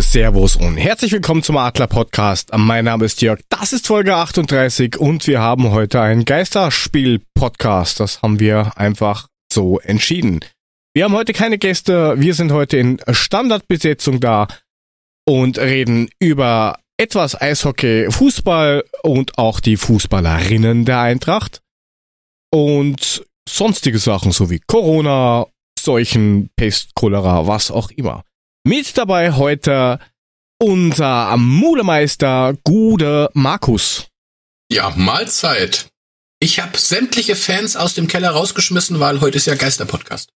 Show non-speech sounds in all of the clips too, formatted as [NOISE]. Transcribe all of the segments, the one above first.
Servus und herzlich willkommen zum Adler Podcast. Mein Name ist Jörg, das ist Folge 38 und wir haben heute einen Geisterspiel-Podcast. Das haben wir einfach so entschieden. Wir haben heute keine Gäste, wir sind heute in Standardbesetzung da und reden über etwas Eishockey, Fußball und auch die Fußballerinnen der Eintracht und sonstige Sachen sowie Corona, Seuchen, Pest, Cholera, was auch immer. Mit dabei heute unser Mulemeister, Gude Markus. Ja, Mahlzeit. Ich habe sämtliche Fans aus dem Keller rausgeschmissen, weil heute ist ja Geisterpodcast.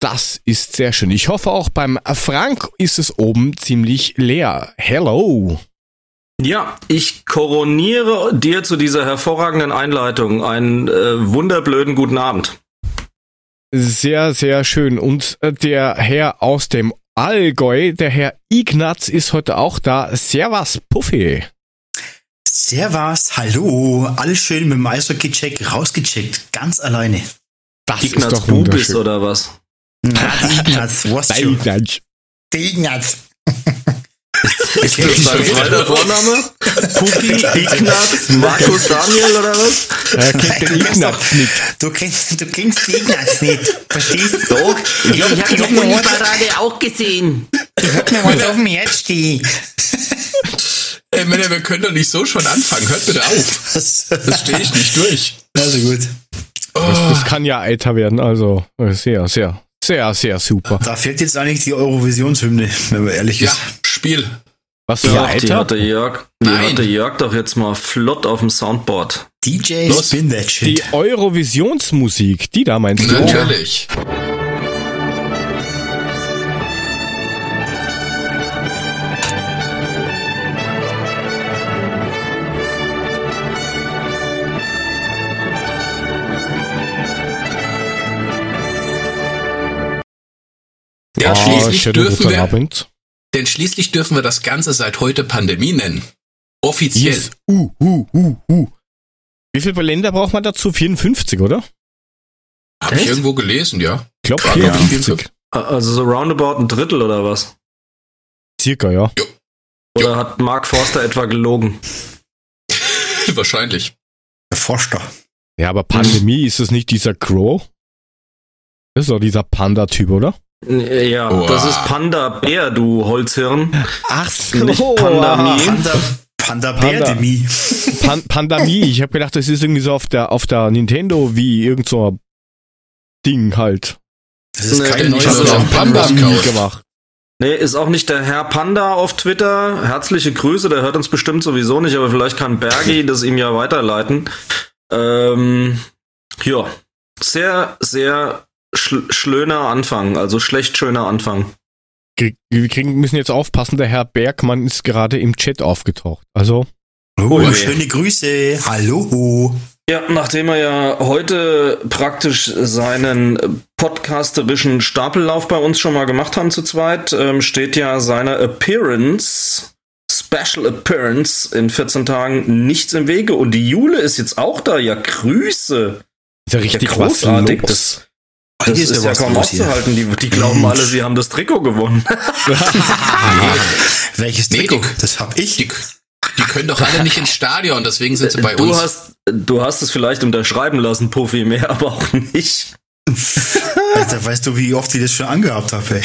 Das ist sehr schön. Ich hoffe auch beim Frank ist es oben ziemlich leer. Hello. Ja, ich koroniere dir zu dieser hervorragenden Einleitung einen äh, wunderblöden guten Abend. Sehr, sehr schön. Und äh, der Herr aus dem Allgäu, der Herr Ignaz ist heute auch da. Servus, Puffy. Servus, hallo. Alles schön mit dem Eishockey-Check rausgecheckt. Ganz alleine. Das Ignaz ist doch Bubis oder was? Na, Ignaz, was schon. Ignaz. Ignaz. [LAUGHS] Ist das dein zweiter Vorname? Puffy, [LAUGHS] Ignaz, Markus Daniel oder was? Er kennt den Ignaz nicht. Du kennst, du kennst Ignaz nicht. Verstehst du? Doch. Ich, ich hab die Uniparade auch gesehen. Ich hab mir was auf dem Herz stehen. Ey, Männer, wir können doch nicht so schon anfangen. Hört bitte auf. Das stehe ich nicht durch. Also gut. Das, das kann ja Eiter werden, also sehr, sehr, sehr, sehr super. Da fehlt jetzt eigentlich die Eurovisionshymne, wenn man ehrlich Ja, ist. Spiel. Was für Ja, die Eiter? hatte Jörg, die Nein. hatte Jörg doch jetzt mal flott auf dem Soundboard. DJ Los. Spin That Shit. Die Eurovisionsmusik, die da meinst du? Natürlich. Ja, Ah, schließlich schönen dürfen wir, Abend. Denn schließlich dürfen wir das Ganze seit heute Pandemie nennen. Offiziell. Yes. Uh, uh, uh, uh. Wie viele Länder braucht man dazu? 54, oder? Habe ich irgendwo gelesen, ja. Ich glaube Ja, 54. Also so roundabout ein Drittel oder was? Circa, ja. Oder hat Mark Forster etwa gelogen? [LAUGHS] Wahrscheinlich. Der Forster. Ja, aber Pandemie, ist es nicht dieser Crow? Das ist doch dieser Panda-Typ, oder? Ja, Oha. das ist Panda Bär, du Holzhirn. Ach Nicht Pandemie. Panda, Panda Panda. Bär-Demi. Pan Pandemie. Ich habe gedacht, das ist irgendwie so auf der, auf der Nintendo wie irgend so ein Ding halt. Das ist Nee, kein ich neues gekauft. gemacht. Nee, ist auch nicht der Herr Panda auf Twitter. Herzliche Grüße, der hört uns bestimmt sowieso nicht, aber vielleicht kann Bergi [LAUGHS] das ihm ja weiterleiten. Ähm, ja, sehr, sehr schl schlöner Anfang, also schlecht schöner Anfang. Wir kriegen, müssen jetzt aufpassen, der Herr Bergmann ist gerade im Chat aufgetaucht. Also, Oh, Ui. schöne Grüße. Hallo. Ja, nachdem er ja heute praktisch seinen podcasterischen Stapellauf bei uns schon mal gemacht haben zu zweit, ähm, steht ja seine Appearance, Special Appearance in 14 Tagen nichts im Wege. Und die Jule ist jetzt auch da. Ja, Grüße. ist ja Ja, richtig großartig. was los. Das, das ist ist, ja kaum auszuhalten. Die, die glauben alle, sie haben das Trikot gewonnen. [LAUGHS] Welches Nee, Trikot? die- Das hab ich. Die, die können doch alle nicht ins Stadion, deswegen sind sie bei du, uns. hast, du hast es vielleicht unterschreiben lassen, Puffy, mehr aber auch nicht. Alter, weißt du, wie oft ich das schon angehabt habe? ey?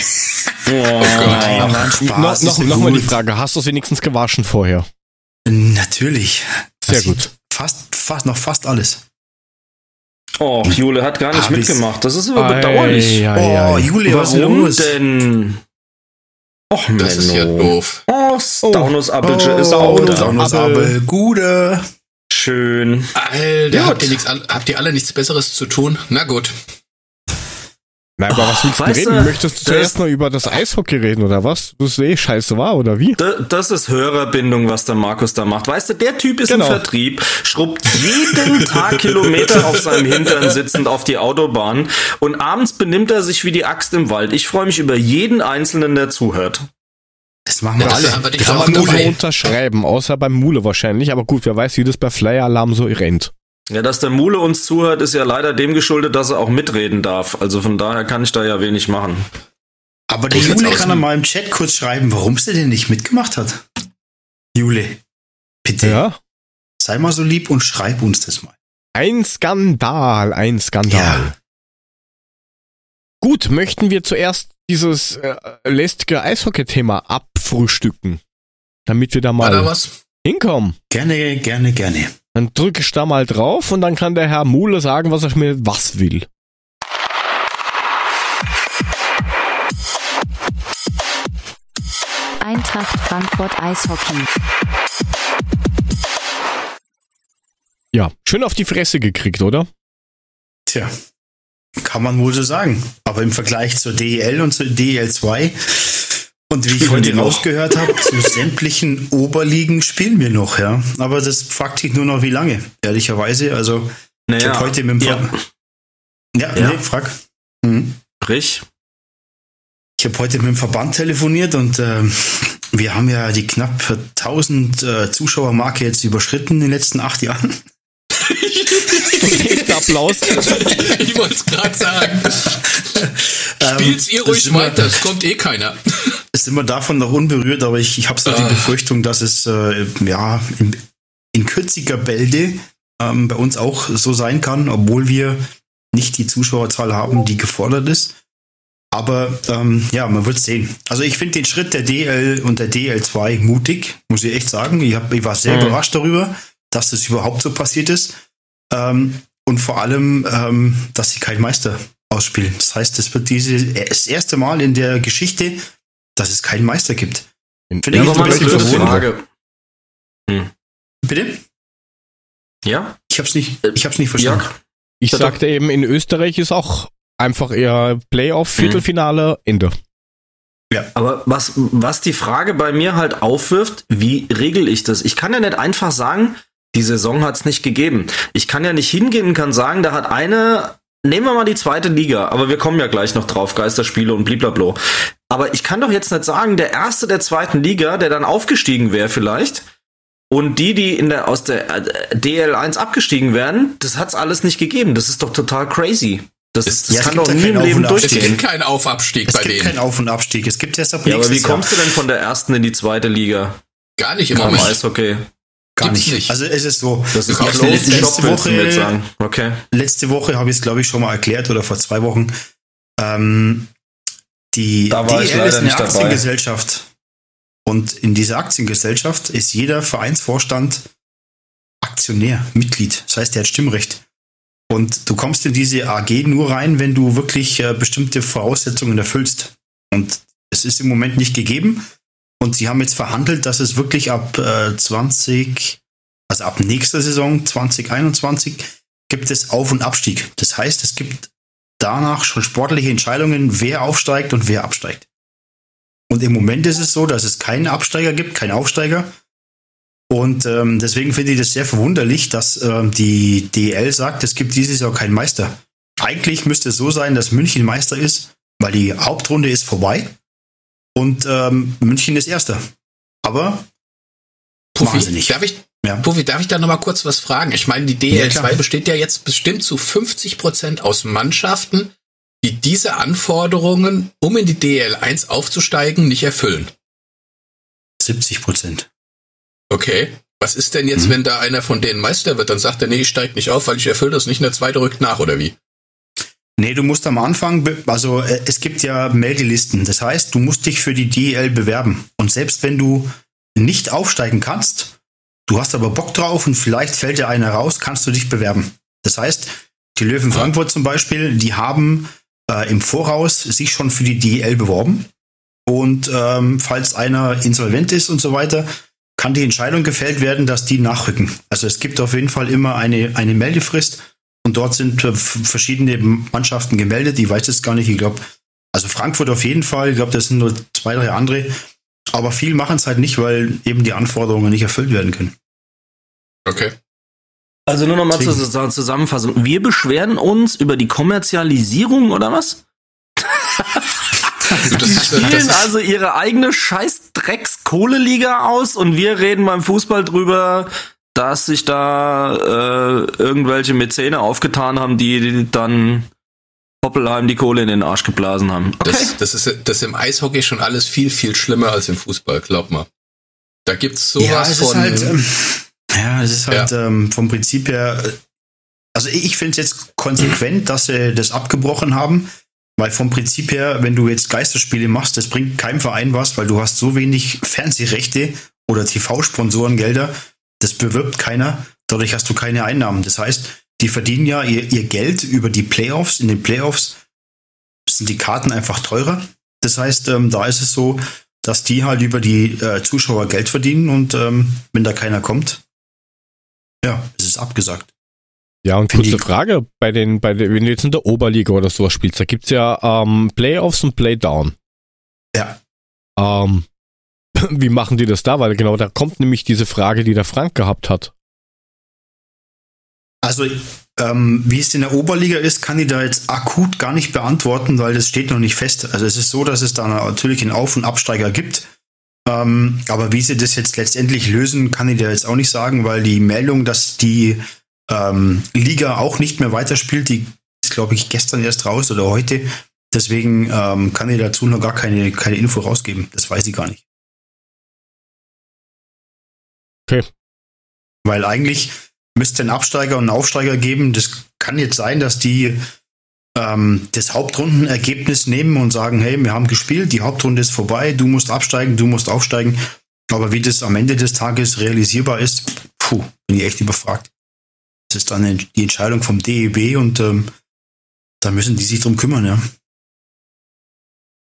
Oh, Nein, war ein No, Spaß. noch ist noch mal die. Frage, hast du es wenigstens gewaschen vorher? Natürlich. Sehr Also, gut. Fast, fast, noch fast alles. Oh, Jule hat gar nicht Hab mitgemacht. Das ist aber bedauerlich. Ei, ei, Oh, ei. Juli, was ist Warum los? denn? Och, Menno. Das ist ja doof. Oh, Staunus Appelche ist oh, auch da. Abel. Gute. Schön. Alter, Gut. habt ihr, an- habt ihr alle nichts Besseres zu tun? Na gut. Nein, aber was willst du reden? du, Möchtest du zuerst noch über das Eishockey reden, oder was? Du eh scheiße war, oder wie? Da- Das ist Hörerbindung, was der Markus da macht. Weißt du, der Typ ist Genau. im Vertrieb, schrubbt jeden Tag [LAUGHS] Kilometer auf seinem Hintern sitzend auf die Autobahn und abends benimmt er sich wie die Axt im Wald. Ich freue mich über jeden Einzelnen, der zuhört. Das machen wir Ja, alle. das Kann man nur unterschreiben, außer beim Mule wahrscheinlich. Aber gut, wer weiß, wie das bei Flyer Alarm so rennt. Ja, dass der Mule uns zuhört, ist ja leider dem geschuldet, dass er auch mitreden darf. Also von daher kann ich da ja wenig machen. Aber die Jule kann er mal im Chat kurz schreiben, warum sie denn nicht mitgemacht hat. Jule, bitte. Ja. Sei mal so lieb und schreib uns das mal. Ein Skandal, ein Skandal. Ja. Gut, möchten wir zuerst dieses äh, lästige Eishockey-Thema abfrühstücken, damit wir da mal was? hinkommen. Gerne, gerne, gerne. Dann drücke ich da mal drauf und dann kann der Herr Muhle sagen, was er mir was will. Eintracht Frankfurt Eishockey. Ja, schön auf die Fresse gekriegt, oder? Tja, kann man wohl so sagen. Aber im Vergleich zur DEL und zur DEL 2 und wie ich heute rausgehört habe, zu sämtlichen Oberligen spielen wir noch, ja. Aber das fragt sich nur noch, wie lange, ehrlicherweise. Also, ich habe heute mit dem ja. Ver ja, Ja. nee, frag. Mhm. Sprich. Ich habe heute mit dem Verband telefoniert und ähm, wir haben ja die knapp 1000 äh, Zuschauermarke jetzt überschritten in den letzten acht Jahren. Applaus. ich wollte es gerade sagen. [LAUGHS] Spielt's ihr ruhig weiter, es kommt eh keiner. Ist immer davon noch unberührt, aber ich, ich habe so die Ah. Befürchtung, dass es äh, ja in, in kürziger Bälde ähm, bei uns auch so sein kann, obwohl wir nicht die Zuschauerzahl haben, die gefordert ist. Aber ähm, ja, man wird sehen. Also ich finde den Schritt der DL und der DL2 mutig, muss ich echt sagen. Ich, hab, ich war sehr Mhm. überrascht darüber, dass das überhaupt so passiert ist. Ähm, und vor allem, ähm, dass sie keinen Meister ausspielen. Das heißt, es wird diese, das erste Mal in der Geschichte, dass es keinen Meister gibt. Finde Ja, ich eine blöde. Frage. Bitte? Ja? Ich hab's nicht, ich hab's nicht verstanden. Jörg? Ich Ja, sagte eben, in Österreich ist auch einfach eher Playoff, Viertelfinale, Ende. Aber was, was die Frage bei mir halt aufwirft, wie regel ich das? Ich kann ja nicht einfach sagen, die Saison hat es nicht gegeben. Ich kann ja nicht hingehen und kann sagen, da hat eine, nehmen wir mal die zweite Liga, aber wir kommen ja gleich noch drauf, Geisterspiele und bliblablo. Aber ich kann doch jetzt nicht sagen, der erste der zweiten Liga, der dann aufgestiegen wäre vielleicht, und die, die in der, aus der äh, DL1 abgestiegen wären, das hat's alles nicht gegeben. Das ist doch total crazy. Das, Es- das ja, es kann gibt doch nie kein im Auf Leben und Ab. Es durchgehen. gibt keinen Aufabstieg Es bei gibt denen. keinen Auf- und Abstieg. Es gibt erst ab Ja, aber wie kommst du denn von der ersten in die zweite Liga? Gar nicht im Beim Moment. Eishockey. Gar nicht. nicht. Also es ist so. Das ist Closed letzte Shop, Woche-. Okay. Letzte Woche habe ich es, glaube ich, schon mal erklärt oder vor zwei Wochen. Ähm, die Da DL ist eine nicht dabei. Aktiengesellschaft. Und in dieser Aktiengesellschaft ist jeder Vereinsvorstand Aktionär, Mitglied. Das heißt, der hat Stimmrecht. Und du kommst in diese AG nur rein, wenn du wirklich äh, bestimmte Voraussetzungen erfüllst. Und es ist im Moment nicht gegeben. Und sie haben jetzt verhandelt, dass es wirklich ab äh, 20, also ab nächster Saison 2021 gibt es Auf- und Abstieg. Das heißt, es gibt danach schon sportliche Entscheidungen, wer aufsteigt und wer absteigt. Und im Moment ist es so, dass es keinen Absteiger gibt, keinen Aufsteiger. Und ähm, deswegen finde ich das sehr verwunderlich, dass ähm, die DL sagt, es gibt dieses Jahr keinen Meister. Eigentlich müsste es so sein, dass München Meister ist, weil die Hauptrunde ist vorbei und ähm, München ist Erster. Aber machen sie Puffi, nicht. darf ich, Ja. Puffi, darf ich da noch mal kurz was fragen? Ich meine, die Ja, DL2 klar. besteht ja jetzt bestimmt zu 50 Prozent aus Mannschaften, die diese Anforderungen, um in die DL1 aufzusteigen, nicht erfüllen. 70 Prozent. Okay. Was ist denn jetzt, Mhm. wenn da einer von denen Meister wird? Dann sagt er, nee, ich steig nicht auf, weil ich erfülle das nicht. Und der zweite rückt nach, oder wie? Nee, du musst am Anfang, also äh, es gibt ja Meldelisten. Das heißt, du musst dich für die DEL bewerben. Und selbst wenn du nicht aufsteigen kannst, du hast aber Bock drauf und vielleicht fällt dir einer raus, kannst du dich bewerben. Das heißt, die Löwen. Frankfurt zum Beispiel, die haben äh, im Voraus sich schon für die DEL beworben. Und ähm, falls einer insolvent ist und so weiter, kann die Entscheidung gefällt werden, dass die nachrücken. Also es gibt auf jeden Fall immer eine, eine Meldefrist und dort sind äh, verschiedene Mannschaften gemeldet. Ich weiß es gar nicht. Ich glaube, also Frankfurt auf jeden Fall. Ich glaube, das sind nur zwei, drei andere. Aber viel machen es halt nicht, weil eben die Anforderungen nicht erfüllt werden können. Okay. Also nur noch mal Deswegen- zur Zusammenfassung. Wir beschweren uns über die Kommerzialisierung oder was? Also ist, das Spielen also ihre eigene scheiß drecks kohleliga aus und wir reden beim Fußball drüber, dass sich da äh, irgendwelche Mäzene aufgetan haben, die dann Hoppelheim die Kohle in den Arsch geblasen haben. Okay. Das, das, ist, das ist im Eishockey schon alles viel, viel schlimmer als im Fußball, glaub mal. Da gibt's sowas ja, es von. Ist halt, ähm, ja, es ist halt ähm, vom Prinzip her. Also ich finde es jetzt konsequent, dass sie das abgebrochen haben, weil vom Prinzip her, wenn du jetzt Geisterspiele machst, das bringt keinem Verein was, weil du hast so wenig Fernsehrechte oder TV-Sponsorengelder, das bewirbt keiner, dadurch hast du keine Einnahmen. Das heißt, die verdienen ja ihr, ihr Geld über die Playoffs. In den Playoffs sind die Karten einfach teurer. Das heißt, ähm, da ist es so, dass die halt über die äh, Zuschauer Geld verdienen und ähm, wenn da keiner kommt, ja, es ist abgesagt. Ja, und Finde kurze Frage, bei den, bei den, wenn du jetzt in der Oberliga oder sowas spielst, da gibt's ja ähm, Playoffs und Playdown. Ja. Ähm, [LAUGHS] wie machen die das da? Weil genau da kommt nämlich diese Frage, die der Frank gehabt hat. Also, ähm, wie es in der Oberliga ist, kann ich da jetzt akut gar nicht beantworten, weil das steht noch nicht fest. Also es ist so, dass es da natürlich einen Auf- und Absteiger gibt. Ähm, aber wie sie das jetzt letztendlich lösen, kann ich dir jetzt auch nicht sagen, weil die Meldung, dass die ähm, Liga auch nicht mehr weiterspielt, die ist, glaube ich, gestern erst raus oder heute. Deswegen ähm, kann ich dazu noch gar keine, keine Info rausgeben. Das weiß ich gar nicht. Okay. Weil eigentlich müsste ein Absteiger und einen Aufsteiger geben. Das kann jetzt sein, dass die ähm, das Hauptrundenergebnis nehmen und sagen, hey, wir haben gespielt, die Hauptrunde ist vorbei, du musst absteigen, du musst aufsteigen. Aber wie das am Ende des Tages realisierbar ist, puh, bin ich echt überfragt. Das ist dann die Entscheidung vom DEB und ähm, da müssen die sich drum kümmern, ja.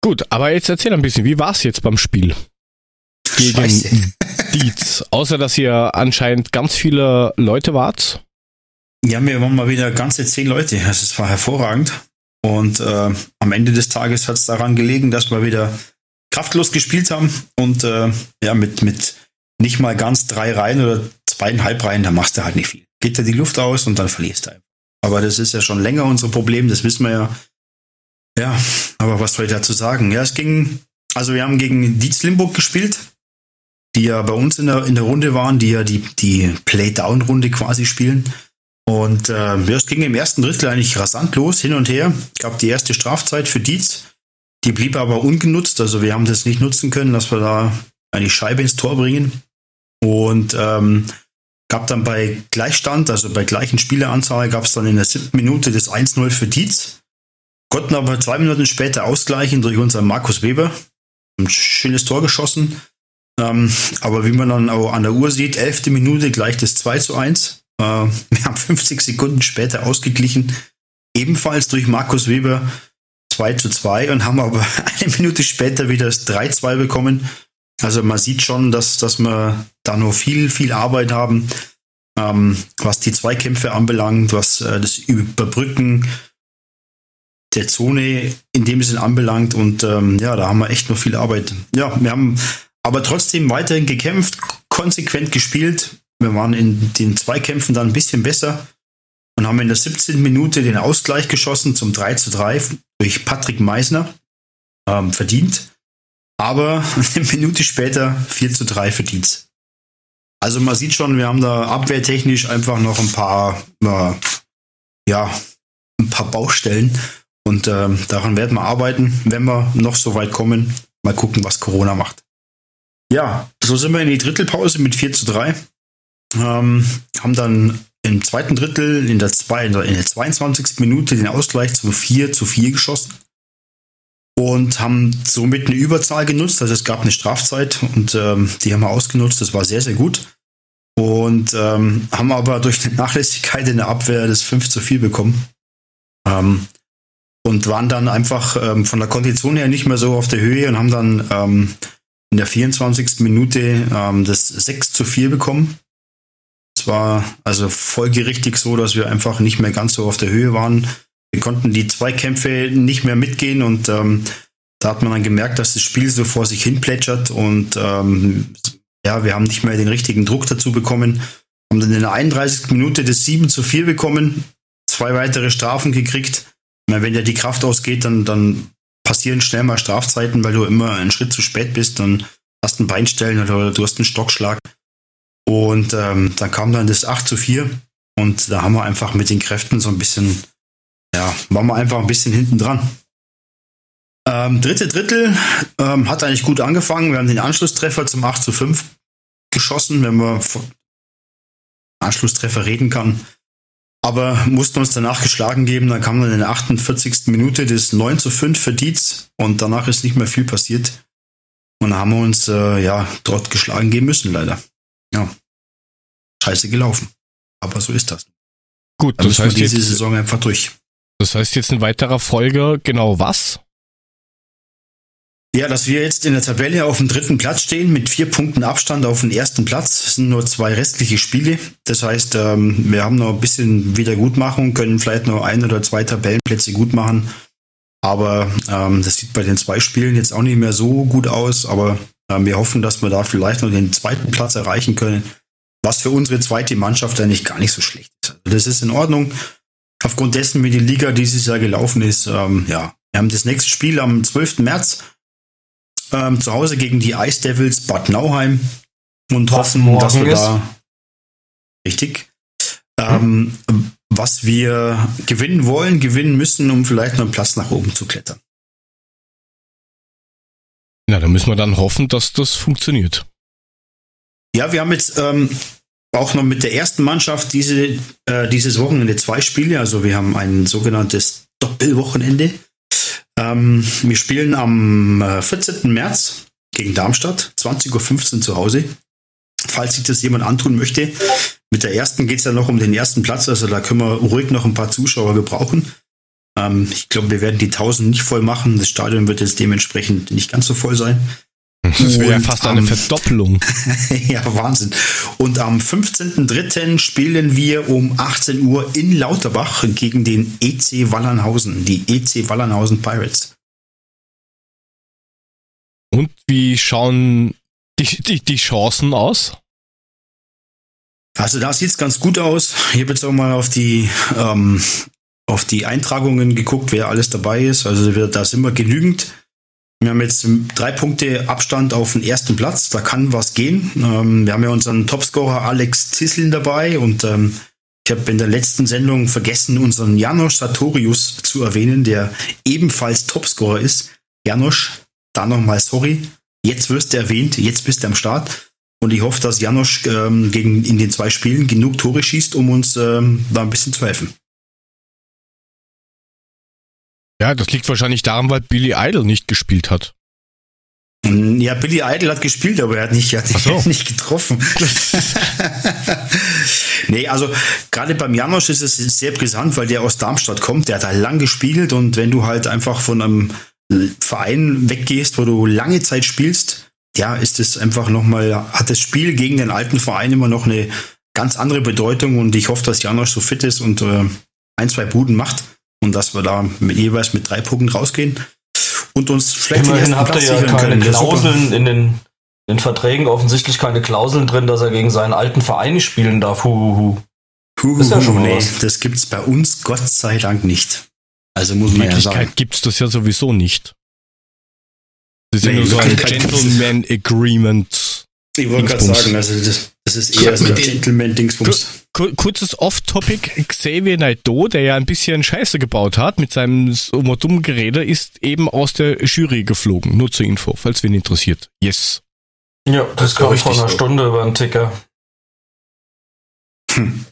Gut, aber jetzt erzähl ein bisschen, wie war's jetzt beim Spiel? Gegen Scheiße. Dietz. Außer, dass ihr anscheinend ganz viele Leute wart. Ja, wir waren mal wieder ganze zehn Leute. Also es war hervorragend. Und äh, am Ende des Tages hat es daran gelegen, dass wir wieder kraftlos gespielt haben und äh, ja, mit, mit nicht mal ganz drei Reihen oder zweieinhalb Reihen, da machst du halt nicht viel. Geht da die Luft aus und dann verlierst du. Aber das ist ja schon länger unser Problem, das wissen wir ja. Ja, aber was soll ich dazu sagen? Ja, es ging, also wir haben gegen Dietz Limburg gespielt, die ja bei uns in der, in der Runde waren, die ja die, die Play-Down-Runde quasi spielen. Und äh, ja, es ging im ersten Drittel eigentlich rasant los, hin und her. Gab die erste Strafzeit für Dietz. Die blieb aber ungenutzt. Also wir haben das nicht nutzen können, dass wir da eine Scheibe ins Tor bringen. Und ähm, gab dann bei Gleichstand, also bei gleichen Spieleranzahl, gab es dann in der siebten Minute das 1-0 für Dietz. Konnten aber zwei Minuten später ausgleichen durch unseren Markus Weber. Ein schönes Tor geschossen. Ähm, aber wie man dann auch an der Uhr sieht, elfte Minute gleich das 2 zu 1. Äh, [LAUGHS] wir haben 50 Sekunden später ausgeglichen. Ebenfalls durch Markus Weber 2 zu 2 und haben aber [LAUGHS] eine Minute später wieder das 3-2 bekommen. Also man sieht schon, dass, dass wir da noch viel, viel Arbeit haben, ähm, was die Zweikämpfe anbelangt, was äh, das Überbrücken der Zone in dem Sinn anbelangt. Und ähm, ja, da haben wir echt noch viel Arbeit. Ja, wir haben aber trotzdem weiterhin gekämpft, konsequent gespielt. Wir waren in den Zweikämpfen dann ein bisschen besser und haben in der 17. Minute den Ausgleich geschossen zum 3 zu 3 durch Patrick Meisner ähm, verdient. Aber [LAUGHS] eine Minute später 4 zu 3 für Dietz. Also man sieht schon, wir haben da abwehrtechnisch einfach noch ein paar, äh, ja, ein paar Baustellen. Und ähm, daran werden wir arbeiten, wenn wir noch so weit kommen. Mal gucken, was Corona macht. Ja, so sind wir in die Drittelpause mit 4 zu 3. Ähm, haben dann im zweiten Drittel in der, zwei, in der 22. Minute den Ausgleich zum 4 zu 4 geschossen und haben somit eine Überzahl genutzt. Also es gab eine Strafzeit und ähm, die haben wir ausgenutzt. Das war sehr, sehr gut. Und ähm, haben aber durch eine Nachlässigkeit in der Abwehr das 5 zu 4 bekommen. Ähm, und waren dann einfach ähm, von der Kondition her nicht mehr so auf der Höhe und haben dann ähm, in der 24. Minute ähm, das 6 zu 4 bekommen. Es war also folgerichtig so, dass wir einfach nicht mehr ganz so auf der Höhe waren. Wir konnten die Zweikämpfe nicht mehr mitgehen und ähm, da hat man dann gemerkt, dass das Spiel so vor sich hin plätschert und ähm, ja, wir haben nicht mehr den richtigen Druck dazu bekommen. Haben dann in der 31. Minute das 7 zu 4 bekommen, zwei weitere Strafen gekriegt. Wenn ja die Kraft ausgeht, dann, dann passieren schnell mal Strafzeiten, weil du immer einen Schritt zu spät bist, dann hast ein Beinstellen oder du hast einen Stockschlag. Und ähm, dann kam dann das 8 zu 4 und da haben wir einfach mit den Kräften so ein bisschen ja, waren wir einfach ein bisschen hinten dran. Ähm, dritte Drittel ähm, hat eigentlich gut angefangen. Wir haben den Anschlusstreffer zum 8 zu 5 geschossen, wenn man von Anschlusstreffer reden kann. Aber mussten uns danach geschlagen geben. Dann kam dann in der 48. Minute das 9 zu 5 für Dietz und danach ist nicht mehr viel passiert. Und dann haben wir uns äh, ja dort geschlagen geben müssen, leider. Ja. Scheiße gelaufen. Aber so ist das. Gut, Da das müssen heißt wir diese jetzt, Saison einfach durch. das heißt jetzt in weiterer Folge genau was? Ja, dass wir jetzt in der Tabelle auf dem dritten Platz stehen mit vier Punkten Abstand auf den ersten Platz. Es sind nur zwei restliche Spiele. Das heißt, ähm, wir haben noch ein bisschen Wiedergutmachung, können vielleicht noch ein oder zwei Tabellenplätze gut machen. Aber ähm, das sieht bei den zwei Spielen jetzt auch nicht mehr so gut aus. Aber ähm, wir hoffen, dass wir da vielleicht noch den zweiten Platz erreichen können. Was für unsere zweite Mannschaft eigentlich gar nicht so schlecht ist. Also das ist in Ordnung. Aufgrund dessen, wie die Liga dieses Jahr gelaufen ist, ja. Wir haben das nächste Spiel am 12. März ähm, zu Hause gegen die Ice Devils Bad Nauheim und Was hoffen, dass wir ist? da richtig ähm, was wir gewinnen wollen, gewinnen müssen, um vielleicht noch einen Platz nach oben zu klettern. Na, da müssen wir dann hoffen, dass das funktioniert. Ja, wir haben jetzt ähm, auch noch mit der ersten Mannschaft diese, äh, dieses Wochenende zwei Spiele. Also wir haben ein sogenanntes Doppelwochenende. Ähm, wir spielen am äh, 14. März gegen Darmstadt, 20.15 Uhr zu Hause. Falls sich das jemand antun möchte. Mit der ersten geht es ja noch um den ersten Platz, also da können wir ruhig noch ein paar Zuschauer gebrauchen. Ähm, ich glaube, wir werden die 1000 nicht voll machen. Das Stadion wird jetzt dementsprechend nicht ganz so voll sein. Das wäre ja fast eine am- Verdoppelung. [LAUGHS] ja, Wahnsinn. Und am 15.03. spielen wir um 18 Uhr in Lauterbach gegen den EC Wallernhausen, die EC Wallernhausen Pirates. Und wie schauen die, die, die Chancen aus? Also da sieht's ganz gut aus. Ich habe jetzt auch mal auf die, ähm, auf die Eintragungen geguckt, wer alles dabei ist. Also da sind wir genügend. Wir haben jetzt drei Punkte Abstand auf den ersten Platz. Da kann was gehen. Ähm, wir haben ja unseren Topscorer Alex Zisseln dabei und ähm, ich habe in der letzten Sendung vergessen, unseren Janosch Sartorius zu erwähnen, der ebenfalls Topscorer ist. Janosch, da nochmal sorry. Jetzt wirst du erwähnt, jetzt bist du am Start. Und ich hoffe, dass Janosch ähm, gegen, in den zwei Spielen genug Tore schießt, um uns ähm, da ein bisschen zu helfen. Ja, das liegt wahrscheinlich daran, weil Billy Idol nicht gespielt hat. Mm, Ja, Billy Idol hat gespielt, aber er hat nicht, er hat so. [LAUGHS] nicht getroffen. [LAUGHS] nee, also gerade beim Janosch ist es sehr brisant, weil der aus Darmstadt kommt. Der hat da lang gespielt und wenn du halt einfach von einem Verein weggehst, wo du lange Zeit spielst, ja, ist es einfach nochmal, hat das Spiel gegen den alten Verein immer noch eine ganz andere Bedeutung und ich hoffe, dass Janosch so fit ist und äh, ein, zwei Buden macht und dass wir da mit, jeweils mit drei Punkten rausgehen und uns vielleicht Immerhin habt ihr ja keine können. Ja. Klauseln in den, in den Verträgen, offensichtlich keine Klauseln drin, dass er gegen seinen alten Verein nicht spielen darf. Huhuhu. Huhuhu, Ist ja schon mal nee, was. das gibt's bei uns Gott sei Dank nicht. Also muss In man ja sagen. Gibt's das ja sowieso nicht. Das ist ja Nee, nur so ein Gentleman Agreement. Ich wollte gerade sagen, also das, das ist Ja, eher so ein Gentleman-Dingsbums. Kur- Kurzes Off-Topic, Xavier Naidoo, der ja ein bisschen Scheiße gebaut hat mit seinem so dummen Gerede, ist eben aus der Jury geflogen. Nur zur Info, falls wen interessiert. Yes. Ja, das, ist kam richtig vor einer so. Stunde über den Ticker. Hm.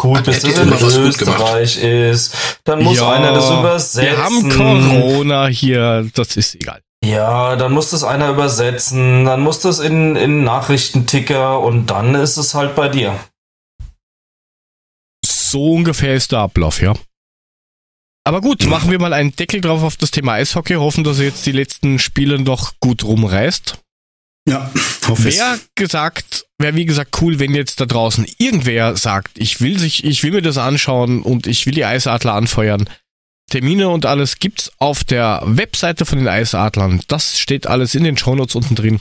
Gut, bis das in. Österreich ist. Dann muss Ja, einer das übersetzen. Wir haben Corona hier, das ist egal. Ja, dann muss das einer übersetzen, dann muss das in, in Nachrichtenticker und dann ist es halt bei dir. So ungefähr ist der Ablauf, ja. Aber gut, machen wir mal einen Deckel drauf auf das Thema Eishockey, hoffen, dass er jetzt die letzten Spiele noch gut rumreißt. Ja, hoffe Wer gesagt, wäre wie gesagt cool, wenn jetzt da draußen irgendwer sagt, ich will sich, ich will mir das anschauen und ich will die Eisadler anfeuern. Termine und alles gibt's auf der Webseite von den Eisadlern. Das steht alles in den Shownotes unten drin.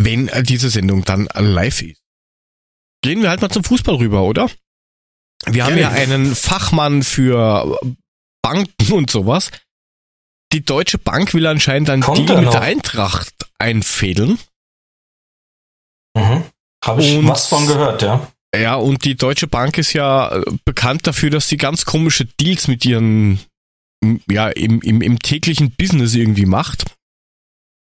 Wenn diese Sendung dann live ist. Gehen wir halt mal zum Fußball rüber, oder? Wir haben ja einen Fachmann für Banken und sowas. Die Deutsche Bank will anscheinend einen Kommt Deal mit noch? der Eintracht einfädeln. Mhm. Habe ich Und- was von gehört, ja. Ja, und die Deutsche Bank ist ja äh, bekannt dafür, dass sie ganz komische Deals mit ihren, ja, im, im, im täglichen Business irgendwie macht.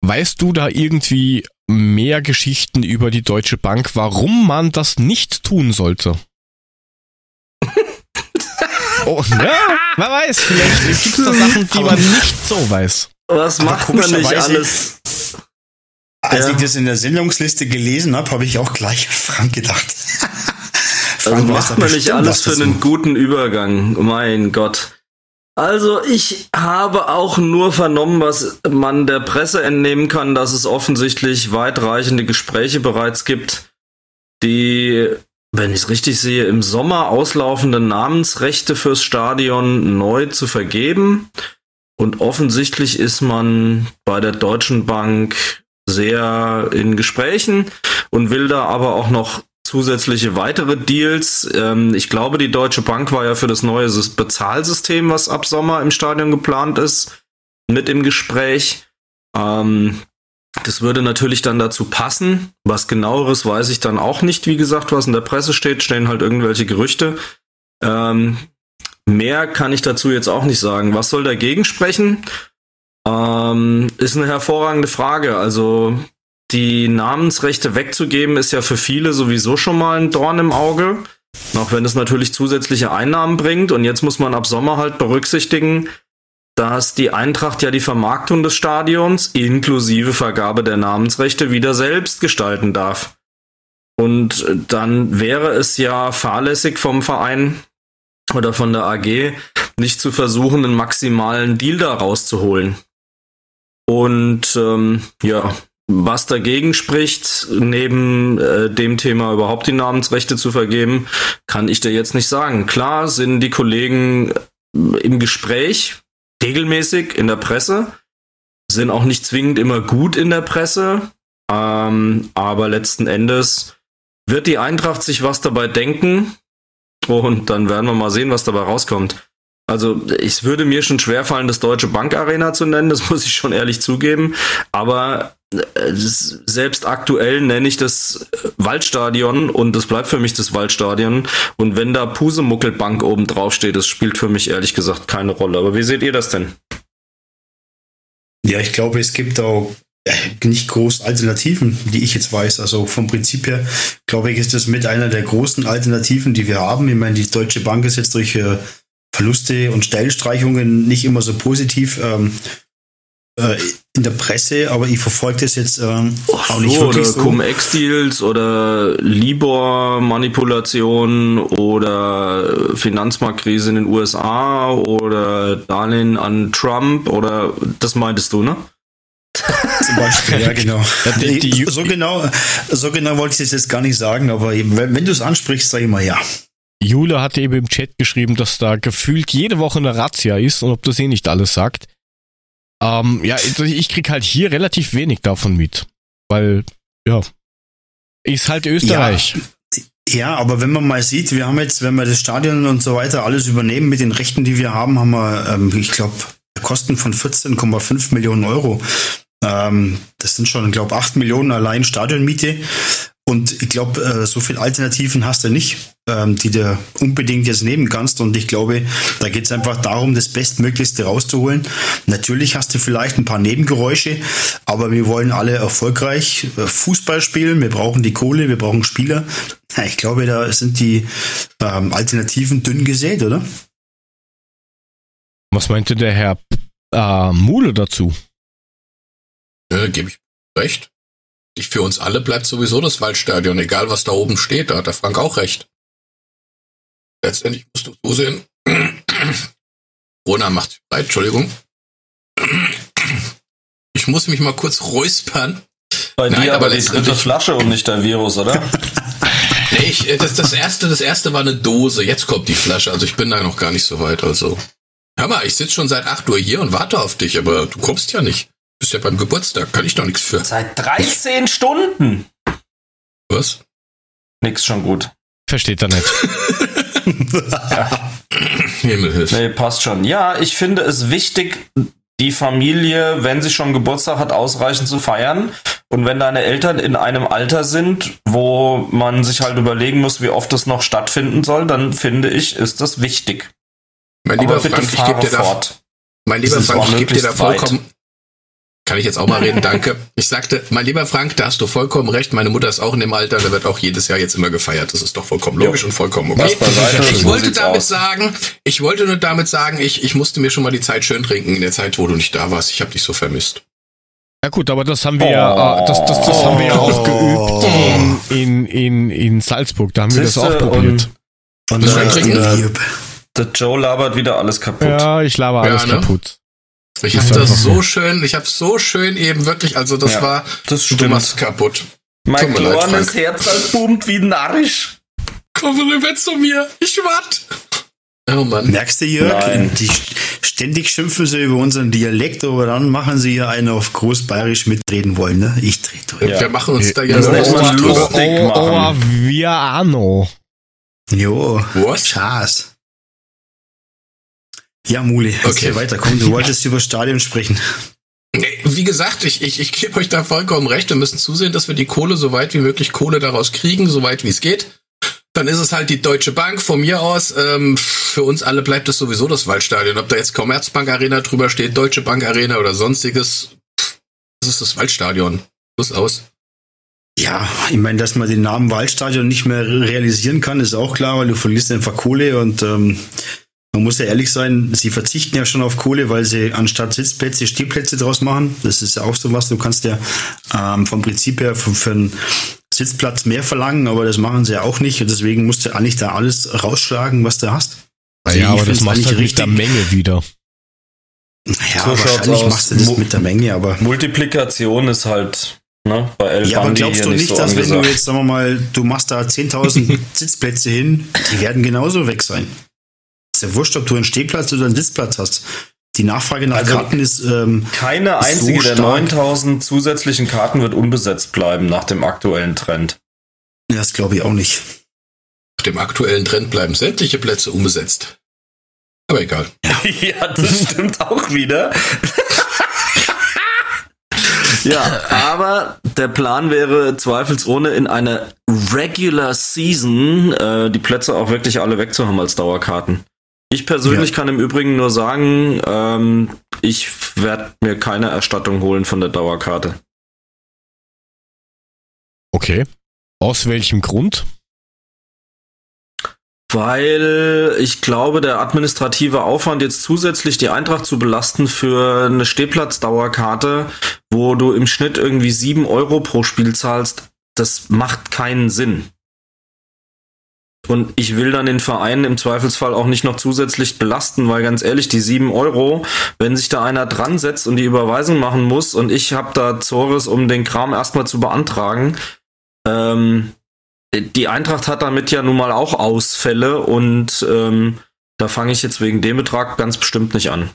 Weißt du da irgendwie mehr Geschichten über die Deutsche Bank, warum man das nicht tun sollte? Oh, ja, wer weiß, vielleicht gibt es da Sachen, die man nicht so weiß. Was macht man nicht alles? Als Ja. ich das in der Sendungsliste gelesen habe, habe ich auch gleich an Frank gedacht. [LAUGHS] Also Frank weiß macht man nicht alles für einen guten Übergang. Mein Gott. Also ich habe auch nur vernommen, was man der Presse entnehmen kann, dass es offensichtlich weitreichende Gespräche bereits gibt, die, wenn ich es richtig sehe, im Sommer auslaufende Namensrechte fürs Stadion neu zu vergeben. Und offensichtlich ist man bei der Deutschen Bank sehr in Gesprächen und will da aber auch noch zusätzliche weitere Deals. Ähm, ich glaube, die Deutsche Bank war ja für das neue Sys- Bezahlsystem, was ab Sommer im Stadion geplant ist, mit im Gespräch. Ähm, das würde natürlich dann dazu passen. Was genaueres weiß ich dann auch nicht. Wie gesagt, was in der Presse steht, stehen halt irgendwelche Gerüchte. Ähm, mehr kann ich dazu jetzt auch nicht sagen. Was soll dagegen sprechen? Ähm, ist eine hervorragende Frage. Also die Namensrechte wegzugeben, ist ja für viele sowieso schon mal ein Dorn im Auge. Auch wenn es natürlich zusätzliche Einnahmen bringt. Und jetzt muss man ab Sommer halt berücksichtigen, dass die Eintracht ja die Vermarktung des Stadions inklusive Vergabe der Namensrechte wieder selbst gestalten darf. Und dann wäre es ja fahrlässig vom Verein oder von der AG, nicht zu versuchen, einen maximalen Deal da rauszuholen. Und ähm, ja, was dagegen spricht, neben äh, dem Thema überhaupt die Namensrechte zu vergeben, kann ich dir jetzt nicht sagen. Klar sind die Kollegen äh, im Gespräch, regelmäßig in der Presse, sind auch nicht zwingend immer gut in der Presse, ähm, aber letzten Endes wird die Eintracht sich was dabei denken und dann werden wir mal sehen, was dabei rauskommt. Also es würde mir schon schwerfallen, das Deutsche Bank Arena zu nennen, das [LAUGHS] muss ich schon ehrlich zugeben. Aber selbst aktuell nenne ich das Waldstadion und das bleibt für mich das Waldstadion. Und wenn da Pusemuckelbank oben drauf steht, das spielt für mich ehrlich gesagt keine Rolle. Aber wie seht ihr das denn? Ja, ich glaube, es gibt auch nicht groß Alternativen, die ich jetzt weiß. Also vom Prinzip her, glaube ich, ist das mit einer der großen Alternativen, die wir haben. Ich meine, die Deutsche Bank ist jetzt durch äh, Verluste und Stellstreichungen nicht immer so positiv ähm, äh, in der Presse, aber ich verfolge das jetzt ähm, auch nicht so, wirklich oder so. Cum-Ex-Deals oder Libor-Manipulation oder Finanzmarktkrise in den USA oder Darlehen an Trump oder das meintest du, ne? Zum Beispiel, ja, genau. [LAUGHS] Die- so genau. So genau wollte ich es jetzt gar nicht sagen, aber eben, wenn, wenn du es ansprichst, sage ich mal ja. Jule hat eben im Chat geschrieben, dass da gefühlt jede Woche eine Razzia ist und ob das eh nicht alles sagt. Ähm, ja, ich- ich krieg halt hier relativ wenig davon mit. Weil, ja, ist halt Österreich. Ja, aber wenn man mal sieht, wir haben jetzt, wenn wir das Stadion und so weiter alles übernehmen mit den Rechten, die wir haben, haben wir, ähm, ich glaube, Kosten von 14,5 Millionen Euro. Ähm, das sind schon, ich glaube, 8 Millionen allein Stadionmiete. Und ich glaube, äh, so viele Alternativen hast du nicht, ähm, die du unbedingt jetzt nehmen kannst. Und ich glaube, da geht es einfach darum, das Bestmöglichste rauszuholen. Natürlich hast du vielleicht ein paar Nebengeräusche, aber wir wollen alle erfolgreich äh, Fußball spielen. Wir brauchen die Kohle, wir brauchen Spieler. [LAUGHS] Ich glaube, da sind die ähm, Alternativen dünn gesät, oder? Was meinte der Herr äh, Mule dazu? Äh, Gebe ich recht. Für uns alle bleibt sowieso das Waldstadion, egal was da oben steht, da hat der Frank auch recht. Letztendlich musst du zusehen. [CLEARS THROAT] Rona macht sich breit, Entschuldigung. [CLEARS THROAT] Ich muss mich mal kurz räuspern. Bei Nein, dir aber aber die dritte Flasche und nicht der Virus, oder? [LAUGHS] Nee, ich, äh, das, das erste, das erste war eine Dose. Jetzt kommt die Flasche. Also ich bin da noch gar nicht so weit. Also hör mal, ich sitze schon seit 8 Uhr hier und warte auf dich, aber du kommst ja nicht. Bist ja beim Geburtstag, kann ich doch nichts für. Seit 13 Stunden. Was? Nix schon gut. Versteht er nicht. [LAUGHS] Himmelhilfe. Nee, passt schon. Ja, ich finde es wichtig, die Familie, wenn sie schon Geburtstag hat, ausreichend zu feiern. Und wenn deine Eltern in einem Alter sind, wo man sich halt überlegen muss, wie oft das noch stattfinden soll, dann finde ich, ist das wichtig. Mein lieber Aber bitte Frank, ich gebe dir da, fort. mein lieber ist Frank, ich gebe dir da vollkommen, kann ich jetzt auch mal reden, danke. Ich sagte, mein lieber Frank, da hast du vollkommen recht. Meine Mutter ist auch in dem Alter, da wird auch jedes Jahr jetzt immer gefeiert. Das ist doch vollkommen logisch und vollkommen okay. Beiseite, Ich so wollte damit aus. sagen, ich wollte nur damit sagen, ich, ich musste mir schon mal die Zeit schön trinken in der Zeit, wo du nicht da warst. Ich habe dich so vermisst. Ja gut, aber das haben wir ja, äh, das, das, das haben wir ja auch geübt in, in, in, in Salzburg. Da haben wir das auch Siehste, probiert. Und einen trinken? Lieb. Der Joe labert wieder alles kaputt. Ja, ich laber alles Ja, ne? kaputt. Ich habe das so. so schön, ich habe so schön eben wirklich, also das Ja, war, Das du machst kaputt. Mein kleines. Herz halt boomt wie narrisch. Komm rüber zu mir, ich wart. Oh Mann. Merkst du, Jörg? Nein. Die ständig schimpfen sie über unseren Dialekt, aber dann machen sie hier einen auf Großbayerisch mitreden wollen, ne? Ich dreh durch. Ja. Wir machen uns da ja Das nennt man lustig oh, machen. oh, wir Arno. Jo, Was? Schaß. Ja, Muli, Okay. weiter. Komm, du wolltest über Stadion sprechen. Wie gesagt, ich, ich, ich gebe euch da vollkommen recht. Wir müssen zusehen, dass wir die Kohle so weit wie möglich Kohle daraus kriegen, so weit wie es geht. Dann ist es halt die Deutsche Bank von mir aus. Ähm, für uns alle bleibt es sowieso das Waldstadion. Ob da jetzt Commerzbank Arena drüber steht, Deutsche Bank Arena oder sonstiges, das ist das Waldstadion. Plus aus. Ja, ich meine, dass man den Namen Waldstadion nicht mehr realisieren kann, ist auch klar, weil du verlierst einfach Kohle und ähm, man muss ja ehrlich sein, sie verzichten ja schon auf Kohle, weil sie anstatt Sitzplätze Stehplätze draus machen. Das ist ja auch so was. Du kannst ja ähm, vom Prinzip her für, für einen Sitzplatz mehr verlangen, aber das machen sie ja auch nicht und deswegen musst du eigentlich da alles rausschlagen, was du hast. Also Ja, aber das machst du halt mit der Menge wieder. Ja, So wahrscheinlich machst du das mit der Menge, aber Multiplikation ist halt ne, Ja, aber glaubst du nicht nicht, so dass wenn angesagt. du jetzt, sagen wir mal, du machst da 10.000 [LAUGHS] Sitzplätze hin, die werden genauso weg sein. Ist ja wurscht, ob du einen Stehplatz oder einen Sitzplatz hast. Die Nachfrage nach Also- Karten ist, ähm, Keine ist so einzige der stark. 9000 zusätzlichen Karten wird unbesetzt bleiben nach dem aktuellen Trend. das glaube ich auch nicht. Nach dem aktuellen Trend bleiben sämtliche Plätze unbesetzt. Aber egal. [LAUGHS] ja, das stimmt auch wieder. [LAUGHS] ja, aber der Plan wäre zweifelsohne in einer Regular Season äh, die Plätze auch wirklich alle wegzuhaben als Dauerkarten. Ich persönlich Ja. kann im Übrigen nur sagen, ähm, ich werde mir keine Erstattung holen von der Dauerkarte. Okay. Aus welchem Grund? Weil ich glaube, der administrative Aufwand jetzt zusätzlich die Eintracht zu belasten für eine Stehplatzdauerkarte, wo du im Schnitt irgendwie 7 Euro pro Spiel zahlst, das macht keinen Sinn. Und ich will dann den Verein im Zweifelsfall auch nicht noch zusätzlich belasten, weil ganz ehrlich, die 7 Euro, wenn sich da einer dran setzt und die Überweisung machen muss und ich habe da Zores, um den Kram erstmal zu beantragen, ähm, die Eintracht hat damit ja nun mal auch Ausfälle und ähm, da fange ich jetzt wegen dem Betrag ganz bestimmt nicht an.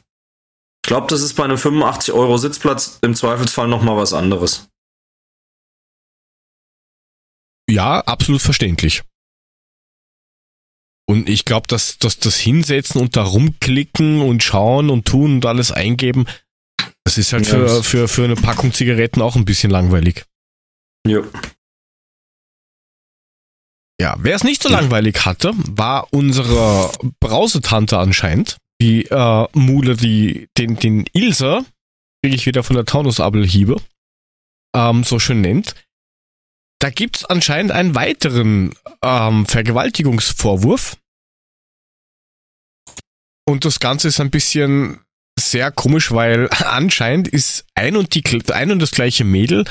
Ich glaube, das ist bei einem 85 Euro Sitzplatz im Zweifelsfall nochmal was anderes. Ja, absolut verständlich. Und ich glaube, dass, dass das Hinsetzen und da rumklicken und schauen und tun und alles eingeben, das ist halt Ja, für, für, für eine Packung Zigaretten auch ein bisschen langweilig. Jo. Ja, wer es nicht so langweilig hatte, war unsere Brausetante anscheinend. Die äh, Mule, die den, den Ilse, kriege ich wieder von der Taunusabelhiebe, ähm, so schön nennt. Da gibt's anscheinend einen weiteren ähm, Vergewaltigungsvorwurf. Und das Ganze ist ein bisschen sehr komisch, weil [LAUGHS] anscheinend ist ein und, die, ein und das gleiche Mädel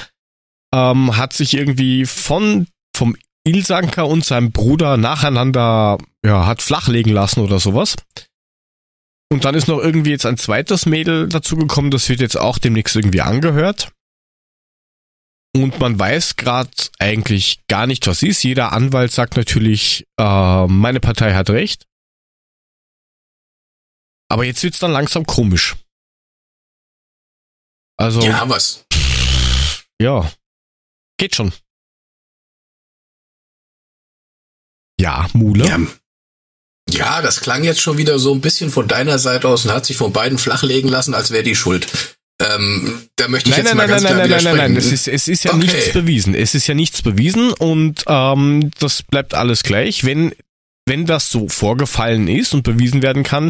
ähm, hat sich irgendwie von vom Ilsanker und seinem Bruder nacheinander ja, hat flachlegen lassen oder sowas. Und dann ist noch irgendwie jetzt ein zweites Mädel dazugekommen, das wird jetzt auch demnächst irgendwie angehört. Und man weiß gerade eigentlich gar nicht, was ist. Jeder Anwalt sagt natürlich, äh, meine Partei hat recht. Aber jetzt wird's dann langsam komisch. Also, ja, Ja, was? geht schon. Ja, Mule. Ja, Ja, das klang jetzt schon wieder so ein bisschen von deiner Seite aus und hat sich von beiden flachlegen lassen, als wäre die schuld. Ähm, da möchte ich Nein, jetzt nein, mal nein, ganz nein, klar nein, nein, nein, widersprechen. nein, es ist, es ist ja Okay. nichts bewiesen. Es ist ja nichts bewiesen und ähm, das bleibt alles gleich. Wenn, wenn das so vorgefallen ist und bewiesen werden kann,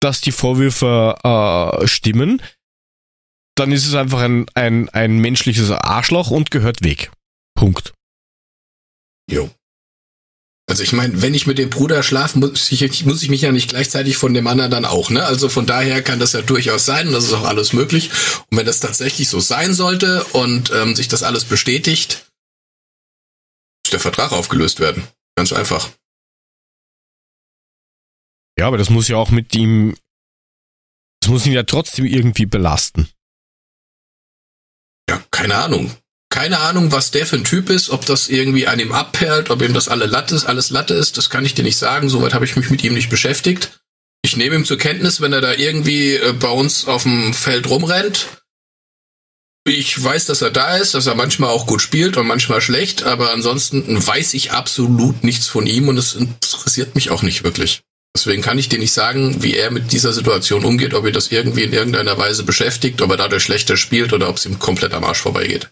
dass die Vorwürfe äh, stimmen, dann ist es einfach ein, ein, ein menschliches Arschloch und gehört weg. Punkt. Jo. Also ich meine, wenn ich mit dem Bruder schlafe, muss ich, muss ich mich ja nicht gleichzeitig von dem anderen dann auch, ne? Also von daher kann das ja durchaus sein und das ist auch alles möglich. Und wenn das tatsächlich so sein sollte und ähm, sich das alles bestätigt, muss der Vertrag aufgelöst werden. Ganz einfach. Ja, aber das muss ja auch mit ihm, das muss ihn ja trotzdem irgendwie belasten. Ja, keine Ahnung. Keine Ahnung, was der für ein Typ ist, ob das irgendwie an ihm abperlt, ob ihm das alle Latte ist, alles Latte ist, das kann ich dir nicht sagen. Soweit habe ich mich mit ihm nicht beschäftigt. Ich nehme ihm zur Kenntnis, wenn er da irgendwie äh, bei uns auf dem Feld rumrennt. Ich weiß, dass er da ist, dass er manchmal auch gut spielt und manchmal schlecht, aber ansonsten weiß ich absolut nichts von ihm und es interessiert mich auch nicht wirklich. Deswegen kann ich dir nicht sagen, wie er mit dieser Situation umgeht, ob ihn das irgendwie in irgendeiner Weise beschäftigt, ob er dadurch schlechter spielt oder ob es ihm komplett am Arsch vorbeigeht.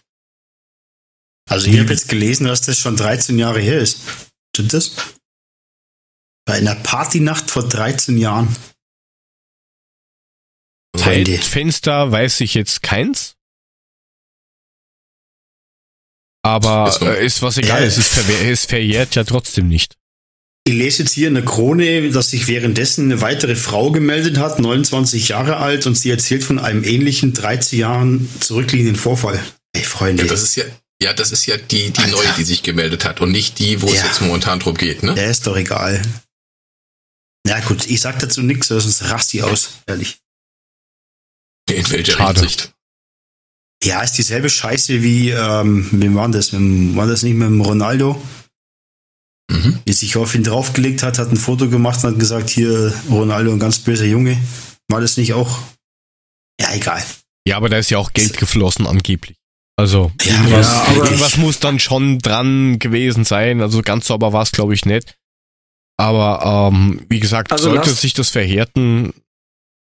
Also ich habe jetzt gelesen, dass das schon 13 Jahre her ist. Stimmt das? Bei einer Partynacht vor 13 Jahren. Freunde. Zeitfenster weiß ich jetzt keins. Aber Ist äh, ist was egal, Ja. es, ist verwehr, es verjährt ja trotzdem nicht. Ich lese jetzt hier in der Krone, dass sich währenddessen eine weitere Frau gemeldet hat, 29 Jahre alt, und sie erzählt von einem ähnlichen 13 Jahren zurückliegenden Vorfall. Ey, Freunde. Ja, das ist ja, ja, das ist ja die, die Alter. neue, die sich gemeldet hat und nicht die, wo es Ja. jetzt momentan drum geht, ne? Der ist doch egal. Na gut, ich sag dazu nichts, sonst rast die aus, ehrlich. In welcher Schade. Hinsicht? Ja, ist dieselbe Scheiße wie, ähm, wem war das? Mit dem, war das nicht mit dem Ronaldo? Mhm. Die sich auf ihn draufgelegt hat, hat ein Foto gemacht und hat gesagt, hier, Ronaldo, ein ganz böser Junge. War das nicht auch? Ja, egal. Ja, aber da ist ja auch Geld geflossen angeblich. Also Ja, irgendwas, ja, aber- irgendwas muss dann schon dran gewesen sein. Also ganz sauber war es, glaube ich, nicht. Aber ähm, wie gesagt, Also sollte sich das verhärten,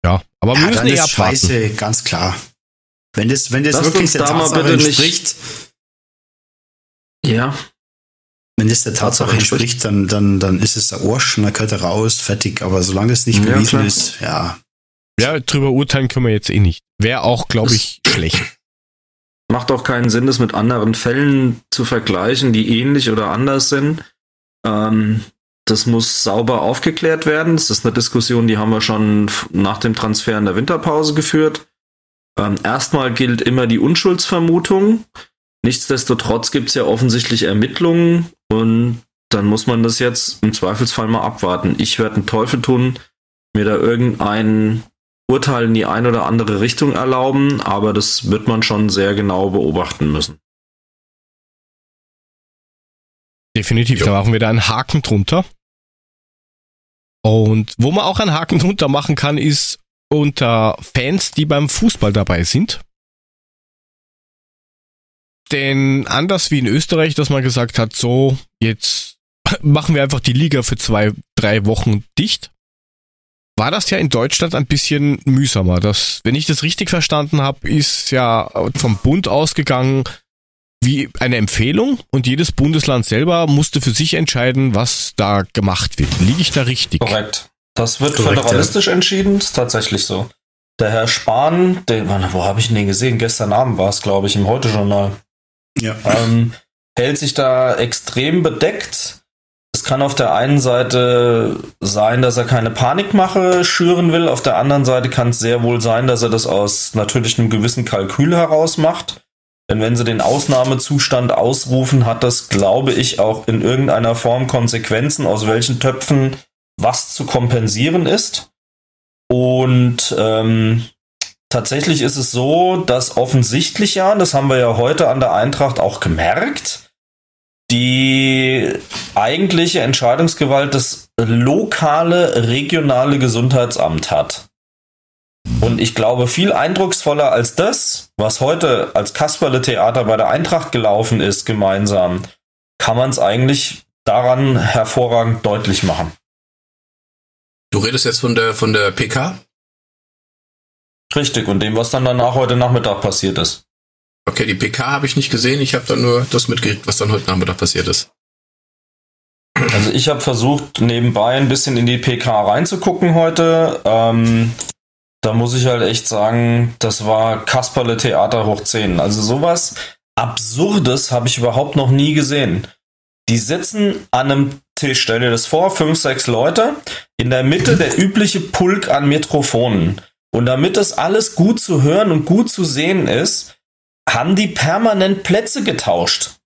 ja. Aber wir Ja, müssen dann eh ist abwarten. Scheiße, ganz klar. Wenn das, wenn das wirklich der da Tatsache bitte nicht- entspricht, Ja. wenn das der Tatsache entspricht, dann, dann, dann ist es der Arsch und dann gehört er raus, fertig. Aber solange es nicht Ja, bewiesen klar. ist, ja. Ja, drüber urteilen können wir jetzt eh nicht. Wäre auch, glaube ich, schlecht. Macht auch keinen Sinn, das mit anderen Fällen zu vergleichen, die ähnlich oder anders sind. Ähm, das muss sauber aufgeklärt werden. Das ist eine Diskussion, die haben wir schon nach dem Transfer in der Winterpause geführt. Ähm, erstmal gilt immer die Unschuldsvermutung. Nichtsdestotrotz gibt es ja offensichtlich Ermittlungen und dann muss man das jetzt im Zweifelsfall mal abwarten. Ich werde einen Teufel tun, mir da irgendein Urteil in die eine oder andere Richtung erlauben, aber das wird man schon sehr genau beobachten müssen. Definitiv, Jo. da machen wir da einen Haken drunter. Und wo man auch einen Haken drunter machen kann, ist unter Fans, die beim Fußball dabei sind. Denn anders wie in Österreich, dass man gesagt hat, so, jetzt [LAUGHS] machen wir einfach die Liga für zwei, drei Wochen dicht, war das ja in Deutschland ein bisschen mühsamer. Das, wenn ich das richtig verstanden habe, ist ja vom Bund ausgegangen, wie eine Empfehlung und jedes Bundesland selber musste für sich entscheiden, was da gemacht wird. Liege ich da richtig? Korrekt. Das wird Korrekt, föderalistisch entschieden, ist tatsächlich so. Der Herr Spahn, den, wo habe ich ihn denn gesehen? Gestern Abend war es, glaube ich, im Heute-Journal. Ja. ähm, hält sich da extrem bedeckt. Es kann auf der einen Seite sein, dass er keine Panikmache schüren will, auf der anderen Seite kann es sehr wohl sein, dass er das aus natürlich einem gewissen Kalkül heraus macht. Denn wenn sie den Ausnahmezustand ausrufen, hat das, glaube ich, auch in irgendeiner Form Konsequenzen, aus welchen Töpfen was zu kompensieren ist. Und ähm, tatsächlich ist es so, dass offensichtlich ja, das haben wir ja heute an der Eintracht auch gemerkt, die eigentliche Entscheidungsgewalt das lokale, regionale Gesundheitsamt hat. Und ich glaube, viel eindrucksvoller als das, was heute als Kasperle-Theater bei der Eintracht gelaufen ist, gemeinsam, kann man es eigentlich daran hervorragend deutlich machen. Du redest jetzt von der, von der PK? Richtig, und dem, was dann danach heute Nachmittag passiert ist. Okay, die PK habe ich nicht gesehen. Ich habe dann nur das mitgekriegt, was dann heute Nachmittag passiert ist. Also ich habe versucht, nebenbei ein bisschen in die PK reinzugucken heute. Ähm, da muss ich halt echt sagen, das war Kasperle Theater hoch 10. Also sowas Absurdes habe ich überhaupt noch nie gesehen. Die sitzen an einem Tisch, stell dir das vor, fünf, sechs Leute, in der Mitte der übliche Pulk an Mikrofonen. Und damit das alles gut zu hören und gut zu sehen ist, haben die permanent Plätze getauscht.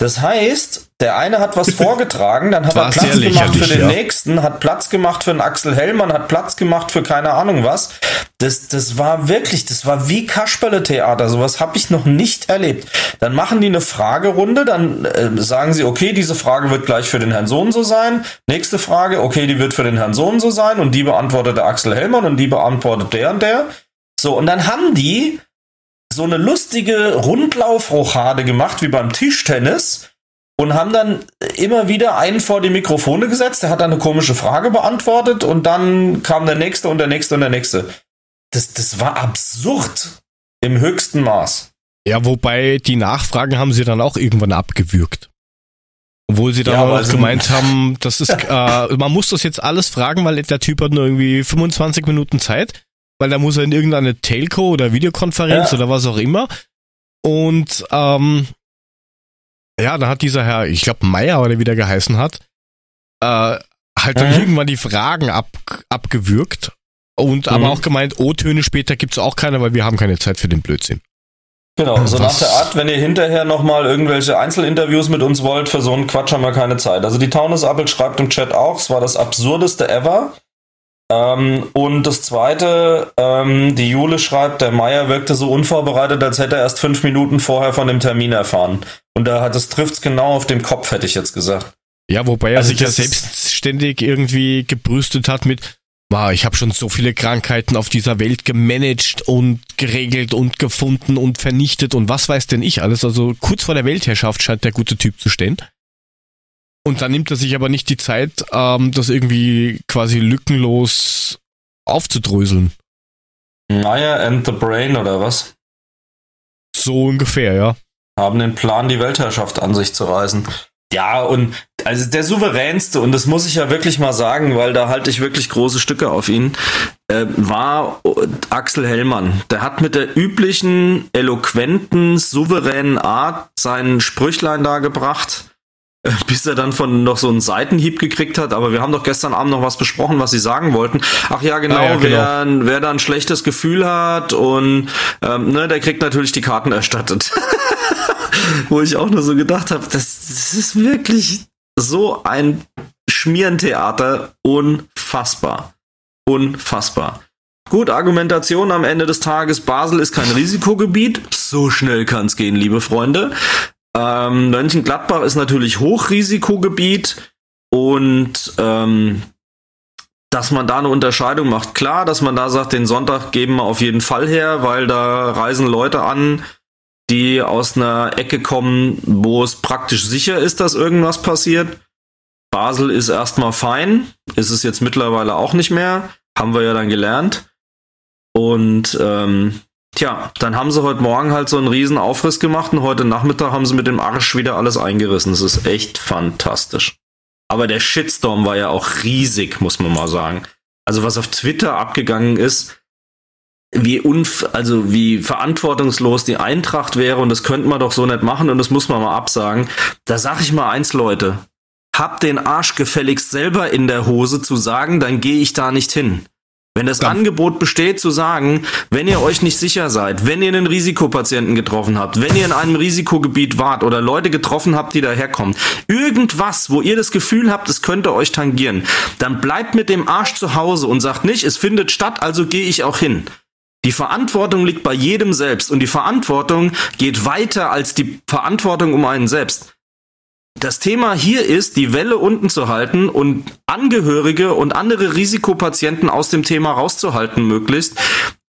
Das heißt, der eine hat was [LAUGHS] vorgetragen, dann hat er Platz gemacht für den ja. nächsten, hat Platz gemacht für einen Axel Hellmann, hat Platz gemacht für keine Ahnung was. Das, das war wirklich, das war wie Kasperle-Theater. Sowas habe ich noch nicht erlebt. Dann machen die eine Fragerunde, dann äh, sagen sie, okay, diese Frage wird gleich für den Herrn Sohn so sein. Nächste Frage, okay, die wird für den Herrn Sohn so sein und die beantwortet der Axel Hellmann und die beantwortet der und der. So, und dann haben die so eine lustige Rundlaufrochade gemacht wie beim Tischtennis und haben dann immer wieder einen vor die Mikrofone gesetzt, der hat dann eine komische Frage beantwortet und dann kam der nächste und der nächste und der nächste. Das, das war absurd im höchsten Maß. Ja, wobei die Nachfragen haben sie dann auch irgendwann abgewürgt. Obwohl sie dann ja, auch gemeint haben, das ist, [LAUGHS] äh, man muss das jetzt alles fragen, weil der Typ hat nur irgendwie 25 Minuten Zeit weil da muss er in irgendeine Telco oder Videokonferenz ja. oder was auch immer. Und ähm, ja, da hat dieser Herr, ich glaube Meier oder wie der geheißen hat, äh, halt dann mhm. irgendwann die Fragen ab, abgewürgt und mhm. aber auch gemeint, O-Töne später gibt's auch keine, weil wir haben keine Zeit für den Blödsinn. Genau, so Was? nach der Art, wenn ihr hinterher nochmal irgendwelche Einzelinterviews mit uns wollt, für so einen Quatsch haben wir keine Zeit. Also die Taunus Appel schreibt im Chat auch, es war das absurdeste ever. Ähm, und das zweite, ähm, die Jule schreibt, der Meier wirkte so unvorbereitet, als hätte er erst fünf Minuten vorher von dem Termin erfahren. Und da hat es trifft's genau auf dem Kopf, hätte ich jetzt gesagt. Ja, wobei er also sich ja selbstständig irgendwie gebrüstet hat mit, wow, ich habe schon so viele Krankheiten auf dieser Welt gemanagt und geregelt und gefunden und vernichtet und was weiß denn ich alles. Also kurz vor der Weltherrschaft scheint der gute Typ zu stehen. Und dann nimmt er sich aber nicht die Zeit, ähm, das irgendwie quasi lückenlos aufzudröseln. Maya and the Brain oder was? So ungefähr, ja. Haben den Plan, die Weltherrschaft an sich zu reißen. Ja, und also der souveränste, und das muss ich ja wirklich mal sagen, weil da halte ich wirklich große Stücke auf ihn, äh, war Axel Hellmann. Der hat mit der üblichen, eloquenten, souveränen Art seinen Sprüchlein da gebracht [LAUGHS] bis er dann von noch so einen Seitenhieb gekriegt hat. Aber wir haben doch gestern Abend noch was besprochen, was sie sagen wollten. Ach ja, genau, ah, ja, genau. Wer, wer da ein schlechtes Gefühl hat und ähm, ne, der kriegt natürlich die Karten erstattet. [LAUGHS] Wo ich auch nur so gedacht habe, das, das ist wirklich so ein Schmierentheater. Unfassbar. Unfassbar. Gut, Argumentation am Ende des Tages. Basel ist kein Risikogebiet. So schnell kann es gehen, liebe Freunde. Ähm, Mönchengladbach ist natürlich Hochrisikogebiet und ähm, dass man da eine Unterscheidung macht. Klar, dass man da sagt, den Sonntag geben wir auf jeden Fall her, weil da reisen Leute an, die aus einer Ecke kommen, wo es praktisch sicher ist, dass irgendwas passiert. Basel ist erstmal fein, ist es jetzt mittlerweile auch nicht mehr, haben wir ja dann gelernt. Und ähm, Tja, dann haben sie heute Morgen halt so einen riesen Aufriss gemacht und heute Nachmittag haben sie mit dem Arsch wieder alles eingerissen. Das ist echt fantastisch. Aber der Shitstorm war ja auch riesig, muss man mal sagen. Also was auf Twitter abgegangen ist, wie unf also wie verantwortungslos die Eintracht wäre und das könnte man doch so nicht machen und das muss man mal absagen. Da sag ich mal eins, Leute. Habt den Arsch gefälligst selber in der Hose zu sagen, dann gehe ich da nicht hin. Wenn das Dann. Angebot besteht zu sagen, wenn ihr euch nicht sicher seid, wenn ihr einen Risikopatienten getroffen habt, wenn ihr in einem Risikogebiet wart oder Leute getroffen habt, die daherkommen, irgendwas, wo ihr das Gefühl habt, es könnte euch tangieren, dann bleibt mit dem Arsch zu Hause und sagt nicht, es findet statt, also gehe ich auch hin. Die Verantwortung liegt bei jedem selbst und die Verantwortung geht weiter als die Verantwortung um einen selbst. Das Thema hier ist, die Welle unten zu halten und Angehörige und andere Risikopatienten aus dem Thema rauszuhalten möglichst.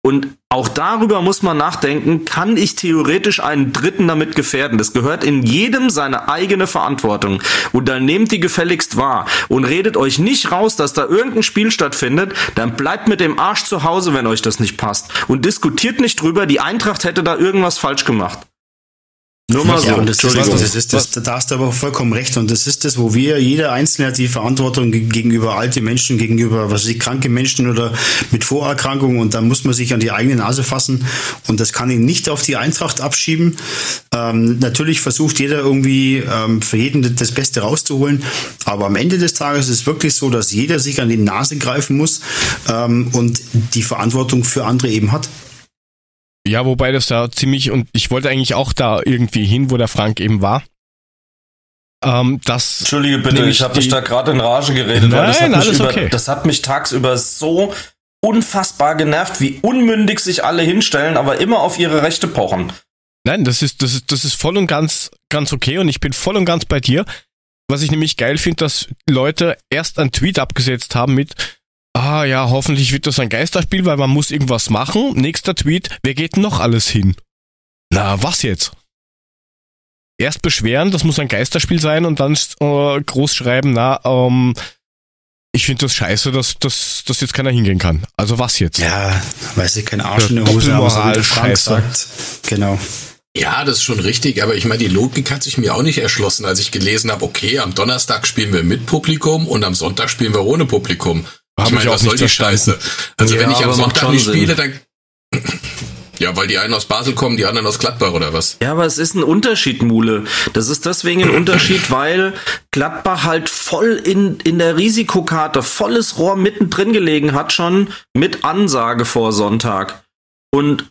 Und auch darüber muss man nachdenken, kann ich theoretisch einen Dritten damit gefährden? Das gehört in jedem seine eigene Verantwortung. Und dann nehmt die gefälligst wahr und redet euch nicht raus, dass da irgendein Spiel stattfindet, dann bleibt mit dem Arsch zu Hause, wenn euch das nicht passt. Und diskutiert nicht drüber, die Eintracht hätte da irgendwas falsch gemacht. Nur mal ja, so. Das ist, das ist, das, da hast du aber vollkommen recht. Und das ist das, wo wir, jeder Einzelne hat die Verantwortung gegenüber alte Menschen, gegenüber, was weiß ich, kranke Menschen oder mit Vorerkrankungen. Und da muss man sich an die eigene Nase fassen. Und das kann ihn nicht auf die Eintracht abschieben. Ähm, natürlich versucht jeder irgendwie ähm, für jeden das Beste rauszuholen. Aber am Ende des Tages ist es wirklich so, dass jeder sich an die Nase greifen muss ähm, und die Verantwortung für andere eben hat. Ja, wobei das da ziemlich, und ich wollte eigentlich auch da irgendwie hin, wo der Frank eben war. Ähm, das Entschuldige bitte, ich habe dich da gerade in Rage geredet, Nein, das hat, alles über, okay. das hat mich tagsüber so unfassbar genervt, wie unmündig sich alle hinstellen, aber immer auf ihre Rechte pochen. Nein, das ist, das ist, das ist voll und ganz, ganz okay und ich bin voll und ganz bei dir. Was ich nämlich geil finde, dass Leute erst einen Tweet abgesetzt haben mit, Ah ja, hoffentlich wird das ein Geisterspiel, weil man muss irgendwas machen. Nächster Tweet, wer geht noch alles hin? Na, was jetzt? Erst beschweren, das muss ein Geisterspiel sein und dann äh, groß schreiben, na, ähm, ich finde das scheiße, dass, dass, dass jetzt keiner hingehen kann. Also was jetzt? Ja, weiß ich, kein Arsch in der Hose, aber so wie Frank sagt. Genau. Ja, das ist schon richtig, aber ich meine, die Logik hat sich mir auch nicht erschlossen, als ich gelesen habe, okay, am Donnerstag spielen wir mit Publikum und am Sonntag spielen wir ohne Publikum. Ich meine, was soll die Scheiße? Also ja, wenn ich am Sonntag nicht spiele, dann [CLEARS THROAT] ja, weil die einen aus Basel kommen, die anderen aus Gladbach oder was? Ja, aber es ist ein Unterschied, Mule. Das ist deswegen ein Unterschied, [CLEARS THROAT] weil Gladbach halt voll in, in der Risikokarte, volles Rohr mittendrin gelegen hat, schon mit Ansage vor Sonntag. Und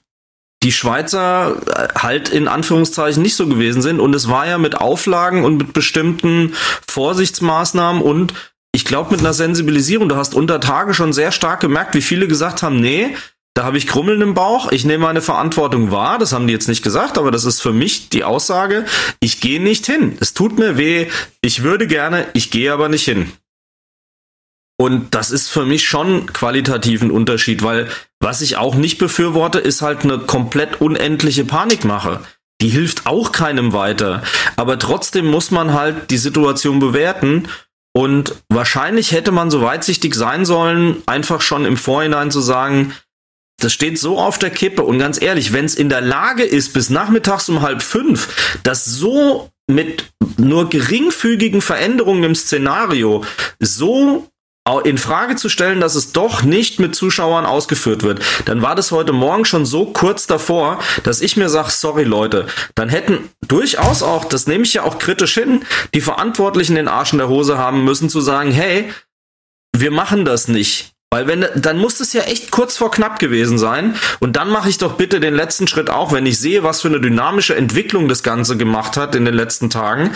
die Schweizer äh, halt in Anführungszeichen nicht so gewesen sind. Und es war ja mit Auflagen und mit bestimmten Vorsichtsmaßnahmen und ich glaube mit einer Sensibilisierung, du hast unter Tage schon sehr stark gemerkt, wie viele gesagt haben, nee, da habe ich Krummeln im Bauch, ich nehme meine Verantwortung wahr, das haben die jetzt nicht gesagt, aber das ist für mich die Aussage, ich gehe nicht hin. Es tut mir weh, ich würde gerne, ich gehe aber nicht hin. Und das ist für mich schon qualitativ ein Unterschied, weil was ich auch nicht befürworte, ist halt eine komplett unendliche Panikmache. Die hilft auch keinem weiter. Aber trotzdem muss man halt die Situation bewerten und wahrscheinlich hätte man so weitsichtig sein sollen, einfach schon im Vorhinein zu sagen, das steht so auf der Kippe. Und ganz ehrlich, wenn es in der Lage ist, bis nachmittags um halb fünf, das so mit nur geringfügigen Veränderungen im Szenario so in Frage zu stellen, dass es doch nicht mit Zuschauern ausgeführt wird, dann war das heute Morgen schon so kurz davor, dass ich mir sage, sorry Leute, dann hätten durchaus auch, das nehme ich ja auch kritisch hin, die Verantwortlichen den Arsch in der Hose haben müssen zu sagen, hey, wir machen das nicht. Weil wenn, dann muss es ja echt kurz vor knapp gewesen sein. Und dann mache ich doch bitte den letzten Schritt auch, wenn ich sehe, was für eine dynamische Entwicklung das Ganze gemacht hat in den letzten Tagen.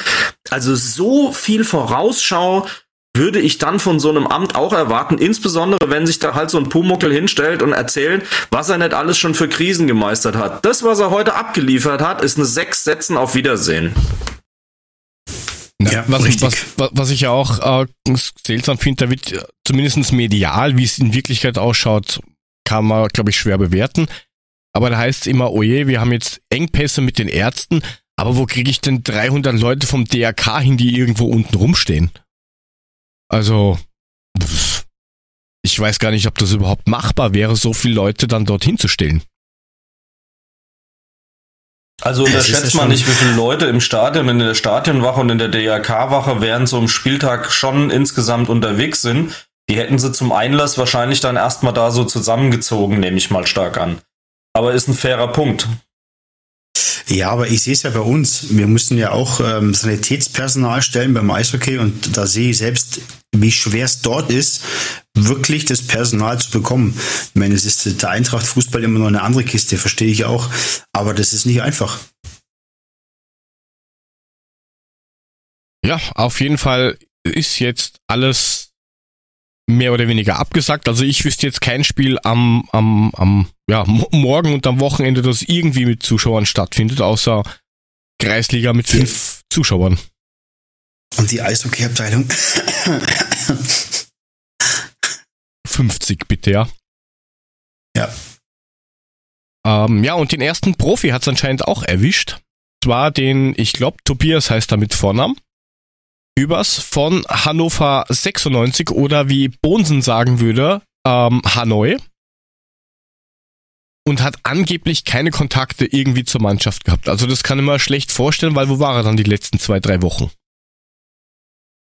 Also so viel Vorausschau würde ich dann von so einem Amt auch erwarten, insbesondere wenn sich da halt so ein Pumuckel hinstellt und erzählt, was er nicht alles schon für Krisen gemeistert hat. Das, was er heute abgeliefert hat, ist eine sechs Sätzen auf Wiedersehen. Ja, was, was, was, ich ja auch äh, seltsam finde, da wird zumindest medial, wie es in Wirklichkeit ausschaut, kann man, glaube ich, schwer bewerten. Aber da heißt es immer, oje, wir haben jetzt Engpässe mit den Ärzten, aber wo kriege ich denn 300 Leute vom DRK hin, die irgendwo unten rumstehen? Also, ich weiß gar nicht, ob das überhaupt machbar wäre, so viele Leute dann dorthin zu stellen. Also unterschätzt man nicht, wie viele Leute im Stadion, in der Stadionwache und in der DRK-Wache während so einem Spieltag schon insgesamt unterwegs sind. Die hätten sie zum Einlass wahrscheinlich dann erstmal da so zusammengezogen, nehme ich mal stark an. Aber ist ein fairer Punkt. Ja, aber ich sehe es ja bei uns. Wir müssen ja auch ähm, Sanitätspersonal stellen beim Eishockey und da sehe ich selbst, wie schwer es dort ist, wirklich das Personal zu bekommen. Ich meine, es ist der Eintracht Fußball immer noch eine andere Kiste, verstehe ich auch, aber das ist nicht einfach. Ja, auf jeden Fall ist jetzt alles mehr oder weniger abgesagt. Also ich wüsste jetzt kein Spiel am, am, am ja, morgen und am Wochenende, das irgendwie mit Zuschauern stattfindet, außer Kreisliga mit fünf ja. Zuschauern. Und die Eishockey-Abteilung? 50 bitte, ja. Ja. Ähm, ja, und den ersten Profi hat es anscheinend auch erwischt. Zwar den, ich glaube, Tobias heißt er mit Vornamen. Übers von Hannover 96 oder wie Bonsen sagen würde, ähm, Hanoi. Und hat angeblich keine Kontakte irgendwie zur Mannschaft gehabt. Also das kann ich mir schlecht vorstellen, weil wo war er dann die letzten zwei, drei Wochen?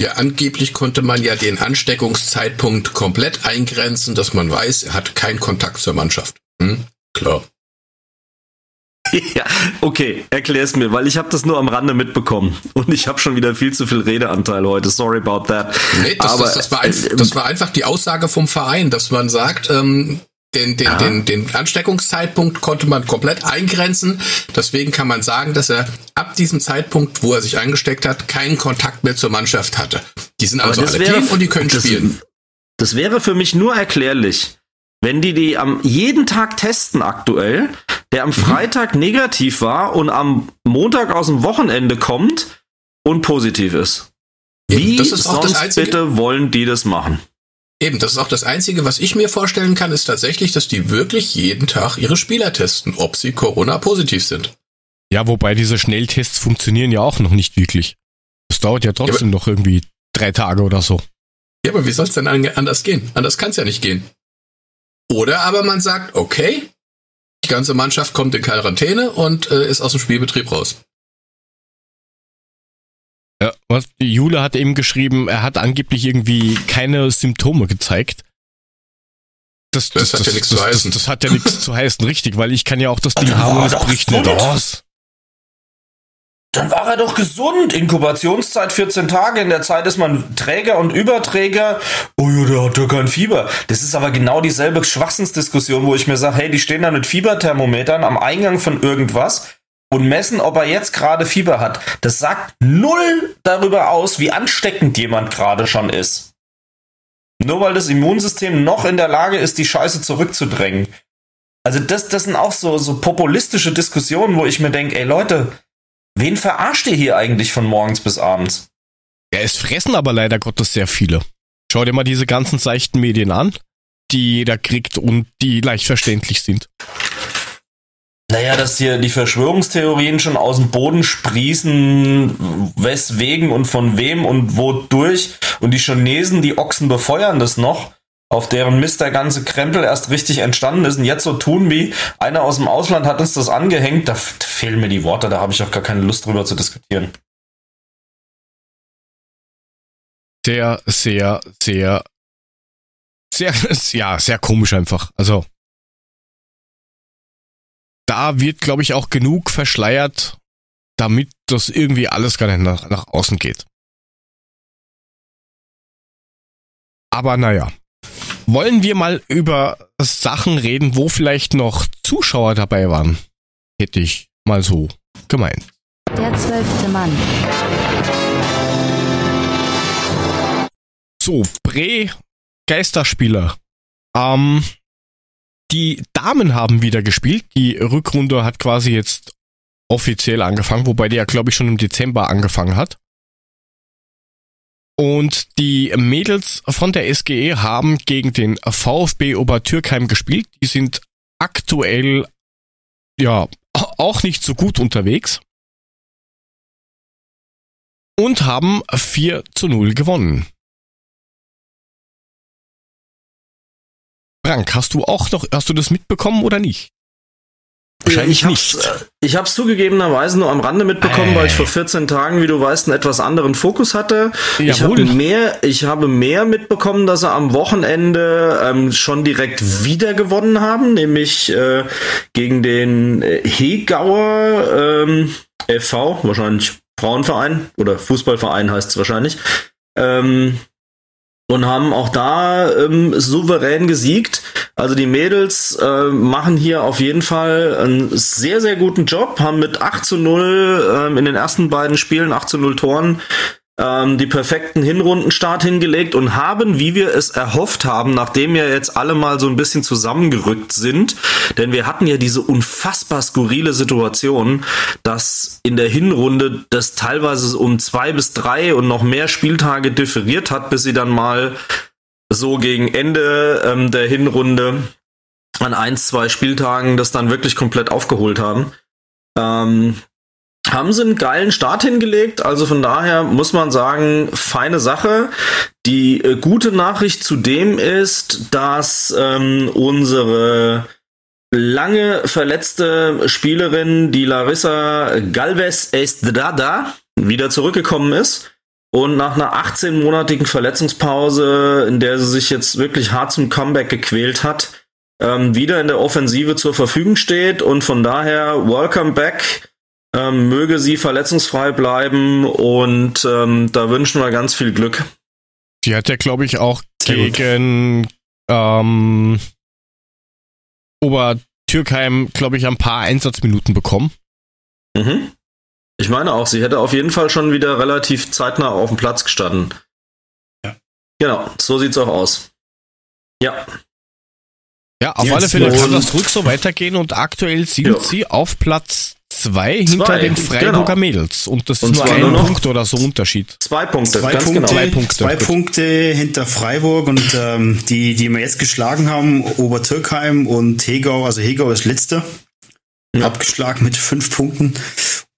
Ja, angeblich konnte man ja den Ansteckungszeitpunkt komplett eingrenzen, dass man weiß, er hat keinen Kontakt zur Mannschaft. Hm? Klar. [LAUGHS] ja, okay, erklär's mir, weil ich habe das nur am Rande mitbekommen und ich habe schon wieder viel zu viel Redeanteil heute. Sorry about that. Nee, das, Aber, das, das, war, ein, äh, das war einfach die Aussage vom Verein, dass man sagt, ähm, den, den, den, den Ansteckungszeitpunkt konnte man komplett eingrenzen. Deswegen kann man sagen, dass er ab diesem Zeitpunkt, wo er sich eingesteckt hat, keinen Kontakt mehr zur Mannschaft hatte. Die sind also alle wäre, und die können das, spielen. Das wäre für mich nur erklärlich, wenn die die am jeden Tag testen aktuell, der am mhm. Freitag negativ war und am Montag aus dem Wochenende kommt und positiv ist. Wie das ist sonst bitte wollen die das machen? Eben, das ist auch das Einzige, was ich mir vorstellen kann, ist tatsächlich, dass die wirklich jeden Tag ihre Spieler testen, ob sie Corona-positiv sind. Ja, wobei diese Schnelltests funktionieren ja auch noch nicht wirklich. Das dauert ja trotzdem ja, noch irgendwie drei Tage oder so. Ja, aber wie soll es denn anders gehen? Anders kann es ja nicht gehen. Oder aber man sagt, okay, die ganze Mannschaft kommt in Quarantäne und äh, ist aus dem Spielbetrieb raus. Ja, was, Jule hat eben geschrieben, er hat angeblich irgendwie keine Symptome gezeigt. Das, das, das, hat ja nichts zu heißen. Das, hat ja nichts zu heißen, richtig, weil ich kann ja auch das Ding haben und es bricht nicht aus. Dann war er doch gesund. Inkubationszeit 14 Tage. In der Zeit ist man Träger und Überträger. Oh ja, der hat ja kein Fieber. Das ist aber genau dieselbe Schwachsinnsdiskussion, wo ich mir sage, hey, die stehen da mit Fieberthermometern am Eingang von irgendwas und messen, ob er jetzt gerade Fieber hat. Das sagt null darüber aus, wie ansteckend jemand gerade schon ist. Nur weil das Immunsystem noch in der Lage ist, die Scheiße zurückzudrängen. Also das, das sind auch so, so populistische Diskussionen, wo ich mir denke, ey Leute, wen verarscht ihr hier eigentlich von morgens bis abends? Ja, es fressen aber leider Gottes sehr viele. Schau dir mal diese ganzen seichten Medien an, die jeder kriegt und die leicht verständlich sind. Naja, dass hier die Verschwörungstheorien schon aus dem Boden sprießen, weswegen und von wem und wodurch. Und die Chinesen, die Ochsen befeuern das noch, auf deren Mist der ganze Krempel erst richtig entstanden ist und jetzt so tun wie einer aus dem Ausland hat uns das angehängt. Da, fehlen mir die Worte, da habe ich auch gar keine Lust drüber zu diskutieren. Sehr, sehr, sehr, sehr, [LAUGHS] ja, sehr komisch einfach. Also da wird, glaube ich, auch genug verschleiert, damit das irgendwie alles gar nicht nach, nach außen geht. Aber naja, wollen wir mal über Sachen reden, wo vielleicht noch Zuschauer dabei waren? Hätte ich mal so gemeint. Der zwölfte Mann. So, Bre Geisterspieler. Ähm, die Damen haben wieder gespielt. Die Rückrunde hat quasi jetzt offiziell angefangen, wobei die ja, glaube ich, schon im Dezember angefangen hat. Und die Mädels von der SGE haben gegen den VfB Obertürkheim gespielt. Die sind aktuell ja auch nicht so gut unterwegs. Und haben 4 zu 0 gewonnen. Frank, hast du auch noch, hast du das mitbekommen oder nicht? Wahrscheinlich ich nicht. Hab's, äh, ich habe es zugegebenerweise nur am Rande mitbekommen, äh. weil ich vor 14 Tagen, wie du weißt, einen etwas anderen Fokus hatte. Jawohl. Ich habe mehr, ich habe mehr mitbekommen, dass sie am Wochenende ähm, schon direkt wieder gewonnen haben, nämlich äh, gegen den äh, Hegauer ähm, FV, wahrscheinlich Frauenverein oder Fußballverein heißt es wahrscheinlich. Ähm, und haben auch da ähm, souverän gesiegt. Also die Mädels äh, machen hier auf jeden Fall einen sehr, sehr guten Job, haben mit 8 zu 0 ähm, in den ersten beiden Spielen 8 zu 0 Toren ähm, die perfekten Hinrundenstart hingelegt und haben, wie wir es erhofft haben, nachdem ja jetzt alle mal so ein bisschen zusammengerückt sind, denn wir hatten ja diese unfassbar skurrile Situation, dass in der Hinrunde das teilweise um zwei bis drei und noch mehr Spieltage differiert hat, bis sie dann mal so gegen Ende ähm, der Hinrunde an ein, zwei Spieltagen das dann wirklich komplett aufgeholt haben. Ähm, haben sie einen geilen Start hingelegt, also von daher muss man sagen, feine Sache. Die äh, gute Nachricht zudem ist, dass ähm, unsere lange verletzte Spielerin, die Larissa Galvez Estrada, wieder zurückgekommen ist und nach einer 18-monatigen Verletzungspause, in der sie sich jetzt wirklich hart zum Comeback gequält hat, ähm, wieder in der Offensive zur Verfügung steht und von daher welcome back. Ähm, möge sie verletzungsfrei bleiben und ähm, da wünschen wir ganz viel Glück. Die hat ja, glaube ich, auch Sehr gegen ähm, Obertürkheim, glaube ich, ein paar Einsatzminuten bekommen. Mhm. Ich meine auch, sie hätte auf jeden Fall schon wieder relativ zeitnah auf dem Platz gestanden. Ja. Genau, so sieht's auch aus. Ja. Ja, auf Jetzt alle Fälle kann das ruhig so weitergehen und aktuell sind ja. sie auf Platz zwei hinter den Freiburger genau. Mädels. Und das ist und nur ein nur Punkt oder so Unterschied. Zwei Punkte, zwei Punkte, genau. Zwei Punkte, zwei Punkte hinter Freiburg und ähm, die, die wir jetzt geschlagen haben, Obertürkheim und Hegau, also Hegau ist letzter. Ja. Abgeschlagen mit fünf Punkten.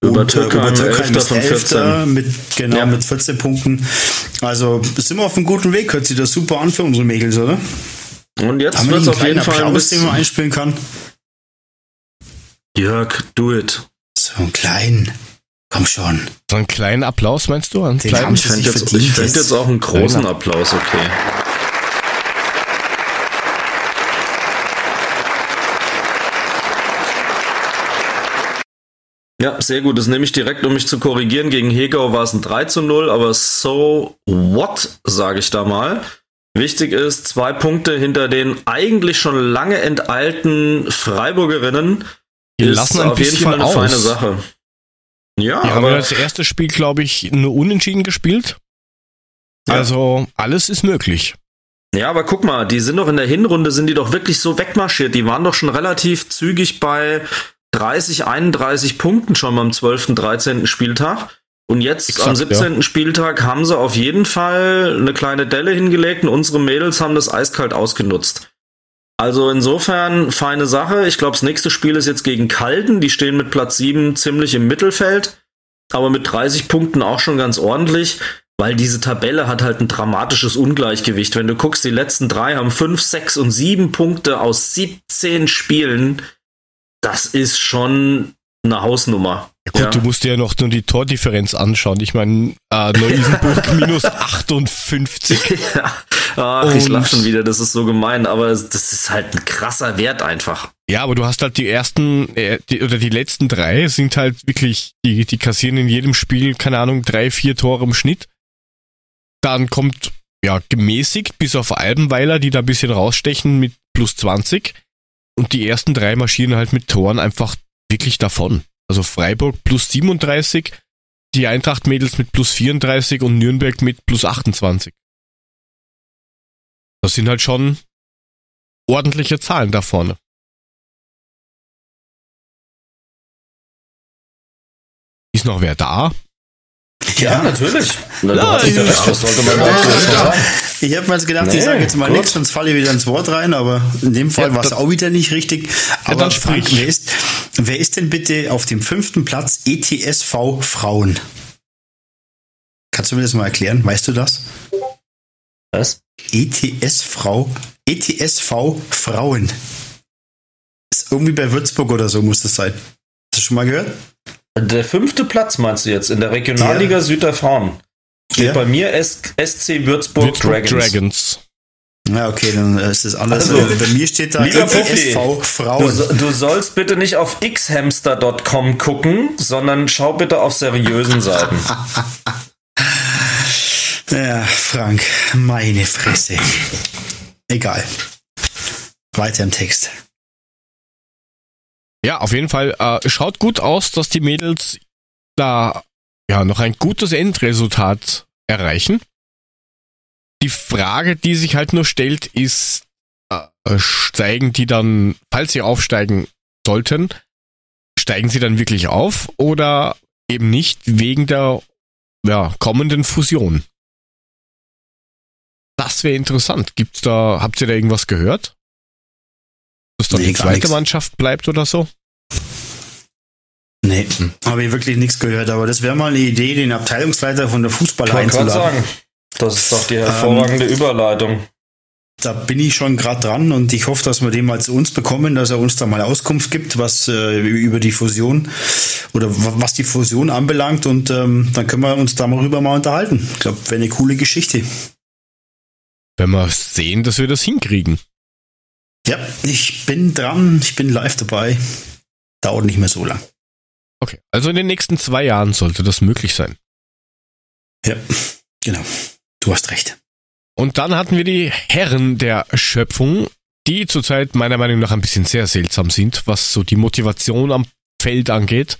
Obertürkheim, und, äh, Obertürkheim ist von 14. Mit, genau, ja. mit 14 Punkten. Also sind wir auf einem guten Weg. Hört sich das super an für unsere Mädels, oder? Und jetzt wird es auf jeden Fall ein bisschen, den man einspielen kann. Jörg, do it. So einen kleinen. Komm schon. So einen kleinen Applaus meinst du? Einen kleinen? Ich fände jetzt, fänd jetzt auch einen großen Applaus okay. Ja, sehr gut. Das nehme ich direkt, um mich zu korrigieren. Gegen Hegau war es ein 3 zu 0, aber so what, sage ich da mal. Wichtig ist, zwei Punkte hinter den eigentlich schon lange enteilten Freiburgerinnen. Die lassen ein auf jeden Fall eine aus. feine Sache. Ja, die aber haben ja das erste Spiel, glaube ich, nur unentschieden gespielt. Ja. Also alles ist möglich. Ja, aber guck mal, die sind doch in der Hinrunde, sind die doch wirklich so wegmarschiert. Die waren doch schon relativ zügig bei 30, 31 Punkten schon beim 12., 13. Spieltag. Und jetzt Exakt, am 17. Ja. Spieltag haben sie auf jeden Fall eine kleine Delle hingelegt und unsere Mädels haben das eiskalt ausgenutzt. Also insofern feine Sache. Ich glaube, das nächste Spiel ist jetzt gegen Kalden. Die stehen mit Platz 7 ziemlich im Mittelfeld, aber mit 30 Punkten auch schon ganz ordentlich, weil diese Tabelle hat halt ein dramatisches Ungleichgewicht. Wenn du guckst, die letzten drei haben 5, 6 und 7 Punkte aus 17 Spielen. Das ist schon eine Hausnummer. Ja gut, ja. du musst dir ja noch nur die Tordifferenz anschauen. Ich meine, äh, Neu-Isenburg [LAUGHS] minus 58. ja. Ach, ich lach schon wieder, das ist so gemein, aber das ist halt ein krasser Wert einfach. Ja, aber du hast halt die ersten äh, die, oder die letzten drei sind halt wirklich, die, die kassieren in jedem Spiel, keine Ahnung, drei, vier Tore im Schnitt. Dann kommt ja gemäßigt bis auf Albenweiler, die da ein bisschen rausstechen mit plus 20. Und die ersten drei marschieren halt mit Toren einfach wirklich davon. Also Freiburg plus 37, die Eintracht-Mädels mit plus 34 und Nürnberg mit plus 28. Das sind halt schon ordentliche Zahlen da vorne. Ist noch wer da? Ja, ja. natürlich. Na, ja, ich, ja, habe mir jetzt gedacht, nee, ich sage jetzt mal nichts, sonst falle ich wieder ins Wort rein, aber in dem Fall war es auch wieder nicht richtig. Aber ja, Frank, wer ist, wer ist denn bitte auf dem fünften Platz ETSV Frauen? Kannst du mir das mal erklären? Weißt du das? Was? ETSV, ETSV Frauen. Ist irgendwie bei Würzburg oder so muss das sein. Hast du schon mal gehört? Der fünfte Platz meinst du jetzt in der Regionalliga ja. Süd der Frauen? Steht ja. bei mir SC Würzburg, Würzburg Dragons. Dragons. Ja, okay, dann ist das alles. Also, bei mir steht da SV Frauen. Du, du, sollst bitte nicht auf xhamster.com gucken, sondern schau bitte auf seriösen Seiten. [LAUGHS] ja, Frank, meine Fresse. Egal. Weiter im Text. Ja, auf jeden Fall. Äh, schaut gut aus, dass die Mädels da ja noch ein gutes Endresultat erreichen. Die Frage, die sich halt nur stellt, ist, äh, steigen die dann, falls sie aufsteigen sollten, steigen sie dann wirklich auf oder eben nicht wegen der ja, kommenden Fusion? Das wäre interessant. Gibt's da, habt ihr da irgendwas gehört? Dass dann Nee, die zweite. Mannschaft bleibt oder so? Nee, Hm. habe ich wirklich nichts gehört, aber das wäre mal eine Idee, den Abteilungsleiter von der Fußball einzuladen. sagen, das ist doch die hervorragende Überleitung. Da bin ich schon gerade dran und ich hoffe, dass wir den mal zu uns bekommen, dass er uns da mal Auskunft gibt, was äh, über die Fusion oder wa- was die Fusion anbelangt und ähm, dann können wir uns da mal rüber mal unterhalten. Ich glaube, wäre eine coole Geschichte. Wenn wir sehen, dass wir das hinkriegen. Ja, ich bin dran, ich bin live dabei. Dauert nicht mehr so lang. Okay. Also in den nächsten zwei Jahren sollte das möglich sein. Ja, genau. Du hast recht. Und dann hatten wir die Herren der Schöpfung, die zurzeit meiner Meinung nach ein bisschen sehr seltsam sind, was so die Motivation am Feld angeht.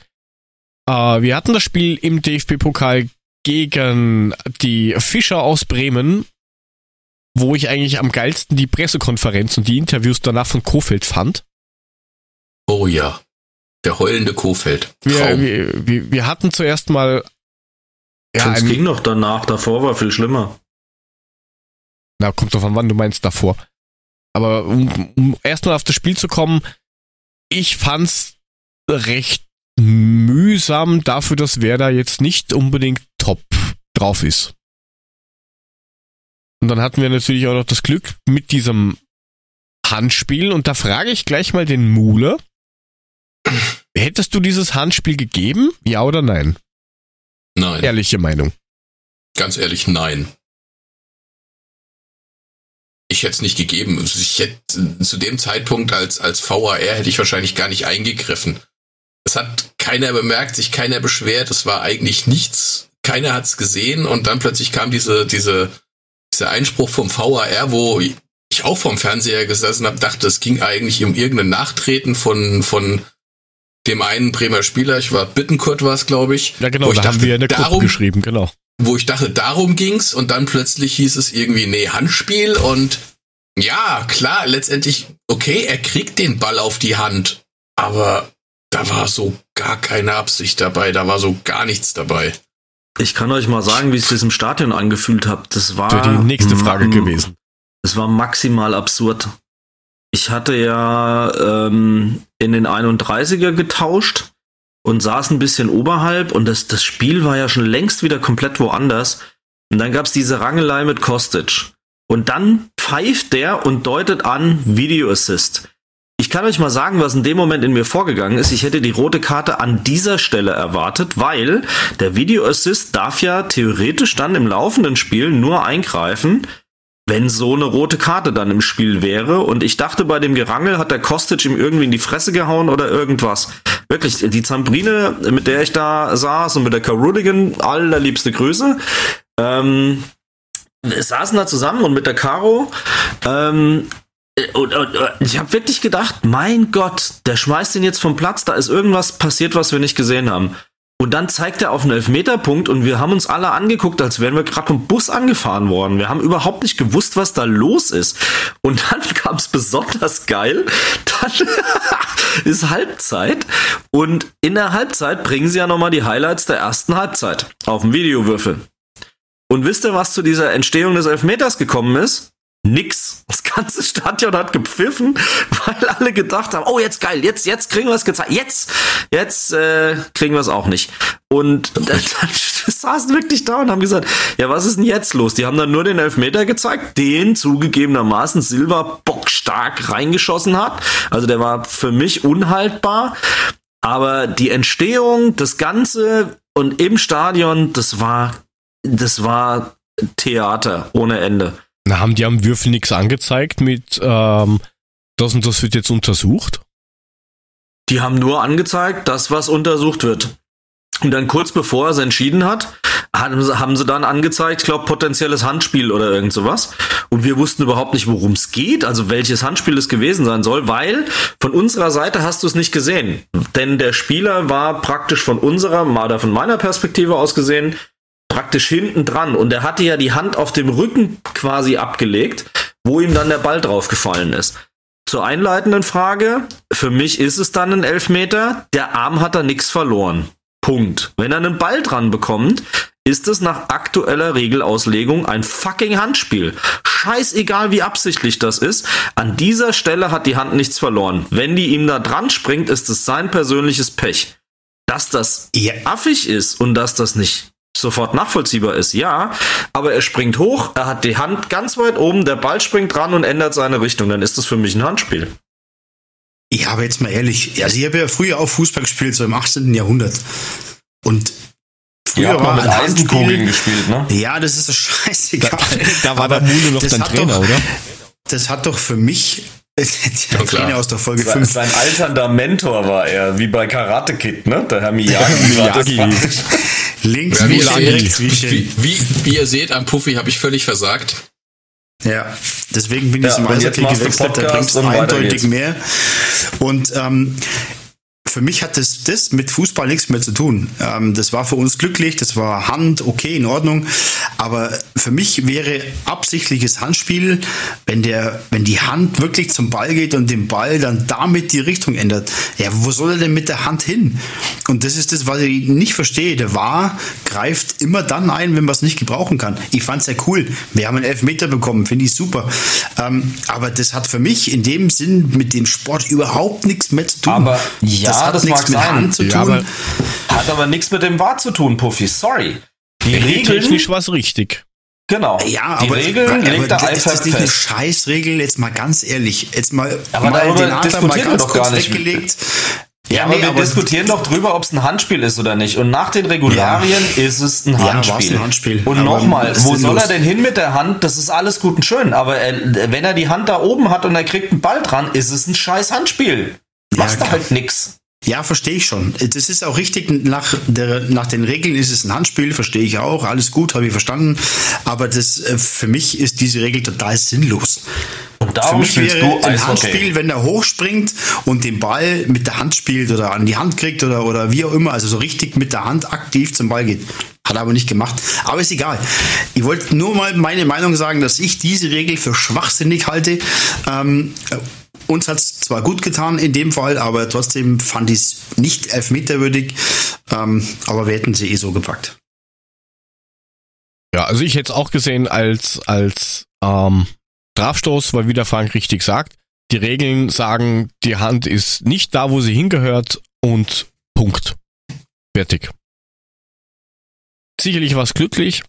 Äh, wir hatten das Spiel im DFB-Pokal gegen die Fischer aus Bremen, wo ich eigentlich am geilsten die Pressekonferenz und die Interviews danach von Kofeld fand. Oh ja. Der heulende Kofeld. Wir, Traum. wir, wir, wir hatten zuerst mal ja, es ging noch danach, davor war viel schlimmer. Na, kommt drauf an, wann du meinst davor. Aber um, um erstmal auf das Spiel zu kommen, ich fand's recht mühsam dafür, dass Werder jetzt nicht unbedingt top drauf ist. Und dann hatten wir natürlich auch noch das Glück mit diesem Handspiel und da frage ich gleich mal den Mule. Hättest du dieses Handspiel gegeben? Ja oder nein? Nein. Ehrliche Meinung. Ganz ehrlich, nein. Ich hätte es nicht gegeben. Ich hätte zu dem Zeitpunkt als, als VAR hätte ich wahrscheinlich gar nicht eingegriffen. Es hat keiner bemerkt, sich keiner beschwert, es war eigentlich nichts, keiner hat es gesehen und dann plötzlich kam diese, diese, dieser Einspruch vom VAR, wo ich auch vom Fernseher gesessen habe, dachte, es ging eigentlich um irgendein Nachtreten von, von dem einen Bremer Spieler, ich war Bittenkurt war es, glaube ich. Ja genau, wo ich da haben dachte, wir in der Gruppe darum, geschrieben, genau. wo ich dachte, darum ging's und dann plötzlich hieß es irgendwie, nee, Handspiel und ja, klar, letztendlich, okay, er kriegt den Ball auf die Hand, aber da war so gar keine Absicht dabei, da war so gar nichts dabei. Ich kann euch mal sagen, wie ich das im Stadion angefühlt habe. Das war die nächste Frage ma- gewesen. Es war maximal absurd. Ich hatte ja ähm, in den 31er getauscht und saß ein bisschen oberhalb und das, das Spiel war ja schon längst wieder komplett woanders. Und dann gab's diese Rangelei mit Kostic. Und dann pfeift der und deutet an Video Assist. Ich kann euch mal sagen, was in dem Moment in mir vorgegangen ist. Ich hätte die rote Karte an dieser Stelle erwartet, weil der Video Assist darf ja theoretisch dann im laufenden Spiel nur eingreifen, wenn so eine rote Karte dann im Spiel wäre. Und ich dachte, bei dem Gerangel hat der Kostic ihm irgendwie in die Fresse gehauen oder irgendwas. Wirklich, die Zambrine, mit der ich da saß und mit der Carudigan, allerliebste Grüße. Ähm, saßen da zusammen und mit der Caro. Ähm, und, und, und ich habe wirklich gedacht, mein Gott, der schmeißt ihn jetzt vom Platz, da ist irgendwas passiert, was wir nicht gesehen haben. Und dann zeigt er auf einen Elfmeterpunkt und wir haben uns alle angeguckt, als wären wir gerade vom Bus angefahren worden. Wir haben überhaupt nicht gewusst, was da los ist. Und dann [LAUGHS] kam es besonders geil. Dann [LAUGHS] ist Halbzeit und in der Halbzeit bringen sie ja nochmal die Highlights der ersten Halbzeit auf dem Videowürfel. Und wisst ihr, was zu dieser Entstehung des Elfmeters gekommen ist? Nix. Das ganze Stadion hat gepfiffen, [LAUGHS] weil alle gedacht haben, oh, jetzt geil, jetzt, jetzt kriegen wir es gezeigt. Jetzt, jetzt äh, kriegen wir es auch nicht. Und dann, dann [LAUGHS] saßen wirklich da und haben gesagt, ja, was ist denn jetzt los? Die haben dann nur den Elfmeter gezeigt, den zugegebenermaßen Silva bockstark reingeschossen hat. Also der war für mich unhaltbar. Aber die Entstehung, das Ganze und im Stadion, das war, das war Theater ohne Ende. Na, haben die am Würfel nichts angezeigt mit, ähm, das und das wird jetzt untersucht? Die haben nur angezeigt, dass was untersucht wird. Und dann kurz bevor er es entschieden hat, haben sie, haben sie dann angezeigt, ich glaube, potenzielles Handspiel oder irgend sowas. Und wir wussten überhaupt nicht, worum es geht, also welches Handspiel es gewesen sein soll, weil von unserer Seite hast du es nicht gesehen. Denn der Spieler war praktisch von unserer, oder von meiner Perspektive aus gesehen, praktisch hinten dran. Und er hatte ja die Hand auf dem Rücken quasi abgelegt, wo ihm dann der Ball draufgefallen ist. Zur einleitenden Frage, für mich ist es dann ein Elfmeter, der Arm hat da nichts verloren. Punkt. Wenn er einen Ball dran bekommt, ist es nach aktueller Regelauslegung ein fucking Handspiel. Scheißegal, wie absichtlich das ist. An dieser Stelle hat die Hand nichts verloren. Wenn die ihm da dran springt, ist es sein persönliches Pech. Dass das Ja. affig ist und dass das nicht sofort nachvollziehbar ist, ja, aber er springt hoch, er hat die Hand ganz weit oben, der Ball springt dran und ändert seine Richtung, dann ist das für mich ein Handspiel. Ja, aber jetzt mal ehrlich. Also ich habe ja früher auch Fußball gespielt, so im 18. Jahrhundert. Und früher war ein Handspiel. gespielt, ne? Ja, das ist doch scheißegal. Da war Aber der Mule noch das dein hat Trainer, doch, oder? Das hat doch für mich [LAUGHS] der Ja, klar. Trainer aus der Folge Sein, 5. sein alternder Mentor war er, wie bei Karate Kid, ne? Der Herr Miyagi. [LAUGHS] war das Miyagi. Links Ja, wie, wie rechts wie seht, wie, schön. wie, ihr seht, am Puffy habe ich völlig versagt. Ja, deswegen bin ich Ja, zum Eishockey gewechselt, da und weiter eindeutig mehr. Und ähm, für mich hat das, das mit Fußball nichts mehr zu tun. Ähm, das war für uns glücklich, das war Hand, okay, in Ordnung. Aber für mich wäre absichtliches Handspiel, wenn der, wenn die Hand wirklich zum Ball geht und den Ball dann damit die Richtung ändert. Ja, wo soll er denn mit der Hand hin? Und das ist das, was ich nicht verstehe. Der war greift immer dann ein, wenn man es nicht gebrauchen kann. Ich fand's ja cool. Wir haben einen Elfmeter bekommen, finde ich super. Ähm, aber das hat für mich in dem Sinn mit dem Sport überhaupt nichts mehr zu tun. Aber ja, das hat das nichts mag mit sein. Hand zu Ja, tun. aber- Hat aber nichts mit dem Wahr zu tun, Puffy. Sorry. Die Regeln, Technisch war es richtig. genau. ja, die aber, Regeln aber legt der das ist eine fest. Scheißregel, jetzt mal ganz ehrlich. Jetzt mal, Aber mal den Adler mal ganz doch kurz gar nicht. weggelegt. Ja, aber wir diskutieren doch drüber, ob es ein Handspiel ist oder nicht. Und nach den Regularien ist es ein Ja, Handspiel. war's ein Handspiel. Und Aber nochmal, das wo soll sinnlos. er denn hin mit der Hand? Das ist alles gut und schön. Aber er, wenn er die Hand da oben hat und er kriegt einen Ball dran, ist es ein scheiß Handspiel. Machst du halt nix. Ja, verstehe ich schon. Das ist auch richtig. Nach, der, nach den Regeln ist es ein Handspiel, verstehe ich auch. Alles gut, habe ich verstanden. Aber das, äh, für mich ist diese Regel total sinnlos. Und Für darum mich spielst wäre du ein. Handspiel, wenn er hochspringt und den Ball mit der Hand spielt oder an die Hand kriegt oder, oder wie auch immer, also so richtig mit der Hand aktiv zum Ball geht. Hat er aber nicht gemacht. Aber ist egal. Ich wollte nur mal meine Meinung sagen, dass ich diese Regel für schwachsinnig halte. Ähm, äh, uns hat es zwar gut getan in dem Fall, aber trotzdem fand ich es nicht elfmeterwürdig. Ähm, aber wir hätten sie eh so gepackt. Ja, also ich hätte es auch gesehen als, als ähm, Strafstoß, weil wie der Frank richtig sagt, die Regeln sagen, die Hand ist nicht da, wo sie hingehört und Punkt. Fertig. Sicherlich war es glücklich.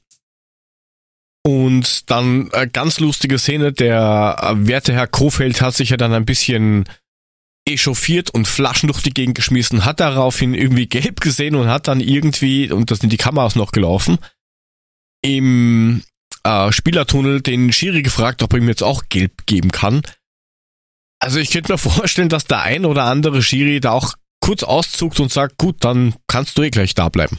Und dann äh, ganz lustige Szene, der äh, werte Herr Kofeld hat sich ja dann ein bisschen echauffiert und Flaschen durch die Gegend geschmissen, hat daraufhin irgendwie gelb gesehen und hat dann irgendwie, und das sind die Kameras noch gelaufen, im äh, Spielertunnel den Schiri gefragt, ob er ihm jetzt auch gelb geben kann. Also ich könnte mir vorstellen, dass der ein oder andere Schiri da auch kurz auszuckt und sagt, gut, dann kannst du eh gleich da bleiben.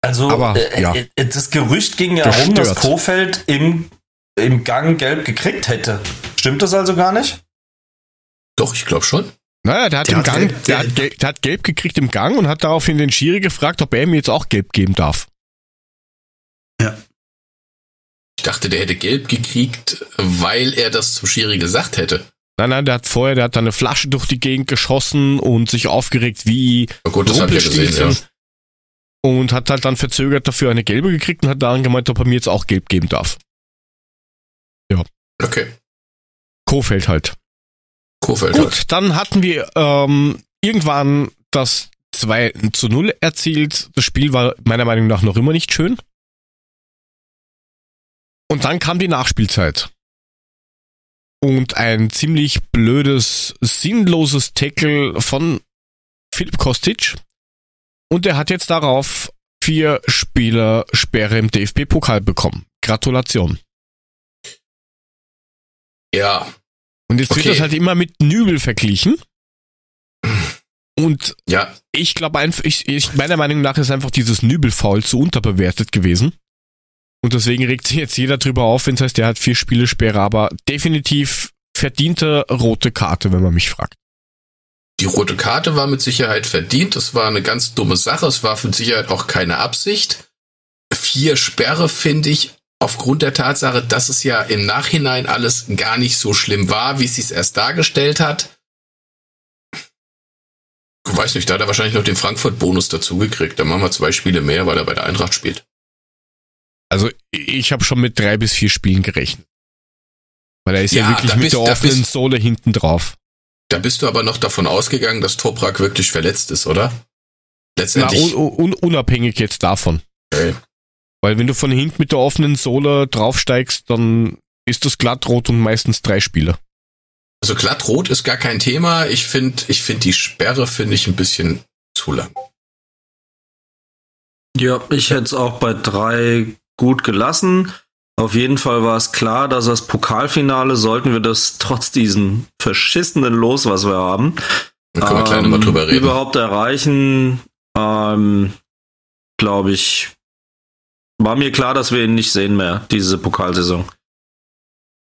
Also, Aber, äh, ja. äh, das Gerücht ging ja rum, dass Kofeld im, im Gang gelb gekriegt hätte. Stimmt das also gar nicht? Doch, ich glaube schon. Naja, der hat Der im hat Gang, gelb- der, der- hat gelb, der hat gelb gekriegt im Gang und hat daraufhin den Schiri gefragt, ob er ihm jetzt auch gelb geben darf. Ich dachte, der hätte gelb gekriegt, weil er das zum Schiri gesagt hätte. Nein, nein, der hat vorher, der hat da eine Flasche durch die Gegend geschossen und sich aufgeregt wie Na gut, das habe ich ja gesehen, ja. Und hat halt dann verzögert dafür eine gelbe gekriegt und hat dann gemeint, ob er mir jetzt auch gelb geben darf. Okay. Kofeld halt. Kofeld halt. Gut, dann hatten wir ähm, irgendwann das 2 zu 0 erzielt. Das Spiel war meiner Meinung nach noch immer nicht schön. Und dann kam die Nachspielzeit. Und ein ziemlich blödes, sinnloses Tackle von Philipp Kostic. Und er hat jetzt darauf vier Spieler Sperre im DFB-Pokal bekommen. Gratulation. Ja, Und jetzt wird Okay. das halt immer mit Nübel verglichen. Und ja, ich glaube einfach, ich, ich, meiner Meinung nach ist einfach dieses Nübel-Foul zu unterbewertet gewesen. Und deswegen regt sich jetzt jeder drüber auf, wenn es heißt, der hat vier Spiele Sperre, aber definitiv verdiente rote Karte, wenn man mich fragt. Die rote Karte war mit Sicherheit verdient. Das war eine ganz dumme Sache. Es war mit Sicherheit auch keine Absicht. Vier Sperre finde ich aufgrund der Tatsache, dass es ja im Nachhinein alles gar nicht so schlimm war, wie es sich erst dargestellt hat. Ich weiß nicht, da hat er wahrscheinlich noch den Frankfurt-Bonus dazugekriegt. Da machen wir zwei Spiele mehr, weil er bei der Eintracht spielt. Also ich habe schon mit drei bis vier Spielen gerechnet. Weil er ist ja, Ja, wirklich mit bist- der offenen bist- Sohle hinten drauf. Da bist du aber noch davon ausgegangen, dass Toprak wirklich verletzt ist, oder? Na, Letztendlich. un, un, unabhängig jetzt davon. Okay. Weil wenn du von hinten mit der offenen Sohle draufsteigst, dann ist das glattrot und meistens drei Spieler. Also glattrot ist gar kein Thema. Ich finde, ich finde die Sperre finde ich ein bisschen zu lang. Ja, ich hätte es auch bei drei gut gelassen. Auf jeden Fall war es klar, dass das Pokalfinale, sollten wir das trotz diesem verschissenen Los, was wir haben, können wir gleich ähm, nochmal drüber reden. überhaupt erreichen, ähm, glaube ich, war mir klar, dass wir ihn nicht sehen mehr, diese Pokalsaison.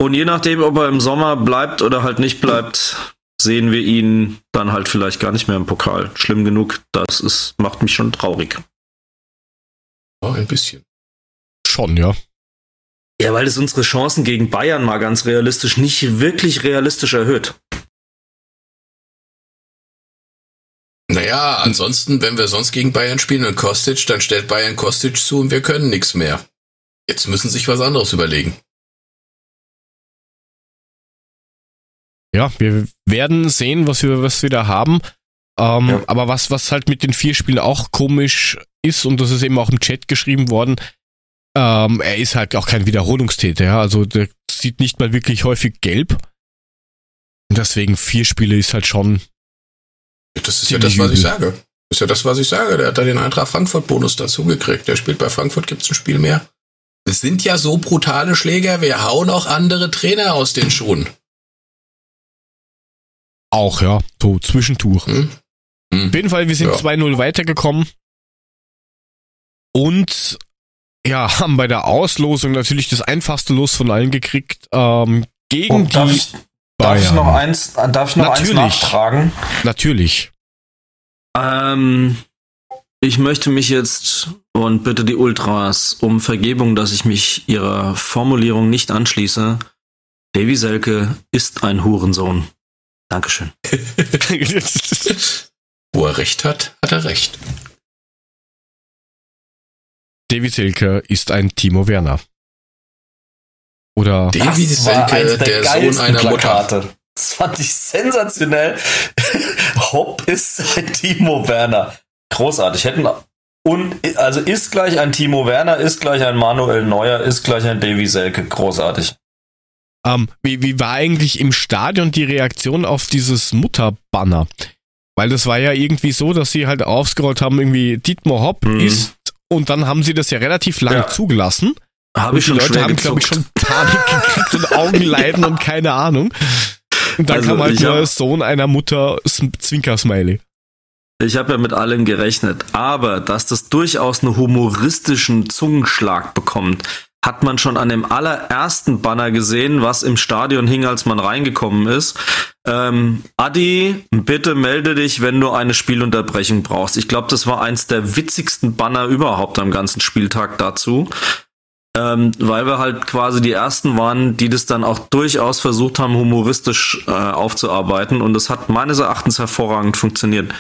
Und je nachdem, ob er im Sommer bleibt oder halt nicht bleibt, sehen wir ihn dann halt vielleicht gar nicht mehr im Pokal. Schlimm genug, das ist, macht mich schon traurig. Oh, ein bisschen. Schon, ja. Ja, weil es unsere Chancen gegen Bayern mal ganz realistisch nicht wirklich realistisch erhöht. Naja, ansonsten, wenn wir sonst gegen Bayern spielen und Kostic, dann stellt Bayern Kostic zu und wir können nichts mehr. Jetzt müssen sich was anderes überlegen. Ja, wir werden sehen, was wir, was wir da haben. Ähm, Ja. Aber was, was halt mit den vier Spielen auch komisch ist, und das ist eben auch im Chat geschrieben worden, ähm, er ist halt auch kein Wiederholungstäter, ja. Also der sieht nicht mal wirklich häufig gelb. Und deswegen vier Spiele ist halt schon. Das ist ja das, was ich sage. Das ist ja das, was ich sage. Der hat da den Eintracht Frankfurt-Bonus dazu gekriegt. Der spielt bei Frankfurt, gibt's ein Spiel mehr. Es sind ja so brutale Schläger, wir hauen auch andere Trainer aus den Schuhen. Auch, ja, so Zwischentuch. Hm? Hm. Auf jeden Fall, wir sind Ja. 2-0 weitergekommen. Und ja, [LAUGHS] haben bei der Auslosung natürlich das einfachste Los von allen gekriegt. Ähm, gegen Und darf die ich, darf ich Bayern. noch eins, darf ich noch eins Natürlich. nachtragen? Natürlich. Ähm, ich möchte mich jetzt und bitte die Ultras um Vergebung, dass ich mich ihrer Formulierung nicht anschließe. Davy Selke ist ein Hurensohn. Dankeschön. [LAUGHS] Wo er recht hat, hat er recht. David Selke ist ein Timo Werner. Oder Davy Selke, der, Sohn einer Mutter. Das fand ich sensationell. [LAUGHS] Hopp ist ein Timo Werner. Großartig. Hätten und also ist gleich ein Timo Werner, ist gleich ein Manuel Neuer, ist gleich ein Davy Selke. Großartig. ähm, wie, wie war eigentlich im Stadion die Reaktion auf dieses Mutterbanner? Weil das war ja irgendwie so, dass sie halt aufscrollt haben, irgendwie Dietmar Hopp Mhm. ist und dann haben sie das ja relativ lang Ja. zugelassen. Habe Und ich die schon Leute schwer haben, glaube ich, schon Panik gekriegt und Augenleiden [LAUGHS] und keine Ahnung. Und dann Also, kam halt der hab- Sohn einer Mutter Sm- Zwinker-Smiley. Ich habe ja mit allem gerechnet, aber dass das durchaus einen humoristischen Zungenschlag bekommt, hat man schon an dem allerersten Banner gesehen, was im Stadion hing, als man reingekommen ist. Ähm, Adi, bitte melde dich, wenn du eine Spielunterbrechung brauchst. Ich glaube, das war eins der witzigsten Banner überhaupt am ganzen Spieltag dazu. Ähm, weil wir halt quasi die ersten waren, die das dann auch durchaus versucht haben, humoristisch äh, aufzuarbeiten. Und das hat meines Erachtens hervorragend funktioniert.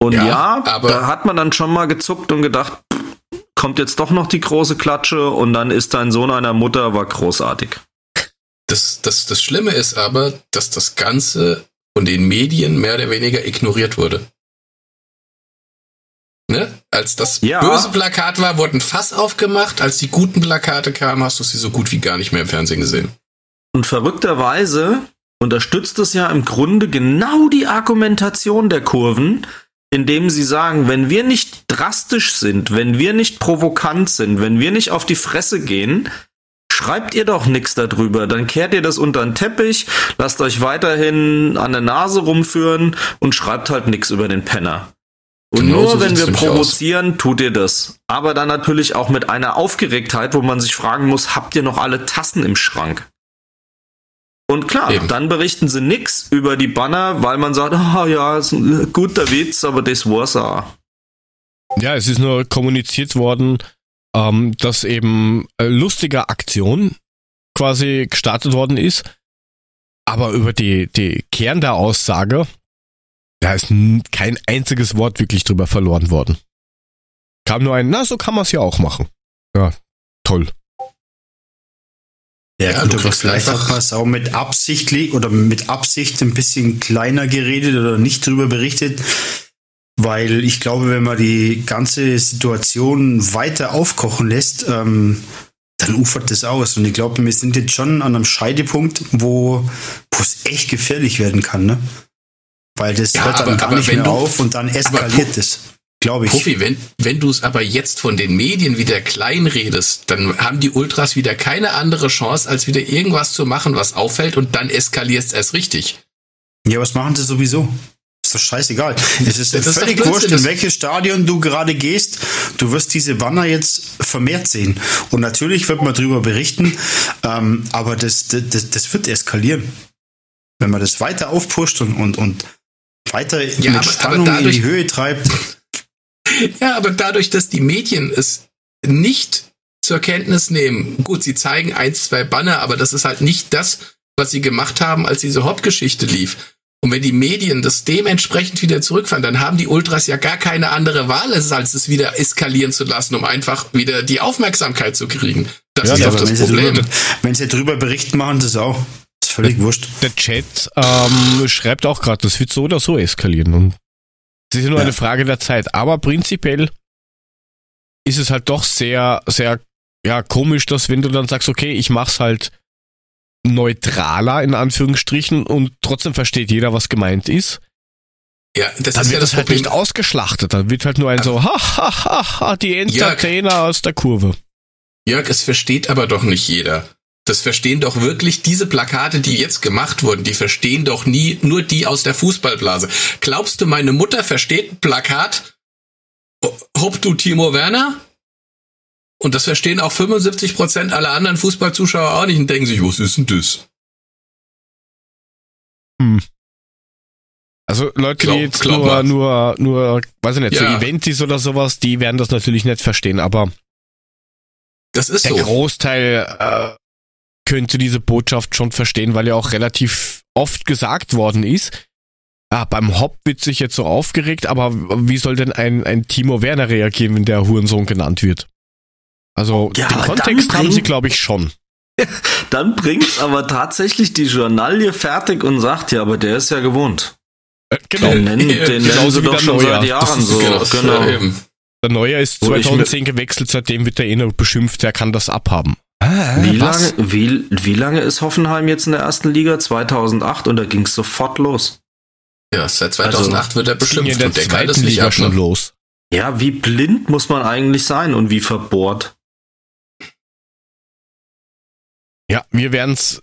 Und Ja, ja, aber- da hat man dann schon mal gezuckt und gedacht, pff, kommt jetzt doch noch die große Klatsche und dann ist dein Sohn einer Mutter, war großartig. Das, das, das Schlimme ist aber, dass das Ganze von den Medien mehr oder weniger ignoriert wurde. Ne? Als das Ja. böse Plakat war, wurde ein Fass aufgemacht. Als die guten Plakate kamen, hast du sie so gut wie gar nicht mehr im Fernsehen gesehen. Und verrückterweise unterstützt es ja im Grunde genau die Argumentation der Kurven, indem sie sagen, wenn wir nicht drastisch sind, wenn wir nicht provokant sind, wenn wir nicht auf die Fresse gehen, schreibt ihr doch nichts darüber. Dann kehrt ihr das unter den Teppich, lasst euch weiterhin an der Nase rumführen und schreibt halt nichts über den Penner. Und Genau nur so wenn wir nämlich aus. provozieren, tut ihr das. Aber dann natürlich auch mit einer Aufgeregtheit, wo man sich fragen muss, habt ihr noch alle Tassen im Schrank? Und klar, Eben. dann berichten sie nix über die Banner, weil man sagt, ah ja, ist ein guter Witz, aber das war's auch. Ja, es ist nur kommuniziert worden, ähm, dass eben äh, lustige Aktion quasi gestartet worden ist. Aber über die, die Kern der Aussage, da ist kein einziges Wort wirklich drüber verloren worden. Kam nur ein, na, so kann man es ja auch machen. Ja, toll. Ja, Ja, gut, du aber kriegst vielleicht man es auch mit absichtlich oder mit Absicht ein bisschen kleiner geredet oder nicht drüber berichtet, weil ich glaube, wenn man die ganze Situation weiter aufkochen lässt, ähm, dann ufert das aus. Und ich glaube, wir sind jetzt schon an einem Scheidepunkt, wo es echt gefährlich werden kann, ne? Weil das Ja, hört dann aber- gar aber nicht mehr du- auf und dann eskaliert es, glaube ich. Profi, wenn, wenn du es aber jetzt von den Medien wieder klein redest, dann haben die Ultras wieder keine andere Chance, als wieder irgendwas zu machen, was auffällt und dann eskaliert es erst richtig. Ja, was machen sie sowieso? Ist doch scheißegal. Es ist, [LAUGHS] ist völlig wurscht, in welches Stadion du gerade gehst. Du wirst diese Banner jetzt vermehrt sehen. Und natürlich wird man darüber berichten, ähm, aber das, das, das wird eskalieren. Wenn man das weiter aufpusht und, und, und weiter Ja, mit aber- Spannung aber in dadurch- die Höhe treibt. [LAUGHS] Ja, aber dadurch, dass die Medien es nicht zur Kenntnis nehmen, gut, sie zeigen eins, zwei Banner, aber das ist halt nicht das, was sie gemacht haben, als diese Hauptgeschichte lief. Und wenn die Medien das dementsprechend wieder zurückfahren, dann haben die Ultras ja gar keine andere Wahl, als es wieder eskalieren zu lassen, um einfach wieder die Aufmerksamkeit zu kriegen. Das Ja, ist doch das wenn sie, Problem. drüber, wenn sie drüber berichten, machen es auch. Ist völlig wurscht. Der Chat ähm, schreibt auch gerade, das wird so oder so eskalieren. Und es ist ja nur Ja. eine Frage der Zeit. Aber prinzipiell ist es halt doch sehr, sehr ja, komisch, dass wenn du dann sagst, okay, ich mach's halt neutraler in Anführungsstrichen und trotzdem versteht jeder, was gemeint ist, Ja, das dann ist ja wird das das halt Problem. nicht ausgeschlachtet. Dann wird halt nur ein so, ha, ha, ha, ha, die Entertainer aus der Kurve. Jörg, es versteht aber doch nicht jeder. Das verstehen doch wirklich diese Plakate, die jetzt gemacht wurden, die verstehen doch nie nur die aus der Fußballblase. Glaubst du, meine Mutter versteht ein Plakat? Hopp du Timo Werner? Und das verstehen auch 75% aller anderen Fußballzuschauer auch nicht und denken sich, was ist denn das? Also Leute, Glaub- die jetzt glaub nur, nur, nur, weiß ich nicht, so Ja. Eventis oder sowas, die werden das natürlich nicht verstehen, aber Das ist der so. Großteil äh, könnte diese Botschaft schon verstehen, weil ja auch relativ oft gesagt worden ist. Ah, beim Hop wird sich jetzt so aufgeregt, aber wie soll denn ein, ein Timo Werner reagieren, wenn der Hurensohn genannt wird? Also Ja, den Kontext haben sie, glaube ich, schon. [LAUGHS] Dann bringt's aber tatsächlich die Journalie fertig und sagt, ja, aber der ist ja gewohnt. Äh, genau. Den nennen, den nennen sie doch der schon Neuer. seit Jahren ist so. Genau, ist Genau. ja eben. Der Neuer ist Wo ich 2010 gewechselt, seitdem wird er eh noch beschimpft, der kann das abhaben. Ah, Wie was? lange, wie, wie lange ist Hoffenheim jetzt in der ersten Liga? 2008 und da ging's sofort los. Ja, seit 2008 wird er ging ja beschimpft in der und der kann das Liga ab. schon Ne? los. Ja, wie blind muss man eigentlich sein und wie verbohrt? Ja, wir werden's,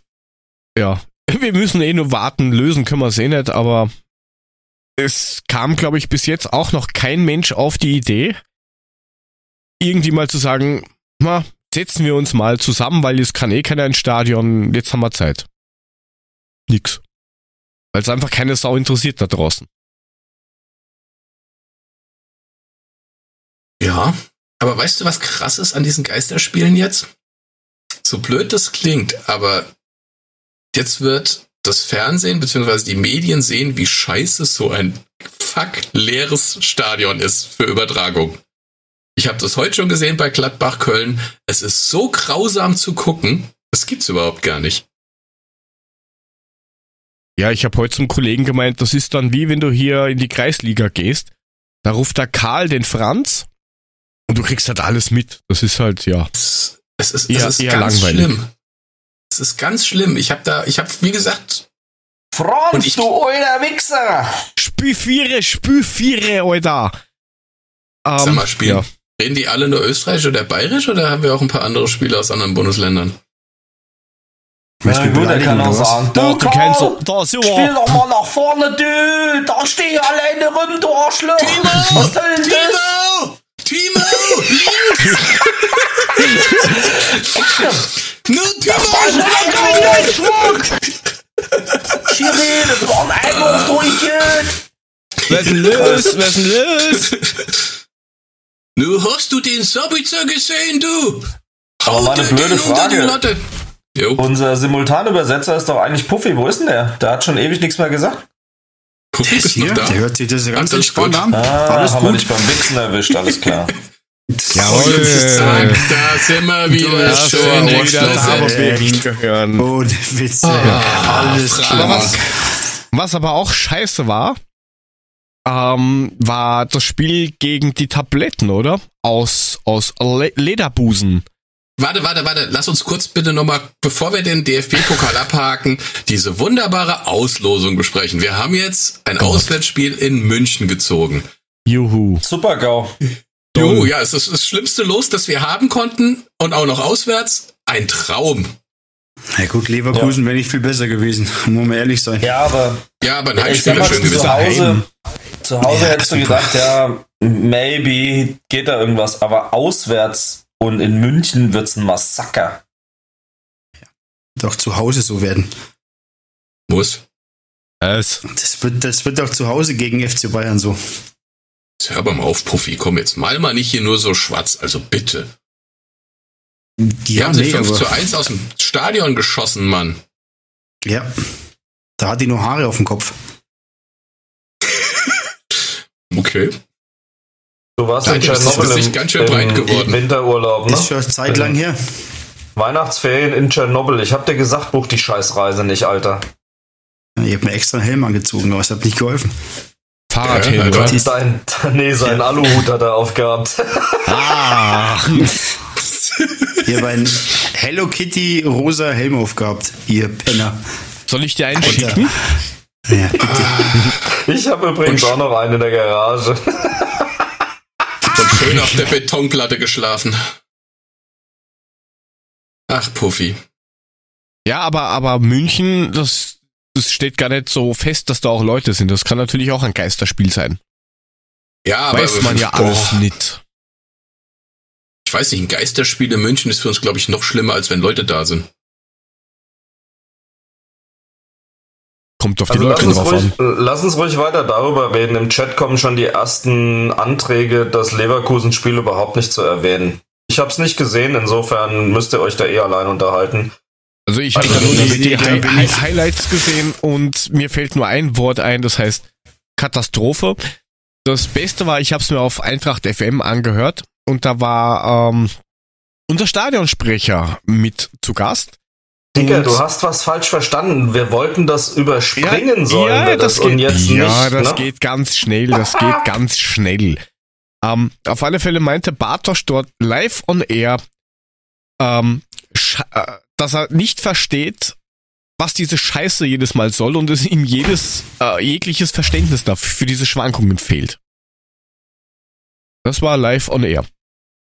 ja, [LAUGHS] wir müssen eh nur warten, lösen können wir es eh nicht, aber es kam, glaube ich, bis jetzt auch noch kein Mensch auf die Idee, irgendwie mal zu sagen, na, setzen wir uns mal zusammen, weil es kann eh keiner ins Stadion, jetzt haben wir Zeit. Nix. Weil es einfach keine Sau interessiert da draußen. Ja, aber weißt du, was krass ist an diesen Geisterspielen jetzt? So blöd das klingt, aber jetzt wird das Fernsehen bzw. die Medien sehen, wie scheiße so ein fuck leeres Stadion ist für Übertragung. Ich habe das heute schon gesehen bei Gladbach Köln. Es ist so grausam zu gucken, das gibt's überhaupt gar nicht. Ja, ich habe heute zum Kollegen gemeint, das ist dann wie wenn du hier in die Kreisliga gehst. Da ruft der Karl den Franz und du kriegst halt alles mit. Das ist halt, ja. Es ist, Eher- es ist ganz langweilig. schlimm. Es ist ganz schlimm. Ich habe da, ich habe, wie gesagt, Franz, Und ich- du alter Wichser! Spüfiere, Spüfiere, Alter. Ähm, Sag mal, spielen. Ja. Reden die alle nur Österreichisch oder Bayerisch oder haben wir auch ein paar andere Spieler aus anderen Bundesländern? Willst du mich beleidigen, oder was? Da, du kennst so, da, so, doch mal nach vorne, du! Da steh ich alleine rum, du Arschloch! Was soll denn das? Timo! Timo! Links! [LAUGHS] [LAUGHS] Nur Timo! Schiri, das war ein Einwurf, du Idiot! wer ist denn los, wer ist denn los? Nu hast du den Sabitzer gesehen, du? Aber mal eine blöde Frage. Unser Simultanübersetzer ist doch eigentlich Puffy. Wo ist denn der? Der hat schon ewig nichts mehr gesagt. Puffy ist noch Hier, da. der hört sich das ganz entspannt an. Ah, Alles haben wir gut. dich beim Wichsen erwischt, alles klar. [LAUGHS] Jawohl. Zack, da sind wir wieder. Das schön wieder exklusiv. da, wo wir hingehören. Ohne Witze. Ah, Alles klar. Aber was, was aber auch scheiße war, ähm, war das Spiel gegen die Tabletten, oder? Aus, aus Le Lederbusen. Warte, warte, warte. Lass uns kurz bitte nochmal, bevor wir den DFB-Pokal abhaken, diese wunderbare Auslosung besprechen. Wir haben jetzt ein. Auswärtsspiel in München gezogen. Juhu. Super GAU. Jo, ja, es ist das schlimmste Los, das wir haben konnten und auch noch auswärts. Ein Traum. Na gut, Leverkusen wäre nicht viel besser gewesen, [LAUGHS] muss man ehrlich sein. Ja, aber Ja, aber ein ich Heimspiel wäre schön zu gewesen. Hause, zu Hause Ja, hättest du gedacht, ja, maybe geht da irgendwas, aber auswärts und in München wird's ein Massaker. Doch zu Hause so werden. Muss. Es. Das wird, das wird auch zu Hause gegen FC Bayern so. Jetzt hör aber mal auf, Profi. Komm, jetzt mal mal nicht hier nur so schwarz. Also bitte. Die Ja, haben sich nee, 5 aber, zu 1 aus dem Stadion geschossen, Mann. ja. Da hat die nur Haare auf dem Kopf. [LAUGHS] Okay. Du warst Ja, in das ist Tschernobyl sich im, ganz schön breit geworden. Winterurlaub, ne? Ist schon Zeit lang her. Weihnachtsferien in Tschernobyl. Ich hab dir gesagt, buch die Scheißreise nicht, Alter. Ich habe mir extra einen Helm angezogen, aber es hat nicht geholfen. Fahrradhelm, Ja, oder? Sein, [LAUGHS] nee, sein Aluhut hat er aufgehabt. [LAUGHS] Ah. Ihr habt einen Hello Kitty rosa Helm aufgehabt, ihr Penner. Soll ich dir einen schicken? Ja, bitte. [LAUGHS] Ich habe übrigens Und- auch noch einen in der Garage. Und schön auf der Betonplatte geschlafen. Ach, Puffy. Ja, aber, aber München, das, das steht gar nicht so fest, dass da auch Leute sind. Das kann natürlich auch ein Geisterspiel sein. Ja, aber Weiß man ja [LAUGHS] boah, alles nicht. Ich weiß nicht, ein Geisterspiel in München ist für uns, glaube ich, noch schlimmer, als wenn Leute da sind. Kommt auf die Also Leute drauf ruhig, an. lass uns ruhig weiter darüber reden. Im Chat kommen schon die ersten Anträge, das Leverkusen-Spiel überhaupt nicht zu erwähnen. Ich habe es nicht gesehen, insofern müsst ihr euch da eh allein unterhalten. Also ich habe Also da nur die, die Hi Hi Highlights gesehen und mir fällt nur ein Wort ein, das heißt Katastrophe. Das Beste war, ich habe es mir auf Eintracht FM angehört und da war ähm, unser Stadionsprecher mit zu Gast. Digga, du hast was falsch verstanden. Wir wollten das überspringen ja, sollen ja, das das, und geht, jetzt ja, nicht. das ne? geht ganz schnell, das geht [LAUGHS] ganz schnell. Ähm, auf alle Fälle meinte Bartosch dort live on air, ähm, äh, dass er nicht versteht, was diese Scheiße jedes Mal soll und es ihm jedes äh, jegliches Verständnis dafür für diese Schwankungen fehlt. Das war live on air,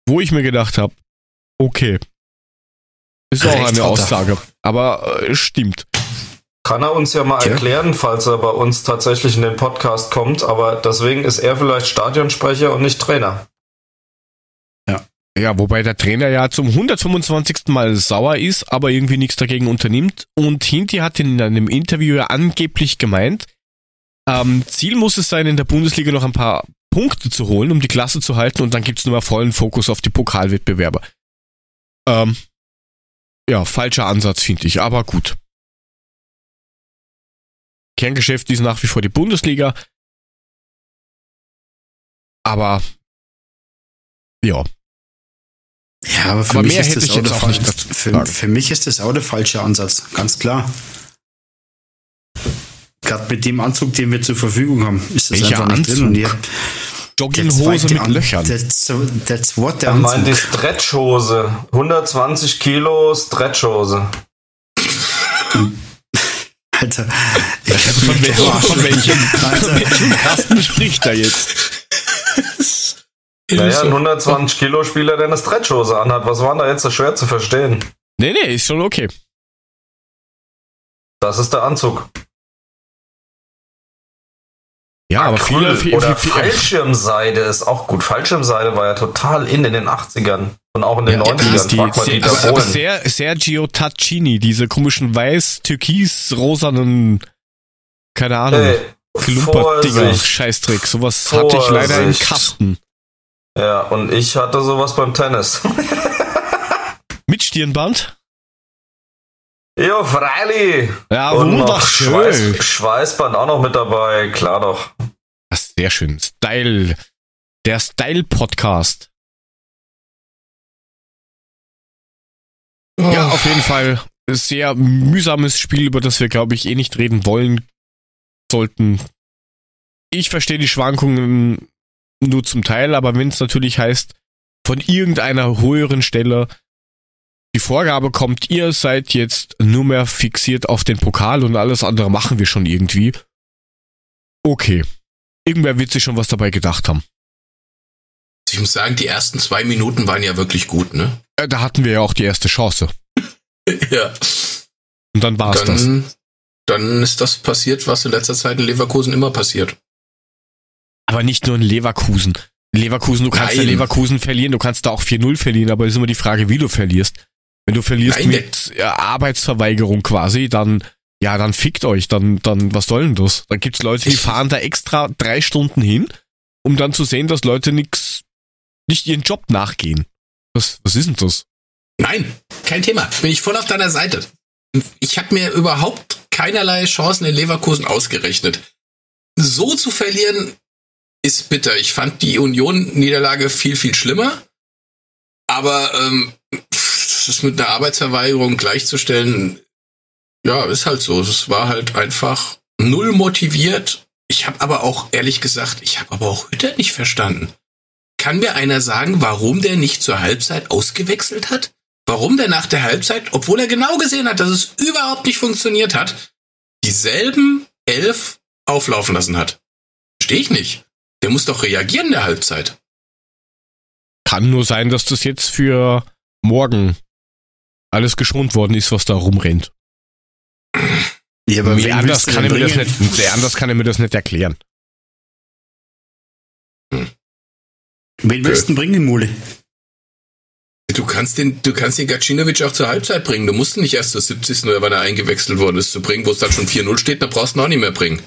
wo ich mir gedacht habe, okay, ist auch Recht eine. Aussage, aber äh, stimmt. Kann er uns ja mal erklären, falls er bei uns tatsächlich in den Podcast kommt, aber deswegen ist er vielleicht Stadionsprecher und nicht Trainer. Ja, wobei der Trainer ja zum 125. Mal sauer ist, aber irgendwie nichts dagegen unternimmt. Und Hinti hat in einem Interview ja angeblich gemeint, ähm, Ziel muss es sein, in der Bundesliga noch ein paar Punkte zu holen, um die Klasse zu halten und dann gibt's nur mal vollen Fokus auf die Pokalwettbewerbe. Ähm, ja, falscher Ansatz, finde ich, aber gut. Kerngeschäft ist nach wie vor die Bundesliga. Aber ja, Ja, aber für Aber mich ist das auch zu für, für mich ist das auch der falsche Ansatz, ganz klar. Gerade mit dem Anzug, den wir zur Verfügung haben, ist das Welcher einfach nicht drin. Und Anzug? ihr, der Jogginghose mit An- Löchern. Der, der zweite Er meint die. Stretchhose. 120 Kilo Stretchhose. Alter, ich Von, welchem, von, welchem, von Alter, welchem Kasten spricht er jetzt? [LAUGHS] Naja, ein 120 Kilo Spieler, der eine Stretchhose anhat. Was war denn da jetzt so schwer zu verstehen? Nee, nee, ist schon okay. Das ist der Anzug. Ja, aber Acryl viele, viele, oder viele, Fallschirmseide ist auch gut. Fallschirmseide war ja total in in den 80ern und auch in den Ja, 90ern. die, Frag mal die, Dieter aber, aber Sergio Taccini, diese komischen weiß, türkis, rosanen, keine Ahnung, Ey, Klumpert-Dinger, Vorsicht. Scheißdreck. Sowas hatte ich leider im Vorsicht. Kasten. Ja, und ich hatte sowas beim Tennis. [LAUGHS] Mit Stirnband? Jo, Freili! Ja, wunderschön. Schweiß, Schweißband auch noch mit dabei, klar doch. Das ist sehr schön. Style. Der Style-Podcast. Oh. Ja, auf jeden Fall sehr mühsames Spiel, über das wir, glaube ich, eh nicht reden wollen sollten. Ich verstehe die Schwankungen nur zum Teil, aber wenn es natürlich heißt, von irgendeiner höheren Stelle die Vorgabe kommt, ihr seid jetzt nur mehr fixiert auf den Pokal und alles andere machen wir schon irgendwie. Okay. Irgendwer wird sich schon was dabei gedacht haben. Ich muss sagen, die ersten zwei Minuten waren ja wirklich gut, ne? Äh, Da hatten wir ja auch die erste Chance. [LAUGHS] ja. Und dann war's das. Dann, dann ist das passiert, was in letzter Zeit in Leverkusen immer passiert. Aber nicht nur in Leverkusen. Leverkusen, du kannst ja Nein. Leverkusen verlieren, du kannst da auch 4-0 verlieren, aber es ist immer die Frage, wie du verlierst. Wenn du verlierst Nein, mit ja, Arbeitsverweigerung quasi, dann, ja, dann fickt euch, dann, dann, was soll denn das? Dann gibt's Leute, die fahren da extra drei Stunden hin, um dann zu sehen, dass Leute nix, nicht ihren Job nachgehen. Was, was ist denn das? Nein, kein Thema. Bin ich voll auf deiner Seite. Ich habe mir überhaupt keinerlei Chancen in Leverkusen ausgerechnet. So zu verlieren ist bitter. Ich fand die Union-Niederlage viel, viel schlimmer. Aber ähm, das mit einer Arbeitsverweigerung gleichzustellen, ja, ist halt so. Es war halt einfach null motiviert. Ich habe aber auch, ehrlich gesagt, ich habe aber auch Hütter nicht verstanden. Kann mir einer sagen, warum der nicht zur Halbzeit ausgewechselt hat? Warum der nach der Halbzeit, obwohl er genau gesehen hat, dass es überhaupt nicht funktioniert hat, dieselben elf auflaufen lassen hat? Verstehe ich nicht. Der muss doch reagieren in der Halbzeit. Kann nur sein, dass das jetzt für morgen alles geschont worden ist, was da rumrennt. Ja, aber Wie wen anders kann, er denn mir das nicht, sehr anders kann er mir das nicht erklären. Wen willst du denn bringen, Mule? Du kannst den, du kannst den Gacinovic auch zur Halbzeit bringen. Du musst ihn nicht erst zur 70. oder wann er eingewechselt worden ist zu bringen, wo es dann schon 4-0 steht, dann brauchst du ihn auch nicht mehr bringen.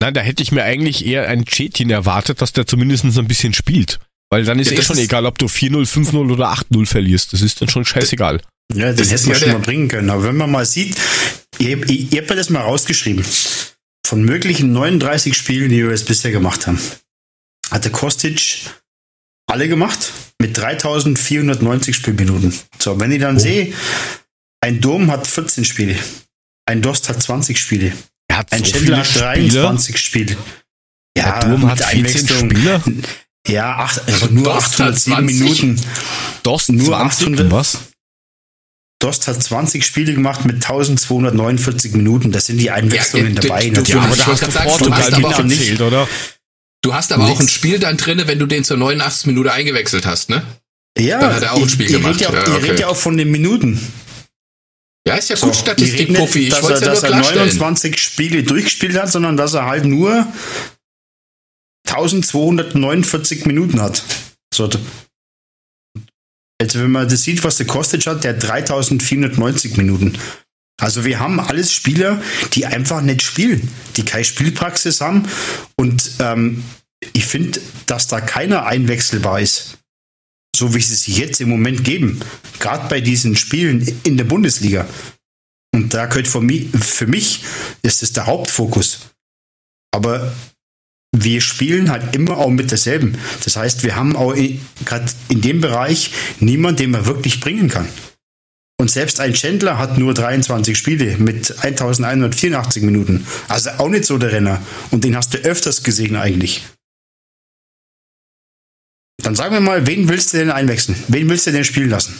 Nein, da hätte ich mir eigentlich eher einen Chetin erwartet, dass der zumindest ein bisschen spielt. Weil dann ist Ja, eh schon ist- egal, ob du 4-0, 5-0 oder 8-0 verlierst. Das ist dann schon scheißegal. Ja, den Das hätten wir ja schon mal bringen können. Aber wenn man mal sieht, ihr, ihr, ihr habt ja das mal rausgeschrieben. Von möglichen 39 Spielen, die wir jetzt bisher gemacht haben, hatte Kostic alle gemacht mit 3490 Spielminuten. So, wenn ich dann Oh. sehe, ein Dom hat 14 Spiele, ein Dost hat 20 Spiele, Er hat ein so Schindler viele hat Spieler. 23 Spiele. Der Durm hat mit 14 Einwechslung- Spieler. Ja, acht, also nur Dost hat 807 20? Minuten. Dost Nur 20, 800. was? Dost hat 20 Spiele gemacht mit 1249 Minuten. Das sind die Einwechslungen Ja, dabei. du- du- natürlich. Ja, aber da hast du sagen, du Portugal hast mit aber auch nicht- erzählt, oder? Du hast aber auch Nichts. ein Spiel dann drinne, wenn du den zur 89. Minute eingewechselt hast, ne? Ja, Dann hat er auch ein ich- Spiel ich gemacht. Red ja, auch- Ja, Ich okay. rede ja auch von den Minuten. Ja, ist ja So, gut, ich Statistik, rede nicht, Profi. Ich dass er, ja nur dass er klarstellen. 29 Spiele durchgespielt hat, sondern dass er halt nur 1249 Minuten hat. So. Also wenn man das sieht, was der Kostic hat, der hat 3490 Minuten. Also wir haben alles Spieler, die einfach nicht spielen, die keine Spielpraxis haben. Und ähm, ich finde, dass da keiner einwechselbar ist. So wie sie sich jetzt im Moment geben. Gerade bei diesen Spielen in der Bundesliga. Und da gehört für mich, für mich ist es der Hauptfokus. Aber wir spielen halt immer auch mit derselben. Das heißt, wir haben auch gerade in dem Bereich niemanden, den man wirklich bringen kann. Und selbst ein Chandler hat nur 23 Spiele mit 1184 Minuten. Also auch nicht so der Renner. Und den hast du öfters gesehen eigentlich. Dann sagen wir mal, wen willst du denn einwechseln? Wen willst du denn spielen lassen?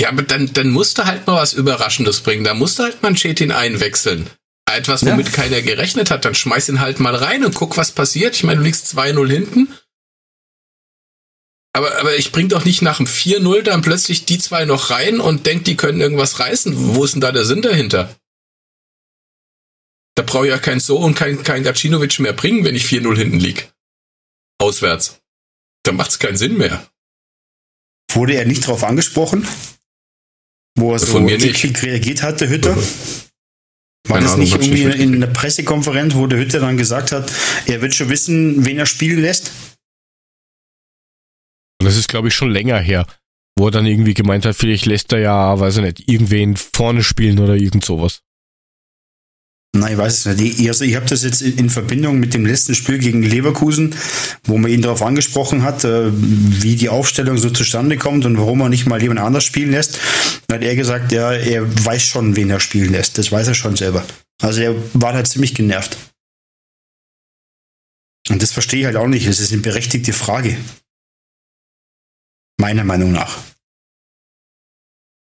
Ja, aber dann, dann musst du halt mal was Überraschendes bringen. Da musst du halt mal einen Chetin einwechseln. Etwas, Ja. womit keiner gerechnet hat. Dann schmeiß ihn halt mal rein und guck, was passiert. Ich meine, du liegst 2-0 hinten. Aber, aber ich bring doch nicht nach dem 4-0 dann plötzlich die zwei noch rein und denk, die können irgendwas reißen. Wo ist denn da der Sinn dahinter? Da brauche ich ja kein So und kein, kein Gacinovic mehr bringen, wenn ich 4-0 hinten lieg. Auswärts. Da macht's keinen Sinn mehr. Wurde er nicht darauf angesprochen? Wo er so mir nicht. dickig reagiert hat, der Hütter? War Keine das Ahnung, nicht irgendwie nicht in einer Pressekonferenz, wo der Hütter dann gesagt hat, er wird schon wissen, wen er spielen lässt? Und das ist, glaube ich, schon länger her, wo er dann irgendwie gemeint hat, vielleicht lässt er ja, weiß ich nicht, irgendwen vorne spielen oder irgend sowas. Nein, ich weiß es nicht. Also ich habe das jetzt in Verbindung mit dem letzten Spiel gegen Leverkusen, wo man ihn darauf angesprochen hat, äh, wie die Aufstellung so zustande kommt und warum er nicht mal jemand anders spielen lässt. Dann hat er gesagt, ja, er weiß schon, wen er spielen lässt. Das weiß er schon selber. Also er war halt ziemlich genervt. Und das verstehe ich halt auch nicht. Das ist eine berechtigte Frage. Meiner Meinung nach.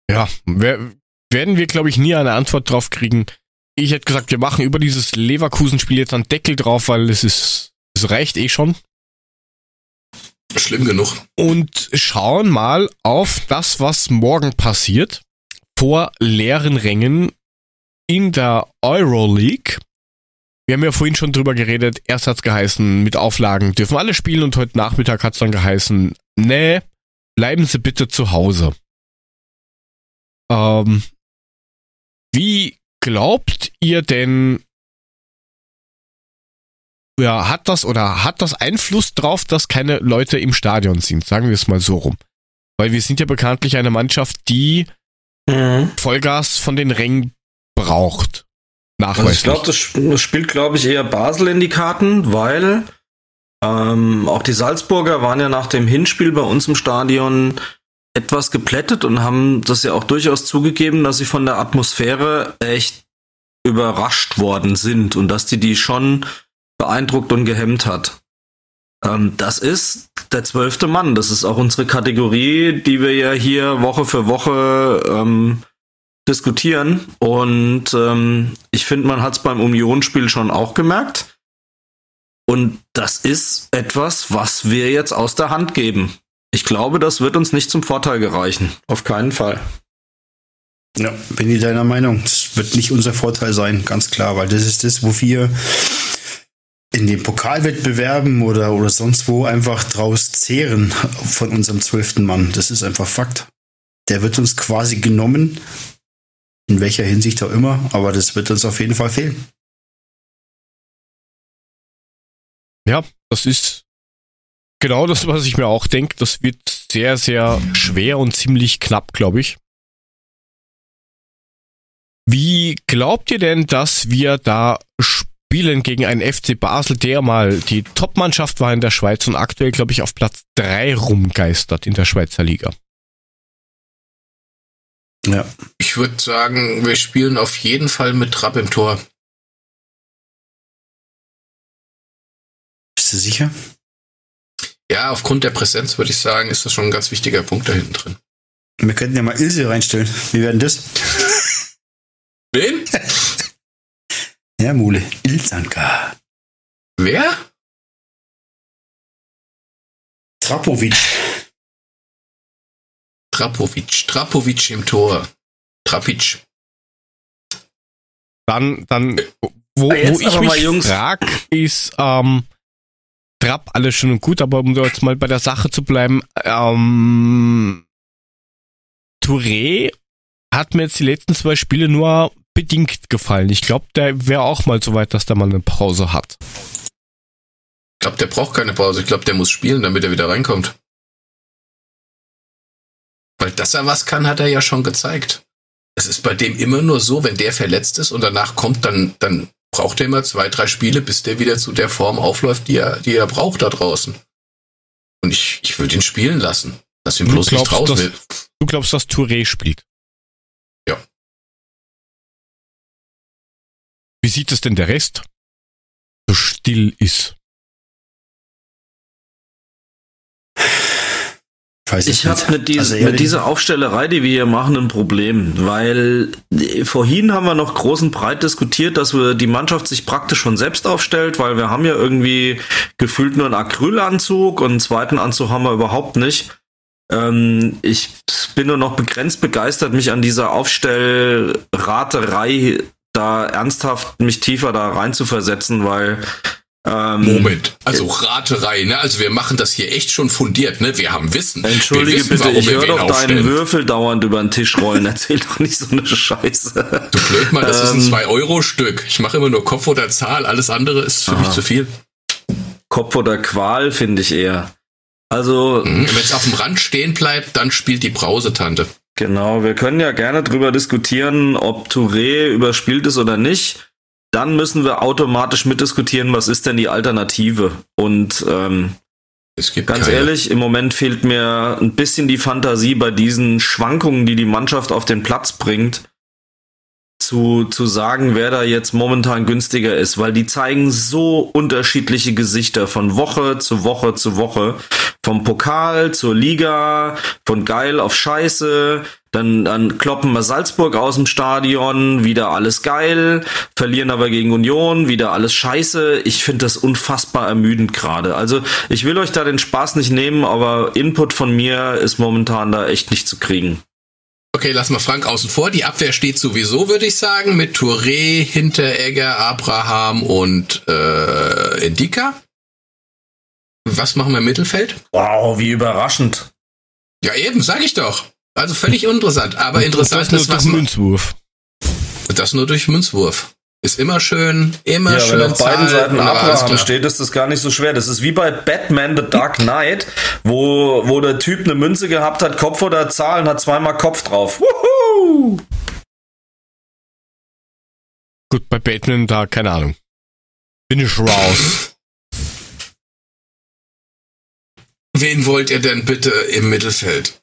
Ja, werden wir, glaube ich, nie eine Antwort drauf kriegen. Ich hätte gesagt, wir machen über dieses Leverkusen-Spiel jetzt einen Deckel drauf, weil es ist, es reicht eh schon. Schlimm genug. Und schauen mal auf das, was morgen passiert. Vor leeren Rängen in der Euroleague. Wir haben ja vorhin schon drüber geredet. Erst hat's geheißen, mit Auflagen dürfen alle spielen und heute Nachmittag hat's dann geheißen, nee, bleiben Sie bitte zu Hause. Ähm, wie glaubt ihr denn, ja, hat das oder hat das Einfluss drauf, dass keine Leute im Stadion sind? Sagen wir es mal so rum. Weil wir sind ja bekanntlich eine Mannschaft, die mhm. Vollgas von den Rängen braucht. Nachweislich. Also ich glaube, das, das, spielt, glaube ich, eher Basel in die Karten, weil ähm, auch die Salzburger waren ja nach dem Hinspiel bei uns im Stadion etwas geplättet und haben das ja auch durchaus zugegeben, dass sie von der Atmosphäre echt überrascht worden sind und dass die die schon beeindruckt und gehemmt hat. Ähm, das ist der zwölfte Mann. Das ist auch unsere Kategorie, die wir ja hier Woche für Woche ähm, diskutieren. Und ähm, ich finde, man hat es beim Unionsspiel schon auch gemerkt. Und das ist etwas, was wir jetzt aus der Hand geben. Ich glaube, das wird uns nicht zum Vorteil gereichen. Auf keinen Fall. Ja, bin ich deiner Meinung. Das wird nicht unser Vorteil sein, ganz klar, weil das ist das, wo wir in den Pokalwettbewerben oder, oder sonst wo einfach draus zehren von unserem zwölften Mann. Das ist einfach Fakt. Der wird uns quasi genommen, in welcher Hinsicht auch immer, aber das wird uns auf jeden Fall fehlen. Ja, das ist genau das, was ich mir auch denke. Das wird sehr, sehr schwer und ziemlich knapp, glaube ich. Wie glaubt ihr denn, dass wir da spielen gegen einen FC Basel, der mal die Top-Mannschaft war in der Schweiz und aktuell, glaube ich, auf Platz 3 rumgeistert in der Schweizer Liga? Ja. Ich würde sagen, wir spielen auf jeden Fall mit Trapp im Tor. Bist du sicher? Ja, aufgrund der Präsenz würde ich sagen, ist das schon ein ganz wichtiger Punkt da hinten drin. Wir könnten ja mal Ilse reinstellen. Wie werden das? [LAUGHS] Wen? ja, Mule. Ilzanka. Wer? Trapovic. Trapovic. Trapovic im Tor. Trapic. Dann, dann, wo, wo ich mich frag, ist, ähm, Trapp, alles schön und gut, aber um jetzt mal bei der Sache zu bleiben, ähm, Touré hat mir jetzt die letzten zwei Spiele nur bedingt gefallen. Ich glaube, der wäre auch mal so weit, dass der mal eine Pause hat. Ich glaube, der braucht keine Pause. Ich glaube, der muss spielen, damit er wieder reinkommt. Weil dass er was kann, hat er ja schon gezeigt. Es ist bei dem immer nur so, wenn der verletzt ist und danach kommt, dann, dann braucht er immer zwei, drei Spiele, bis der wieder zu der Form aufläuft, die er, die er braucht da draußen. Und ich, ich würde ihn spielen lassen. Lass ihn bloß glaubst, nicht draußen. Dass, du glaubst, dass Touré spielt? Ja. Wie sieht es denn der Rest? So still ist. Weiß ich habe mit, dies, also mit dieser Aufstellerei, die wir hier machen, ein Problem, weil vorhin haben wir noch groß und breit diskutiert, dass wir die Mannschaft sich praktisch von selbst aufstellt, weil wir haben ja irgendwie gefühlt nur einen Acrylanzug und einen zweiten Anzug haben wir überhaupt nicht. Ähm, ich bin nur noch begrenzt begeistert, mich an dieser Aufstellraterei da ernsthaft mich tiefer da rein zu versetzen, weil ähm, Moment, also Raterei, ne? Also wir machen das hier echt schon fundiert, ne? Wir haben Wissen. Entschuldige wissen, bitte, ich höre doch deinen Würfel dauernd über den Tisch rollen. [LAUGHS] Erzähl doch nicht so eine Scheiße. Du blöd mal, das ähm, ist ein 2-Euro-Stück. Ähm, ich mache immer nur Kopf oder Zahl, alles andere ist für aha. mich zu viel. Kopf oder Qual finde ich eher. Also. Mhm, Wenn es auf dem Rand stehen bleibt, dann spielt die Brausetante. Genau, wir können ja gerne drüber diskutieren, ob Touré überspielt ist oder nicht. Dann müssen wir automatisch mitdiskutieren, was ist denn die Alternative? Und ähm, Ganz keine. ehrlich, im Moment fehlt mir ein bisschen die Fantasie bei diesen Schwankungen, die die Mannschaft auf den Platz bringt, zu, zu sagen, wer da jetzt momentan günstiger ist, weil die zeigen so unterschiedliche Gesichter von Woche zu Woche zu Woche. Vom Pokal zur Liga, von geil auf Scheiße, dann, dann kloppen wir Salzburg aus dem Stadion, wieder alles geil, verlieren aber gegen Union, wieder alles scheiße. Ich finde das unfassbar ermüdend gerade. Also ich will euch da den Spaß nicht nehmen, aber Input von mir ist momentan da echt nicht zu kriegen. Okay, lass mal Frank außen vor. Die Abwehr steht sowieso, würde ich sagen, mit Touré, Hinteregger, Abraham und äh, Indika. Was machen wir im Mittelfeld? Wow, wie überraschend. Ja, eben, sag ich doch. Also völlig [LAUGHS] uninteressant. Aber interessant das ist, nur was durch Münzwurf. das nur durch Münzwurf. Ist immer schön, immer Ja, schön. wenn auf beiden Seiten Abraham steht, ist das gar nicht so schwer. Das ist wie bei Batman The Dark Knight, wo, wo der Typ eine Münze gehabt hat, Kopf oder Zahlen, hat zweimal Kopf drauf. Wuhu! Gut, bei Batman da, keine Ahnung. Bin ich raus. Wen wollt ihr denn bitte im Mittelfeld?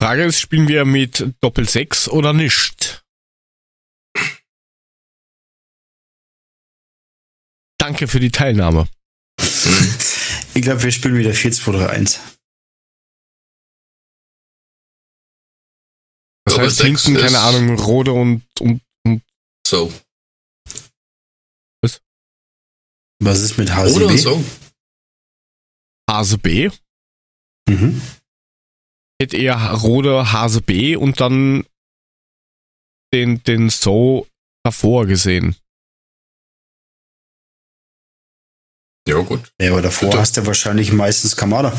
Frage ist, spielen wir mit Doppel 6 oder nicht? Danke für die Teilnahme. Ich glaube, wir spielen wieder 4-2-3-1. Das heißt sechs hinten, keine Ahnung, Rode und, und So. Was ist mit Oder HCB? so. Hase B. Mhm. Hätte eher Rode, Hase B und dann den, den So davor gesehen. Ja, gut. Ja, aber davor Bitte. hast du wahrscheinlich meistens Kamada.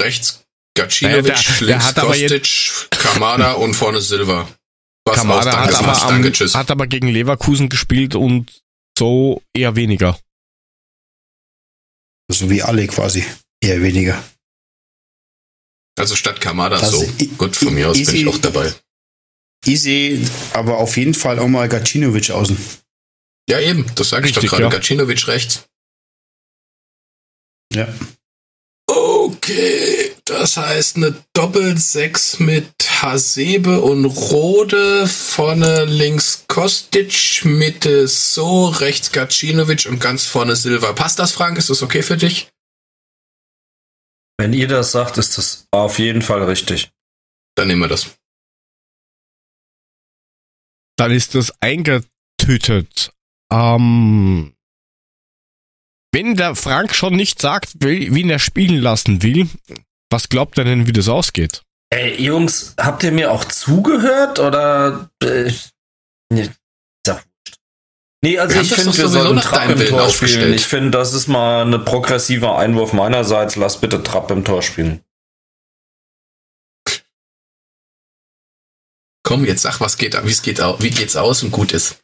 Rechts Gacinovic, Ja, der- der links hat aber Kostic, Kamada [LAUGHS] und vorne Silva. Was Kamada danke, hat aber, am, danke, hat aber gegen Leverkusen gespielt und so eher weniger. So wie alle quasi. Eher weniger. Also statt Kamada Das- so. ich- Gut, von mir aus bin easy. ich auch dabei. Ich sehe aber auf jeden Fall auch mal Gacinovic außen. Ja, eben, das sage ich doch gerade. ja. Gacinovic rechts. Ja. Okay, das heißt eine Doppel-Sechs mit Hasebe und Rode, vorne links Kostic, Mitte So, rechts Gacinovic und ganz vorne Silva. Passt das, Frank? Ist das okay für dich? Wenn ihr das sagt, ist das auf jeden Fall richtig. Dann nehmen wir das. Dann ist das eingetütet. Ähm, wenn der Frank schon nicht sagt, ihn er spielen lassen will, was glaubt er denn, wie das ausgeht? Ey, Jungs, habt ihr mir auch zugehört oder? Äh, nee, also Wir ich finde, wir nach Trapp im Tor spielen. Ich finde, das ist mal ein progressiver Einwurf meinerseits. Lasst bitte Trapp im Tor spielen. Komm, jetzt sag, was geht, wie es geht, wie geht's aus und gut ist.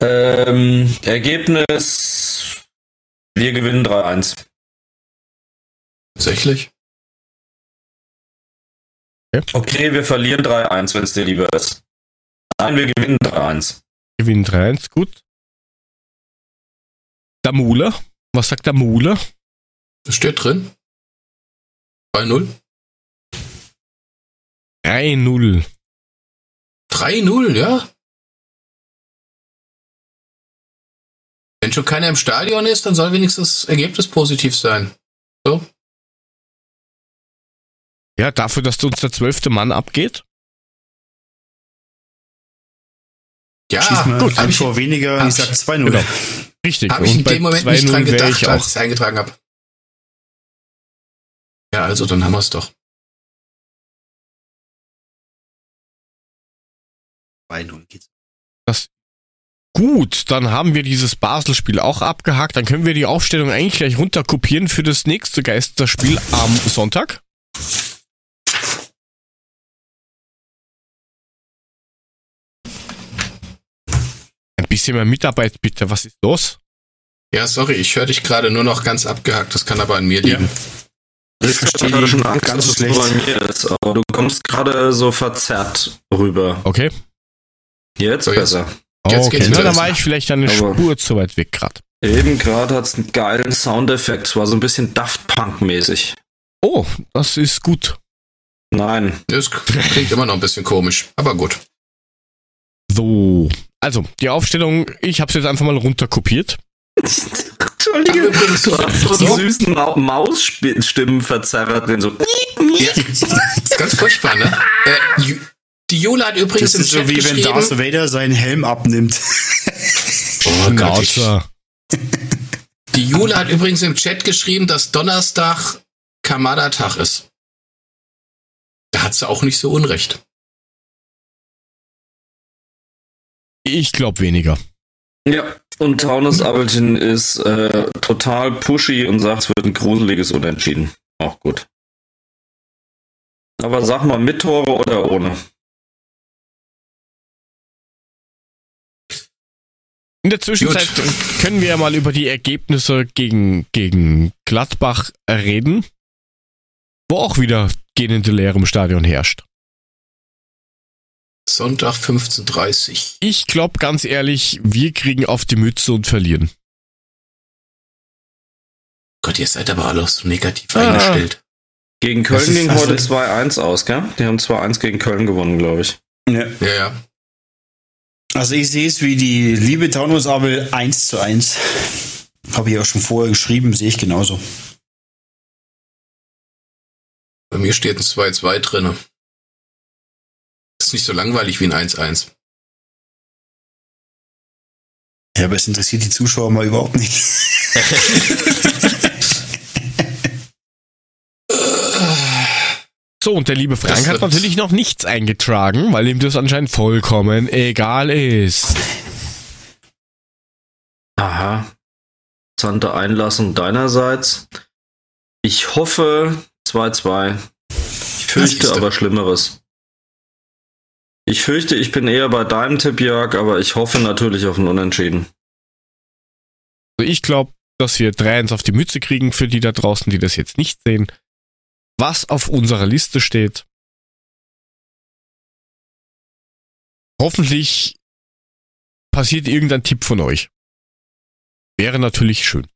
Ähm, Ergebnis: Wir gewinnen 3-1. Tatsächlich? Okay, wir verlieren 3-1, wenn es dir lieber ist. Nein, wir gewinnen 3-1. Gewinn 3-1, gut. Der Mule, was sagt der Mule? Das steht drin. 3-0. 3-0. 3-0, ja. Wenn schon keiner im Stadion ist, dann soll wenigstens das Ergebnis positiv sein. So. Ja, dafür, dass uns der zwölfte Mann abgeht. Ja, Schieß mal gut. ein Habe ich, Tor weniger, ich sag ich- 2-0. Genau. Richtig. hab ich in Und bei dem Moment nicht dran 2-0 wäre gedacht, ich als auch. ich es eingetragen habe. Ja, also dann haben wir es doch. 2-0 geht's. Gut, dann haben wir dieses Basel-Spiel auch abgehakt. Dann können wir die Aufstellung eigentlich gleich runterkopieren für das nächste Geisterspiel am Sonntag. Ein bisschen mehr Mitarbeit bitte. Was ist los? Ja, sorry, ich höre dich gerade nur noch ganz abgehackt. Das kann aber an mir Ja. liegen. Ich Ich verstehe hatte schon Angst, ganz dass es schlecht. nur bei mir ist, aber du kommst gerade so verzerrt rüber. Okay. Jetzt So, jetzt. Besser. Jetzt okay, geht's na, wieder. dann war ich vielleicht eine Aber- Spur zu weit weg gerade. Eben gerade hat es einen geilen Soundeffekt. Es war so ein bisschen Daft Punk-mäßig. Oh, das ist gut. Nein. Das klingt immer noch ein bisschen komisch, aber gut. So. Also, die Aufstellung, ich habe es jetzt einfach mal runterkopiert. Entschuldige, du hast so einen süßen Ma Mausstimmenverzerrer drin. So. Ja, ist ganz furchtbar, ne? Äh, die Jule hat übrigens Das im ist so Chat wie wenn geschrieben. Darth Vader seinen Helm abnimmt. Oh Gott, die Jule hat übrigens im Chat geschrieben, dass Donnerstag Kamada-Tag ist. Da hat sie auch nicht so unrecht. Ich glaube weniger. Ja, und Taunus Abelchen ist äh, total pushy und sagt, es wird ein gruseliges Unentschieden. Auch gut. Aber sag mal, mit Tore oder ohne? In der Zwischenzeit können wir ja mal über die Ergebnisse gegen, gegen Gladbach reden, wo auch wieder gähnende Leere im Stadion herrscht. Sonntag 15.30 Ich glaube ganz ehrlich, wir kriegen auf die Mütze und verlieren. Gott, ihr seid aber alle auch so negativ Ah. eingestellt. Gegen Köln ging also- heute 2-1 aus, gell? Die haben 2-1 gegen Köln gewonnen, glaube ich. Ja. Ja, ja. Also ich sehe es wie die liebe Taunusabel 1 zu 1. Habe ich auch schon vorher geschrieben, sehe ich genauso. Bei mir steht ein 2-2 drinne. Ist nicht so langweilig wie ein 1-1. Ja, aber es interessiert die Zuschauer mal überhaupt nicht. [LAUGHS] [LAUGHS] So, und der liebe Frank Das hat natürlich noch nichts eingetragen, weil ihm das anscheinend vollkommen egal ist. Aha. Sante Einlassung deinerseits. Ich hoffe 2-2. Ich fürchte aber Schlimmeres. Ich fürchte, ich bin eher bei deinem Tipp, Jörg, aber ich hoffe natürlich auf ein Unentschieden. Also ich glaube, dass wir 3-1 auf die Mütze kriegen für die da draußen, die das jetzt nicht sehen. Was auf unserer Liste steht. Hoffentlich passiert irgendein Tipp von euch. Wäre natürlich schön.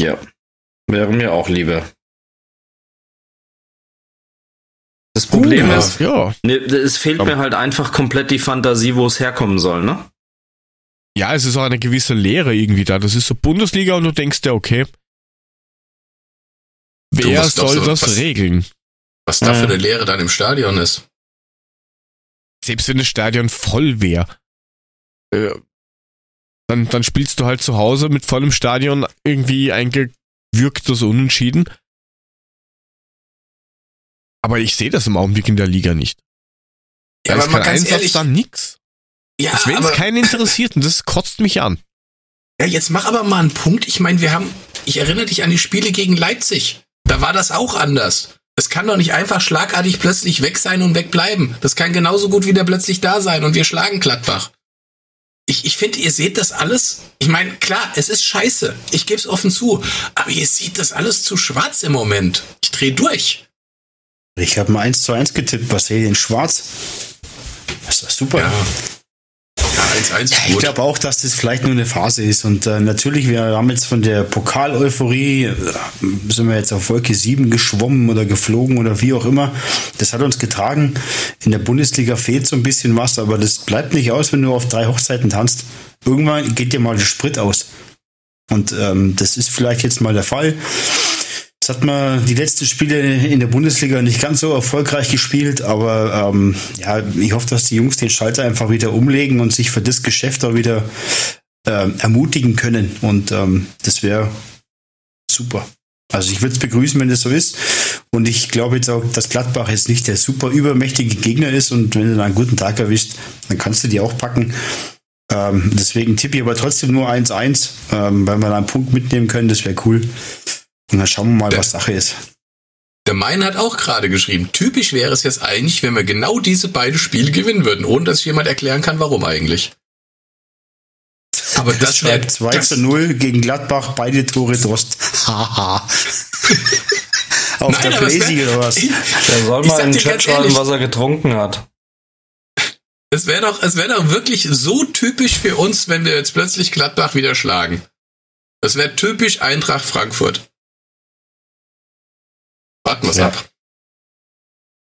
Ja. Wäre mir auch lieber. Das Problem ja. ist, Ja. ne, es fehlt mir halt einfach komplett die Fantasie, wo es herkommen soll, ne? Ja, es ist auch eine gewisse Leere irgendwie da. Das ist so Bundesliga und du denkst dir, okay, wer glaubst soll du, das was- regeln? Was da Ja. für eine Lehre dann im Stadion ist. Selbst wenn das Stadion voll wäre, äh, dann, dann spielst du halt zu Hause mit vollem Stadion irgendwie eingewürgtes Unentschieden. Aber ich sehe das im Augenblick in der Liga nicht. Da ist kein Einsatz, dann nix. ja, es aber, keinen interessiert und das kotzt mich an. ja, jetzt mach aber mal einen Punkt. Ich meine, wir haben, ich erinnere dich an die Spiele gegen Leipzig. Da war das auch anders. Es kann doch nicht einfach schlagartig plötzlich weg sein und wegbleiben. Das kann genauso gut wieder plötzlich da sein und wir schlagen Gladbach. Ich, ich finde, ihr seht das alles. Ich meine, klar, es ist scheiße. Ich gebe es offen zu. Aber ihr seht das alles zu schwarz im Moment. Ich drehe durch. Ich habe mal 1 zu 1 getippt. Was sehe ich denn schwarz? Das ist super. Ja. Ja, 1-1 ist Ich glaube auch, dass das vielleicht nur eine Phase ist. Und äh, natürlich, wir haben jetzt von der Pokal-Euphorie, äh, sind wir jetzt auf Wolke 7 geschwommen oder geflogen oder wie auch immer. Das hat uns getragen. In der Bundesliga fehlt so ein bisschen was, aber das bleibt nicht aus, wenn du auf drei Hochzeiten tanzt. Irgendwann geht dir mal der Sprit aus. Und ähm, das ist vielleicht jetzt mal der Fall. Jetzt hat man die letzten Spiele in der Bundesliga nicht ganz so erfolgreich gespielt, aber ähm, ja, ich hoffe, dass die Jungs den Schalter einfach wieder umlegen und sich für das Geschäft auch wieder ähm, ermutigen können. Und ähm, das wäre super. Also ich würde es begrüßen, wenn das so ist. Und ich glaube jetzt auch, dass Gladbach jetzt nicht der super übermächtige Gegner ist und wenn du einen guten Tag erwischt, dann kannst du die auch packen. Ähm, deswegen tippe ich aber trotzdem nur 1-1, ähm, weil wir da einen Punkt mitnehmen können, das wäre cool. Und dann schauen wir mal, was Sache ist. Der Mein hat auch gerade geschrieben, typisch wäre es jetzt eigentlich, wenn wir genau diese beiden Spiele gewinnen würden, ohne dass jemand erklären kann, warum eigentlich. Aber [LAUGHS] das wäre schreibt 2 das, zu 0 gegen Gladbach, beide Tore Drost. [LAUGHS] Haha. Auf Nein, der wär- oder was? Der soll mal in den Chat schreiben, was er getrunken hat. Es wäre doch, es wäre doch wirklich so typisch für uns, wenn wir jetzt plötzlich Gladbach wieder schlagen. Das wäre typisch Eintracht Frankfurt. Warten wir's Ja. ab.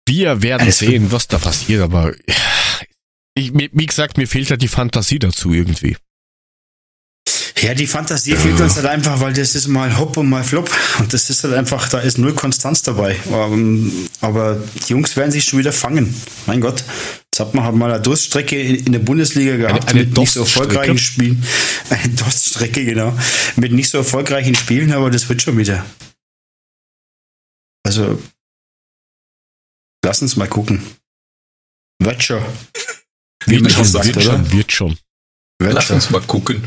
Wir werden Es- sehen, was da passiert, aber ich, wie gesagt, mir fehlt halt die Fantasie dazu irgendwie. Ja, die Fantasie fehlt uns halt einfach, weil das ist mal Hopp und mal Flop. Und das ist halt einfach, da ist null Konstanz dabei. Ähm, Aber die Jungs werden sich schon wieder fangen. Mein Gott. Jetzt hat man halt mal eine Durststrecke in der Bundesliga gehabt eine mit nicht so erfolgreichen Spielen. [LAUGHS] Eine Durststrecke, genau. Mit nicht so erfolgreichen Spielen, aber das wird schon wieder. Also, lass uns mal gucken. Wird schon. Wie man Wird schon sagt, wird oder? schon, wird schon. Wird Lass schon. uns mal gucken.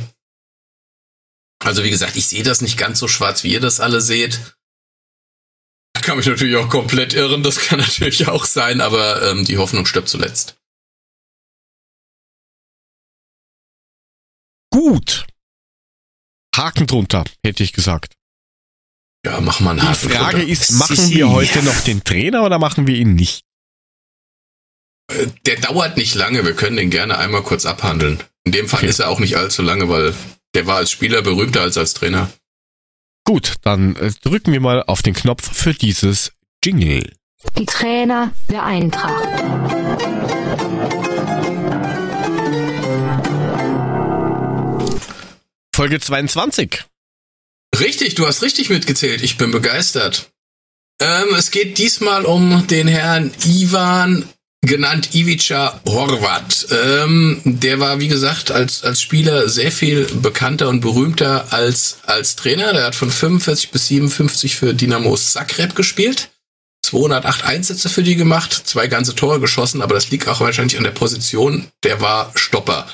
Also wie gesagt, ich sehe das nicht ganz so schwarz, wie ihr das alle seht. Da kann mich natürlich auch komplett irren, das kann [LAUGHS] natürlich auch sein, aber ähm, die Hoffnung stirbt zuletzt. Gut. Haken drunter, hätte ich gesagt. Ja, mach mal einen Die Haken Frage drunter. ist, machen Sissi. wir heute noch den Trainer oder machen wir ihn nicht? Äh, Der dauert nicht lange, wir können den gerne einmal kurz abhandeln. In dem Fall Okay. ist er auch nicht allzu lange, weil der war als Spieler berühmter als als Trainer. Gut, dann äh, drücken wir mal auf den Knopf für dieses Jingle. Die Trainer der Eintracht. Folge 22. Richtig, du hast richtig mitgezählt. Ich bin begeistert. Ähm, es geht diesmal um den Herrn Ivan, genannt Ivica Horvat. Ähm, der war, wie gesagt, als, als Spieler sehr viel bekannter und berühmter als, als Trainer. Der hat von 45 bis 57 für Dynamo Zagreb gespielt. 208 Einsätze für die gemacht, zwei ganze Tore geschossen, aber das liegt auch wahrscheinlich an der Position. Der war Stopper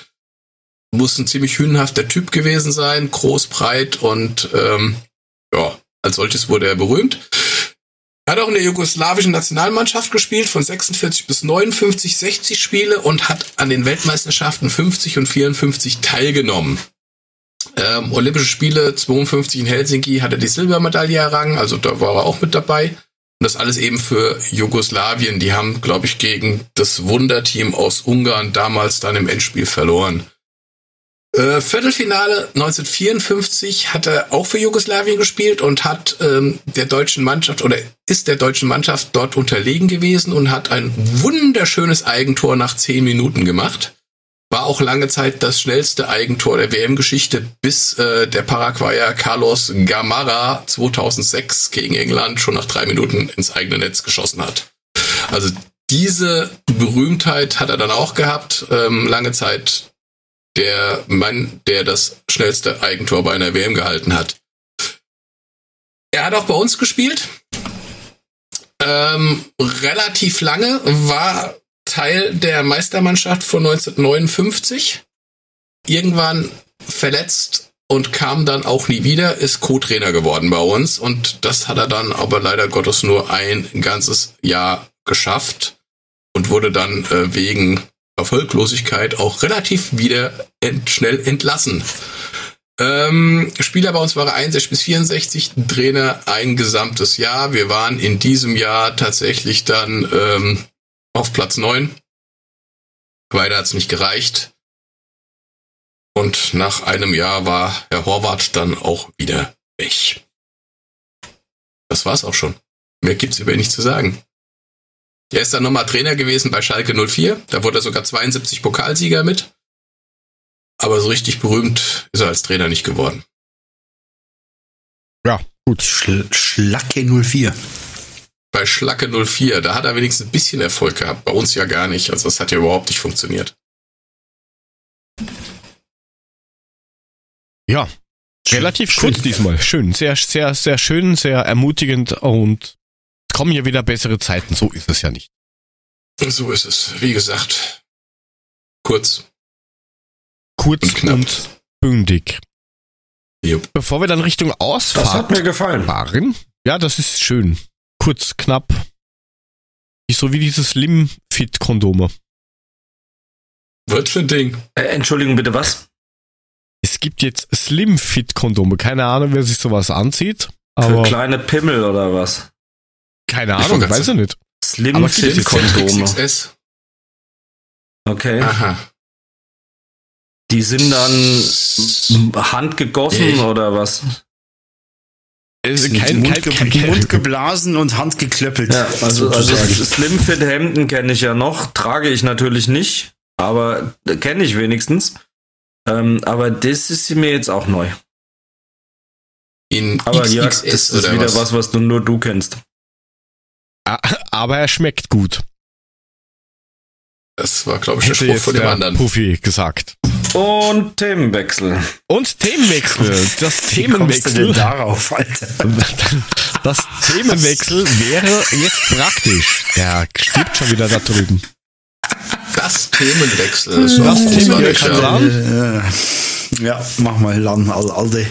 muss ein ziemlich hünenhafter Typ gewesen sein, groß, breit und ähm, ja, als solches wurde er berühmt. Er hat auch in der jugoslawischen Nationalmannschaft gespielt, von 46 bis 59, 60 Spiele und hat an den Weltmeisterschaften 50 und 54 teilgenommen. Ähm, Olympische Spiele 52 in Helsinki hat er die Silbermedaille errangen, also da war er auch mit dabei. Und das alles eben für Jugoslawien. Die haben, glaube ich, gegen das Wunderteam aus Ungarn damals dann im Endspiel verloren. Äh, Viertelfinale 1954 hat er auch für Jugoslawien gespielt und hat ähm, der deutschen Mannschaft oder ist der deutschen Mannschaft dort unterlegen gewesen und hat ein wunderschönes Eigentor nach zehn Minuten gemacht. War auch lange Zeit das schnellste Eigentor der WM-Geschichte, bis äh, der Paraguayer Carlos Gamarra 2006 gegen England schon nach drei Minuten ins eigene Netz geschossen hat. Also diese Berühmtheit hat er dann auch gehabt. Ähm, lange Zeit der Mann, der das schnellste Eigentor bei einer WM gehalten hat. Er hat auch bei uns gespielt. Ähm, relativ lange, war Teil der Meistermannschaft von 1959. Irgendwann verletzt und kam dann auch nie wieder, ist Co-Trainer geworden bei uns und das hat er dann aber leider Gottes nur ein ganzes Jahr geschafft und wurde dann äh, wegen Erfolglosigkeit auch relativ wieder ent schnell entlassen. Ähm, Spieler bei uns war er 61 bis 64, Trainer ein gesamtes Jahr. Wir waren in diesem Jahr tatsächlich dann ähm, auf Platz 9. Weiter hat's nicht gereicht. Und nach einem Jahr war Herr Horvath dann auch wieder weg. Das war's auch schon. Mehr gibt's über ihn nicht zu sagen. Er ist dann nochmal Trainer gewesen bei Schalke 04. Da wurde er sogar 72 Pokalsieger mit. Aber so richtig berühmt ist er als Trainer nicht geworden. Ja, gut. Schl Schlacke 04. Bei Schlacke 04, da hat er wenigstens ein bisschen Erfolg gehabt. Bei uns ja gar nicht. Also das hat ja überhaupt nicht funktioniert. Ja, relativ Schön. kurz diesmal. Schön, sehr, sehr, sehr schön, sehr ermutigend und kommen ja wieder bessere Zeiten. So ist es ja nicht. So ist es. Wie gesagt, kurz. Kurz Und knapp. und bündig. Jupp. Bevor wir dann Richtung Das hat Ausfahrt mir gefallen. fahren, ja, das ist schön. Kurz, knapp. So wie diese Slim-Fit-Kondome. Was für ein Ding. Äh, Entschuldigung, bitte, was? Es gibt jetzt Slim-Fit-Kondome. Keine Ahnung, wer sich sowas anzieht. Für Aber kleine Pimmel oder was? Keine Ich Ahnung, grad weiß ich nicht. Slim Aber Fit Kondome. XS. Okay. Aha. Die sind dann handgegossen Nee. oder was? Mit kein, Mund, kein, kein, kein, Mund geblasen und Hand geklöppelt. Ja, also, also sozusagen. Slim Fit Hemden kenne ich ja noch, trage ich natürlich nicht, aber kenne ich wenigstens. Ähm, aber das ist mir jetzt auch neu. In Aber ja, XXS das ist wieder was? was, was du nur du kennst. Aber er schmeckt gut. Das war, glaube ich, der Hätte Spruch jetzt von dem der anderen. Puffy gesagt. Und Themenwechsel. Und Themenwechsel. Das Wie kommst du denn Themenwechsel. darauf, Alter? [LAUGHS] Das Themenwechsel wäre jetzt praktisch. Der stirbt schon wieder da drüben. Das Themenwechsel. Das, Das Themenwechsel ja. mach mal Lan, Al- Alde.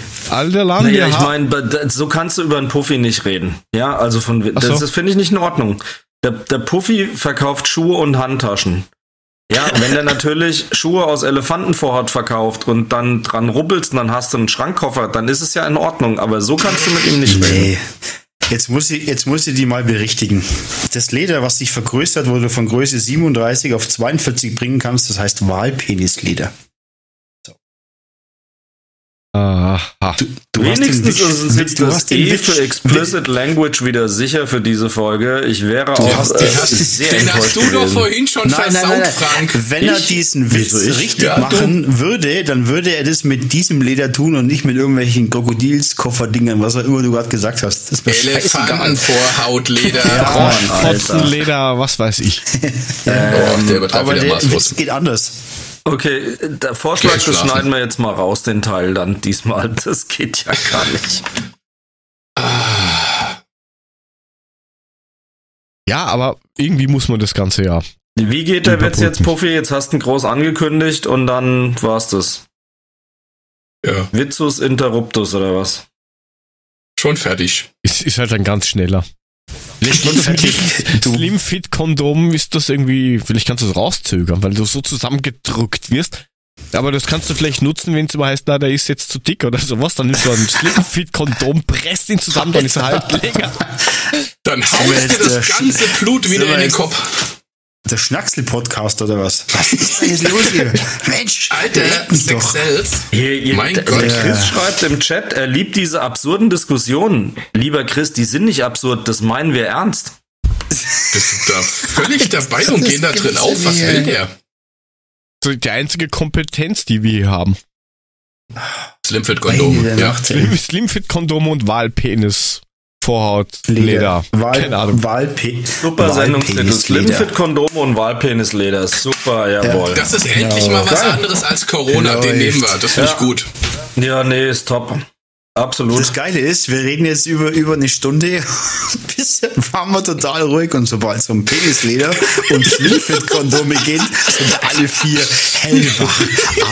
Land, Naja, ich meine, so kannst du über einen Puffy nicht reden. Ja, also von, Ach das, so. das finde ich nicht in Ordnung. Der, der Puffy verkauft Schuhe und Handtaschen. Ja, wenn der natürlich Schuhe aus Elefantenvorhaut verkauft und dann dran rubbelst und dann hast du einen Schrankkoffer, dann ist es ja in Ordnung. Aber so kannst du mit ihm nicht reden. Nee. Jetzt muss, ich, jetzt muss ich die mal berichtigen. Das Leder, was sich vergrößert, wo du von Größe 37 auf 42 bringen kannst, das heißt Walpenisleder. Aha. Du hast den Wenigstens ist uns jetzt du das E für Explicit Language wieder sicher für diese Folge. Ich wäre auch hast- äh, den hast- sehr Den hast du doch vorhin schon Nein, nein, versaut, nein, nein. Frank. Wenn er Ich? diesen Witz richtig Ja, du. machen würde, dann würde er das mit diesem Leder tun und nicht mit irgendwelchen Krokodilskofferdingern, was auch immer du gerade gesagt hast. Das. Elefantenvorhautleder. Mann, Alter. [LAUGHS] Fotzenleder, was weiß ich. oh, der übertreibt Aber der. Witz geht anders. Okay, der Vorschlag, das schneiden wir jetzt mal raus, den Teil dann diesmal. [LAUGHS] Das geht ja gar nicht. Ja, aber irgendwie muss man das Ganze ja. Wie geht der Witz jetzt. Puffy? Jetzt hast du ihn groß angekündigt und dann war's das. ja, Vizus interruptus oder was? schon fertig. Es ist halt ein ganz schneller. Slim Fit Kondom ist das irgendwie, vielleicht kannst du das rauszögern, weil du so zusammengedrückt wirst. Aber das kannst du vielleicht nutzen, wenn es immer heißt, na, der ist jetzt zu dick oder sowas, dann ist so ein Slim Fit Kondom, presst ihn zusammen, dann ist er halt [LAUGHS] länger. Dann wir haust dir das ganze Blut wieder in den Kopf. Der Schnacksel-Podcast oder was? Was ist jetzt [LAUGHS] los hier? Mensch, Alter, doch. Hier, hier, Mein der, Gott. der Chris schreibt im Chat, er liebt diese absurden Diskussionen. Lieber Chris, die sind nicht absurd, das meinen wir ernst. Das ist da völlig [LAUGHS] dabei und gehen da drin auf. Was will der? So die einzige Kompetenz, die wir hier haben. Slimfit Kondom. Meine Ja. Nacht, ey. Slim, Slim Fit Kondom und Wahlpenis, Vorhaut, Leder. Wahl, Keine Ahnung. Wahlpe Super Sendungstitel. Slimfit Kondom und Wahlpenisleder. Super, jawohl. Das ist Genau. endlich mal was Geil. anderes als Corona. Genau, Den nehmen wir. Das finde ich Ja. gut. Ja, nee, ist top. Absolut. Das Geile ist, wir reden jetzt über, über eine Stunde, [LAUGHS] bisher waren wir total ruhig und sobald es um Penisleder und Slimfit-Kondome geht, sind alle vier hellwach.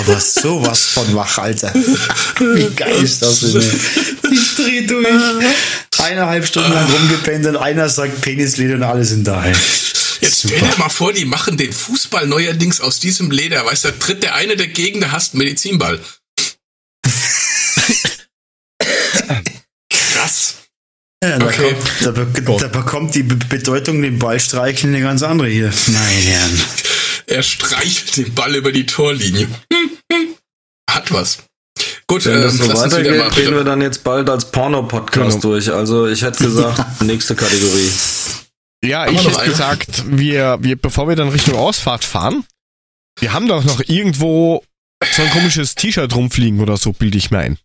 Aber sowas von wach, Alter. Wie geil ist das denn? Ich dreh durch. Eineinhalb Stunden lang rumgepennt und einer sagt Penisleder und alle sind da. ey. Jetzt stell dir mal vor, die machen den Fußball neuerdings aus diesem Leder. Weißt du, da tritt der eine dagegen, der hasst einen Medizinball. Krass. Ja, da, Okay. da, be da bekommt die Be Bedeutung den Ball streicheln eine ganz andere hier. Meine Herren. Er streichelt den Ball über die Torlinie. Hat was. Gut, Wenn das ähm, so weitergeht, mal gehen wir dann jetzt bald als Porno-Podcast Genau. durch. Also ich hätte gesagt, [LAUGHS] nächste Kategorie. Ja, Haben ich hätte eine? gesagt, wir, wir, bevor wir dann Richtung Ausfahrt fahren, wir haben doch noch irgendwo so ein komisches T-Shirt rumfliegen oder so, bilde ich mir ein.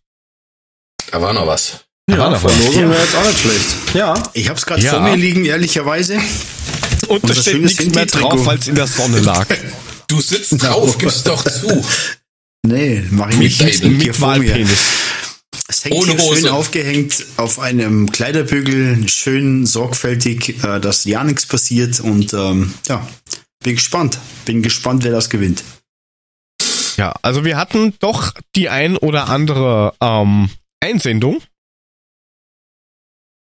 Da war noch was. Da was. Verlosung Ja. wäre jetzt auch nicht schlecht. Ja. Ich hab's gerade Ja. vor mir liegen, ehrlicherweise. Und da Unser steht nichts mehr drauf, weil es in der Sonne lag. [LAUGHS] Du sitzt drauf, gib's doch zu. [LAUGHS] Nee, mach ich nicht. Mit Mit vor mir. Wahlpenis. Es hängt Ohne hier schön Hose. aufgehängt auf einem Kleiderbügel, schön sorgfältig, äh, dass ja nichts passiert und ähm, ja, bin gespannt. Bin gespannt, wer das gewinnt. Ja, also wir hatten doch die ein oder andere ähm, Einsendung.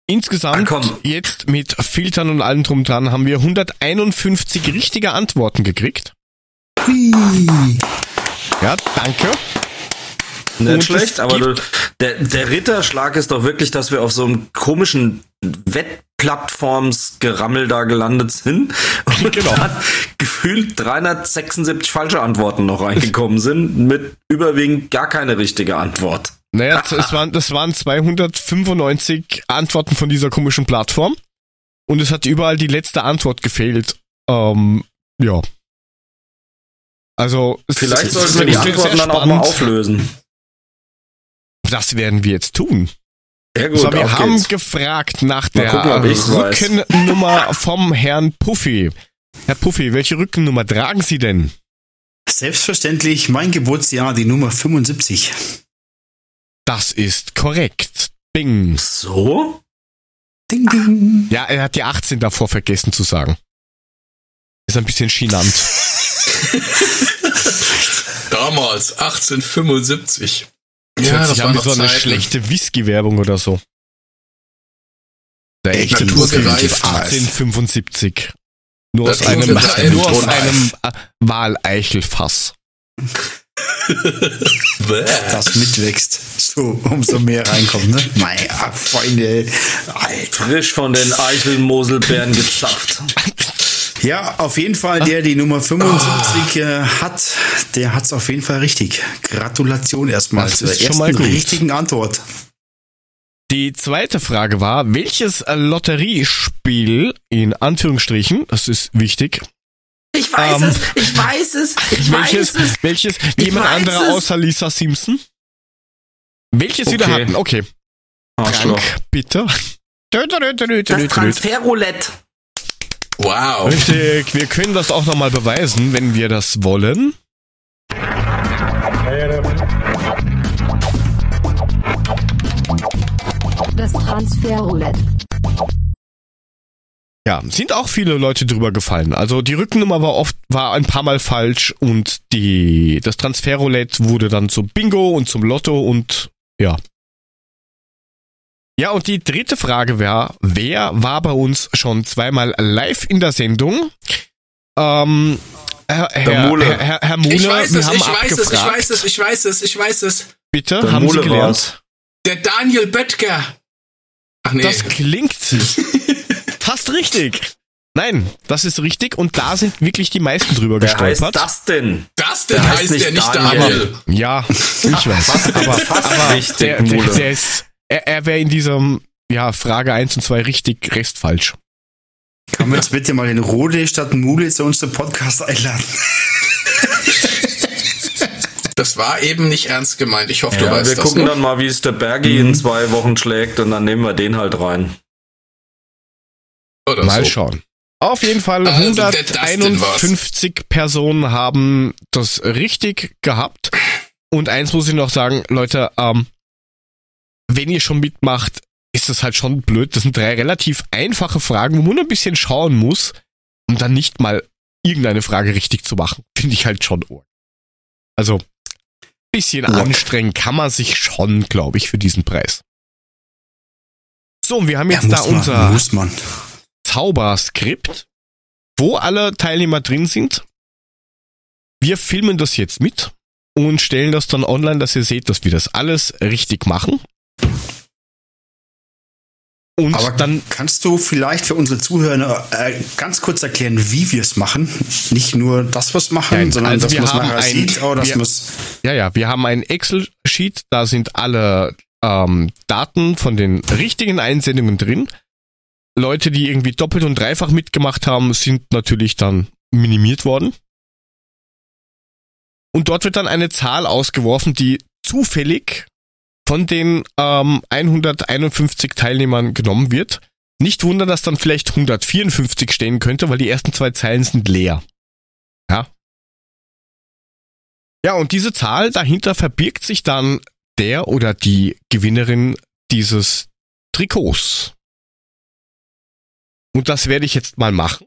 Insgesamt komm. jetzt mit Filtern und allem drum dran haben wir 151 richtige Antworten gekriegt. Ja, danke. Nicht Und schlecht, aber du, der, der Ritterschlag ist doch wirklich, dass wir auf so einem komischen Plattformsgerammel da gelandet sind [LAUGHS] und Genau. dann gefühlt 376 falsche Antworten noch reingekommen sind mit überwiegend gar keine richtige Antwort. Naja, es waren, das waren 295 Antworten von dieser komischen Plattform. Und es hat überall die letzte Antwort gefehlt. Ähm, ja. Also, es Vielleicht sollten wir die sehr Antworten dann auch mal auflösen. Das werden wir jetzt tun. Ja so, wir haben geht's. gefragt nach Mal der gucken, weiß. Rückennummer [LAUGHS] vom Herrn Puffy. Herr Puffy, welche Rückennummer tragen Sie denn? Selbstverständlich mein Geburtsjahr, die Nummer 75. Das ist korrekt. Bing. So? Ding, ding. Ja, er hat die 18 davor vergessen zu sagen. Ist ein bisschen chinant. [LAUGHS] Damals, 1875. Das Ja, das sich war noch so eine Zeiten. schlechte Whisky-Werbung oder so. Der echte naturgereift. Puffy 1875. Nur aus einem, nur aus einem äh, Waleichelfass. [LAUGHS] Das mitwächst. So, umso mehr reinkommt, ne? Meine Freunde. Alter. Frisch von den Eichelmoselbeeren gezapft. Ja, auf jeden Fall, der die Nummer 75 äh, hat, der hat's auf jeden Fall richtig. Gratulation erstmal Das zur ist schon ersten mal gut. richtigen Antwort. Die zweite Frage war, welches Lotteriespiel, in Anführungsstrichen, das ist wichtig, Ich weiß Ähm, es, ich weiß es, ich [LAUGHS] welches, welches jemand weiß anderer es. außer Lisa Simpson? Welches Sie da Okay. hatten? Okay, Arschloch. Frank, bitte. Das. Transferroulette. Wow. Richtig, wir können das auch nochmal beweisen, wenn wir das wollen. Das Transferroulette. Ja, sind auch viele Leute drüber gefallen. Also die Rückennummer war oft, war ein paar Mal falsch und die, das Transferroulette wurde dann zum Bingo und zum Lotto und ja. Ja, und die dritte Frage war, wer war bei uns schon zweimal live in der Sendung? Ähm, Herr, Herr, Mule. Herr, Herr, Herr Mule, Ich weiß wir es, haben ich weiß es, ich abgefragt. weiß es, ich weiß es, ich weiß es. Bitte, Der haben Mule Sie gelernt? war's. Der Daniel Böttger. Ach nee. Das klingt [LAUGHS] fast richtig. Nein, das ist richtig und da sind wirklich die meisten drüber Wer heißt gestolpert. das denn? das denn Der heißt heißt nicht der nicht Daniel. Daniel. Ja, ich weiß. Fast, aber fast aber richtig, der, der, der ist, er, er wäre in diesem, ja, Frage 1 und 2 richtig, Rest falsch. Kann man jetzt bitte mal den Rode statt Mule zu uns zum Podcast einladen? [LAUGHS] Das war eben nicht ernst gemeint. Ich hoffe, du Ja, weißt wir das gucken noch. dann mal, wie es der Bergi in zwei Wochen schlägt und dann nehmen wir den halt rein. Oder Mal so. schauen. Auf jeden Fall Also, der Dustin 151 Personen haben das richtig gehabt. Und eins muss ich noch sagen, Leute, ähm, wenn ihr schon mitmacht, ist das halt schon blöd. Das sind drei relativ einfache Fragen, wo man ein bisschen schauen muss, um dann nicht mal irgendeine Frage richtig zu machen. Finde ich halt schon arg. Also, bisschen Arg. anstrengend kann man sich schon, glaube ich, für diesen Preis. So, und wir haben jetzt Ja, da man, unser Muss man. Zauberskript, wo alle Teilnehmer drin sind. Wir filmen das jetzt mit und stellen das dann online, dass ihr seht, dass wir das alles richtig machen. Und Aber dann, kannst du vielleicht für unsere Zuhörer äh, ganz kurz erklären, wie wir es machen? Nicht nur, dass wir es machen, Nein, sondern also dass wir man es haben nachher ein- sieht, aber dass wir- es. ja, ja, wir haben ein Excel-Sheet, da sind alle ähm, Daten von den richtigen Einsendungen drin. Leute, die irgendwie doppelt und dreifach mitgemacht haben, sind natürlich dann minimiert worden. Und dort wird dann eine Zahl ausgeworfen, die zufällig von den ähm, 151 Teilnehmern genommen wird. Nicht wundern, dass dann vielleicht 154 stehen könnte, weil die ersten zwei Zeilen sind leer. Ja. Ja, und diese Zahl dahinter verbirgt sich dann der oder die Gewinnerin dieses Trikots. Und das werde ich jetzt mal machen.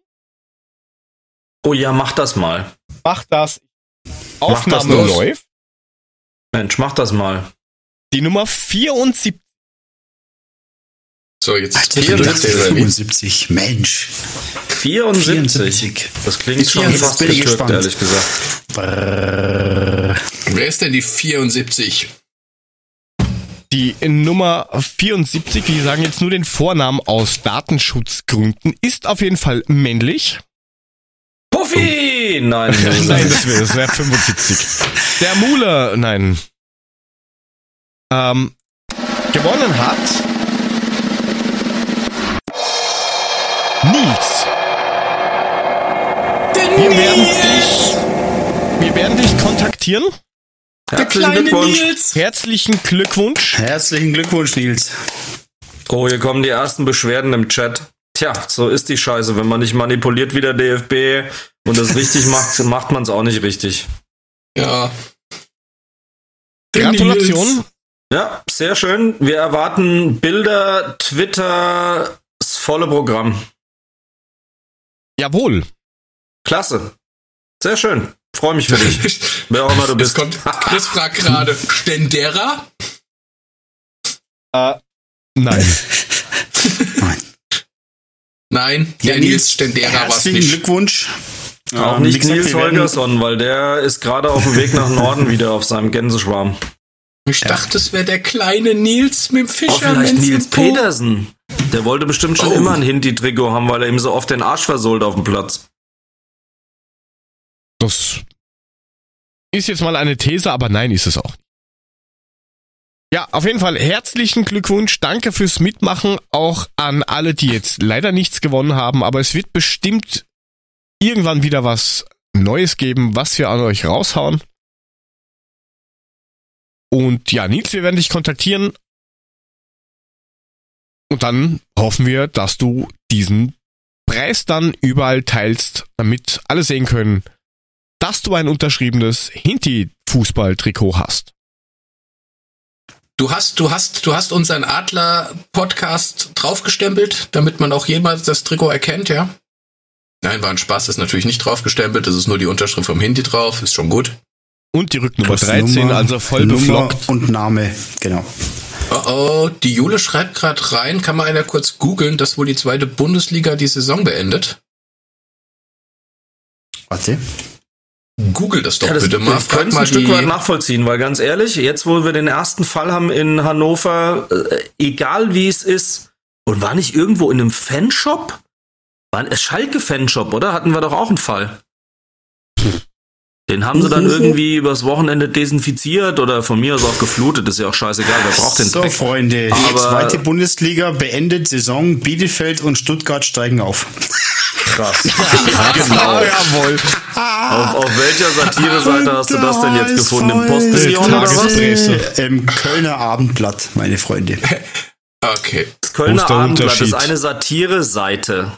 Oh ja, mach das mal. Mach das. das Aufnahme los. läuft. Mensch, mach das mal. Die Nummer 74. So, jetzt Alter, hier ich das dachte der 75. Mensch. 74. Das klingt Jetzt schon ich fast gespannt. getürkt, ehrlich gesagt. Brrr. Wer ist denn die 74? Die Nummer 74, wir sagen jetzt nur den Vornamen aus Datenschutzgründen, ist auf jeden Fall männlich. Puffy! Nein, [LAUGHS] nein, das wäre wär 75. Der Mule, nein. Ähm, gewonnen hat Nils. Wir werden dich, wir werden dich kontaktieren. Herzlichen Glückwunsch. Nils. Herzlichen Glückwunsch. Herzlichen Glückwunsch, Nils. Oh, hier kommen die ersten Beschwerden im Chat. Tja, so ist die Scheiße. Wenn man nicht manipuliert wie der DFB und das richtig [LAUGHS] macht, macht man es auch nicht richtig. Ja. Gratulation. Ja, sehr schön. Wir erwarten Bilder, Twitter, das volle Programm. Jawohl. Klasse. Sehr schön. Freue mich für dich. [LAUGHS] Wer auch immer du bist. kommt, Chris fragt gerade, Stendera? Äh, nein. [LAUGHS] Nein. Nein, Ja, der Nils Stendera war es Herzlichen nicht. Glückwunsch. Auch Ähm, nicht gesagt, Nils Holgersson, weil der ist gerade auf dem Weg nach Norden [LAUGHS] wieder auf seinem Gänseschwarm. Ich dachte, es wäre der kleine Nils mit dem Oh, Fischer. vielleicht Nils Petersen. Der wollte bestimmt schon Oh. immer ein Hinti-Trikot haben, weil er ihm so oft den Arsch versohlt auf dem Platz. Das ist jetzt mal eine These, aber nein, ist es auch. Ja, auf jeden Fall herzlichen Glückwunsch. Danke fürs Mitmachen. Auch an alle, die jetzt leider nichts gewonnen haben. Aber es wird bestimmt irgendwann wieder was Neues geben, was wir an euch raushauen. Und ja, Nils, wir werden dich kontaktieren. Und dann hoffen wir, dass du diesen Preis dann überall teilst, damit alle sehen können, dass du ein unterschriebenes Hinti-Fußball-Trikot hast. Du hast, du hast, du hast unseren Adler-Podcast draufgestempelt, damit man auch jemals das Trikot erkennt, ja? Nein, war ein Spaß, ist natürlich nicht draufgestempelt, es ist nur die Unterschrift vom Hindi drauf, ist schon gut. Und die Rücknummer Plus 13, Nummer, also voll Nummer beflockt. Und Name, genau. Oh oh, die Jule schreibt gerade rein, kann mal einer kurz googeln, dass wohl die zweite Bundesliga die Saison beendet? Warte. Google das doch Ja, das, bitte mal. wir Frag können es mal ein Stück weit nachvollziehen, weil ganz ehrlich, jetzt wo wir den ersten Fall haben in Hannover, äh, egal wie es ist, und war nicht irgendwo in einem Fanshop? War ein Schalke-Fanshop, oder? Hatten wir doch auch einen Fall. Den haben sie dann irgendwie übers Wochenende desinfiziert oder von mir aus auch geflutet, ist ja auch scheißegal, wer braucht den So, Dreck. Freunde, die Aber- zweite Bundesliga beendet Saison. Bielefeld und Stuttgart steigen auf. Krass. [LAUGHS] Genau, jawohl. Auf, auf welcher Satire-Seite hast du das denn jetzt gefunden? Im Postillon oder was? Tagespresse. Im Kölner Abendblatt, meine Freunde. [LAUGHS] Okay. Das Kölner Abendblatt ist eine Satire-Seite.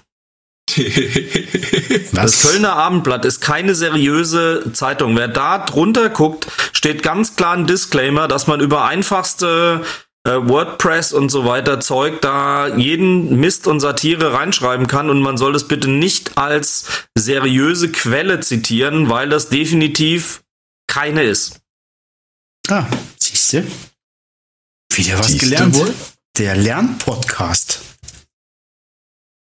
[LAUGHS] Was? Das Kölner Abendblatt ist keine seriöse Zeitung. Wer da drunter guckt, steht ganz klar ein Disclaimer, dass man über einfachste äh, WordPress und so weiter Zeug da jeden Mist und Satire reinschreiben kann und man soll das bitte nicht als seriöse Quelle zitieren, weil das definitiv keine ist. Ah, siehste. Wieder was Siehste gelernt. wohl? Der Lernpodcast.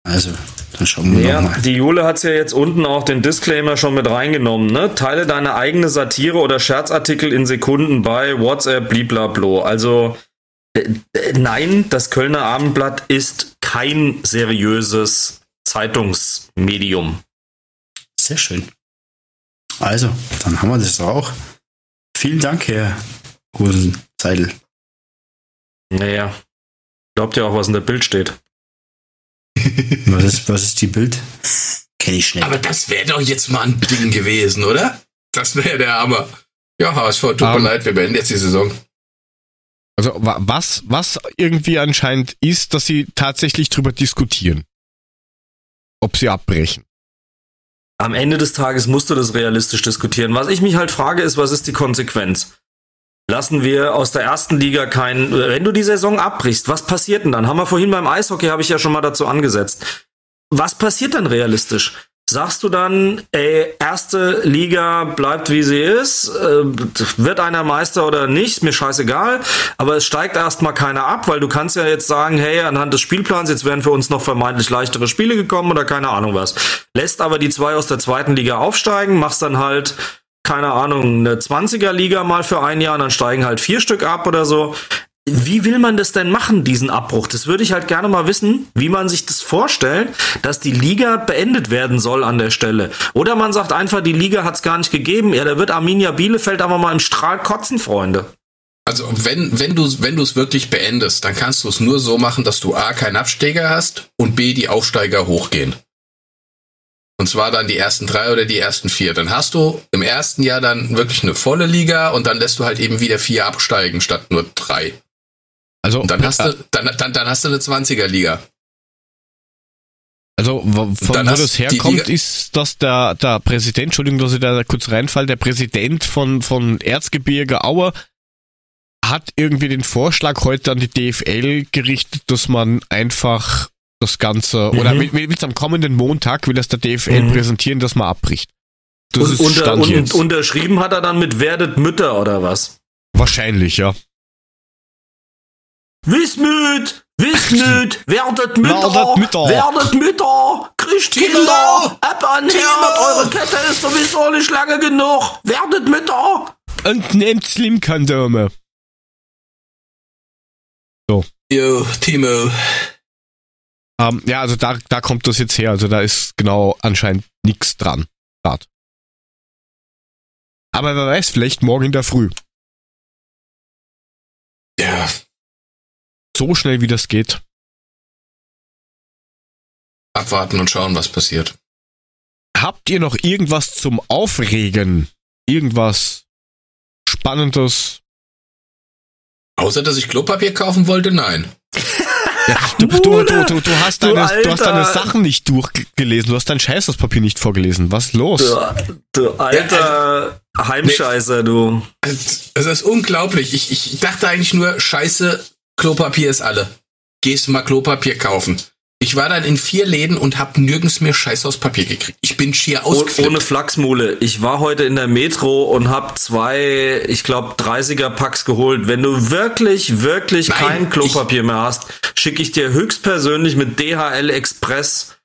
Also, dann schauen wir Ja, nochmal. die Jule hat's ja jetzt unten auch den Disclaimer schon mit reingenommen. Ne? Teile deine eigene Satire oder Scherzartikel in Sekunden bei WhatsApp, bliblablo. Also nein, das Kölner Abendblatt ist kein seriöses Zeitungsmedium. Sehr schön. Also, dann haben wir das auch. Vielen Dank, Herr Hosenseidel. Naja, glaubt ihr auch, was in der Bild steht? [LAUGHS] Was ist, was ist die Bild? Kenne ich schnell. Aber das wäre doch jetzt mal ein Ding gewesen, oder? Das wäre der Hammer. Ja, HSV, tut mir Ähm. leid, wir beenden jetzt die Saison. Also wa- was, was irgendwie anscheinend ist, dass sie tatsächlich drüber diskutieren. Ob sie abbrechen. Am Ende des Tages musst du das realistisch diskutieren. Was ich mich halt frage, ist, was ist die Konsequenz? Lassen wir aus der ersten Liga keinen, wenn du die Saison abbrichst, was passiert denn dann? Haben wir vorhin beim Eishockey, habe ich ja schon mal dazu angesetzt. Was passiert dann realistisch? Sagst du dann, ey, erste Liga bleibt wie sie ist, äh, wird einer Meister oder nicht, mir scheißegal, aber es steigt erstmal keiner ab, weil du kannst ja jetzt sagen, hey, anhand des Spielplans, jetzt wären für uns noch vermeintlich leichtere Spiele gekommen oder keine Ahnung was. Lässt aber die zwei aus der zweiten Liga aufsteigen, machst dann halt, keine Ahnung, eine 20er Liga mal für ein Jahr und dann steigen halt vier Stück ab oder so. Wie will man das denn machen, diesen Abbruch? Das würde ich halt gerne mal wissen, wie man sich das vorstellt, dass die Liga beendet werden soll an der Stelle. Oder man sagt einfach, die Liga hat es gar nicht gegeben. Ja, da wird Arminia Bielefeld aber mal im Strahl kotzen, Freunde. Also wenn, wenn du wenn du es wirklich beendest, dann kannst du es nur so machen, dass du A keinen Absteiger hast und B die Aufsteiger hochgehen. Und zwar dann die ersten drei oder die ersten vier. Dann hast du im ersten Jahr dann wirklich eine volle Liga und dann lässt du halt eben wieder vier absteigen statt nur drei. Also, Und dann hast du, dann, dann, dann hast du eine 20er-Liga. also wo- von wo das herkommt, ist, dass der, der Präsident, Entschuldigung, dass ich da kurz reinfall, der Präsident von, von Erzgebirge Aue hat irgendwie den Vorschlag heute an die DFL gerichtet, dass man einfach das Ganze, Mhm. oder mit, mit am kommenden Montag will das der DFL Mhm. präsentieren, dass man abbricht. Das Und, ist unter, Stand und jetzt. unterschrieben hat er dann mit Werdet Mütter oder was? Wahrscheinlich, ja. Wismut! Wismut! Werdet Mütter! Werdet Mütter. Werdet Mütter! Kriegt Kinder. Kinder! Ab an Kinder. Eure Kette ist sowieso nicht lange genug! Werdet Mütter! Und nehmt Slim-Kondome. Yo, Timo. Ähm, ja, also da, da kommt das jetzt her. Also da ist genau anscheinend nichts dran. Grad. Aber wer weiß, vielleicht morgen in der Früh. Ja, So schnell wie das geht. abwarten und schauen, was passiert. Habt ihr noch irgendwas zum Aufregen? Irgendwas Spannendes? Außer, dass ich Klopapier kaufen wollte, nein. Ja, du, du, du, du, du, hast Du deine, du hast deine Sachen nicht durchgelesen. Du hast dein Scheißhauspapier nicht vorgelesen. Was ist los? Du, du alter Heimscheißer, du. Es es ist unglaublich. Ich, ich dachte eigentlich nur, scheiße, Klopapier ist alle. Gehst mal Klopapier kaufen. Ich war dann in vier Läden und hab nirgends mehr Scheißhauspapier gekriegt. Ich bin schier Oh, ohne ausgeflippt. Flachsmule. Ich war heute in der Metro und hab zwei, ich glaube, 30er Packs geholt. Wenn du wirklich, wirklich Nein, kein Klopapier mehr hast, schicke ich dir höchstpersönlich mit DHL Express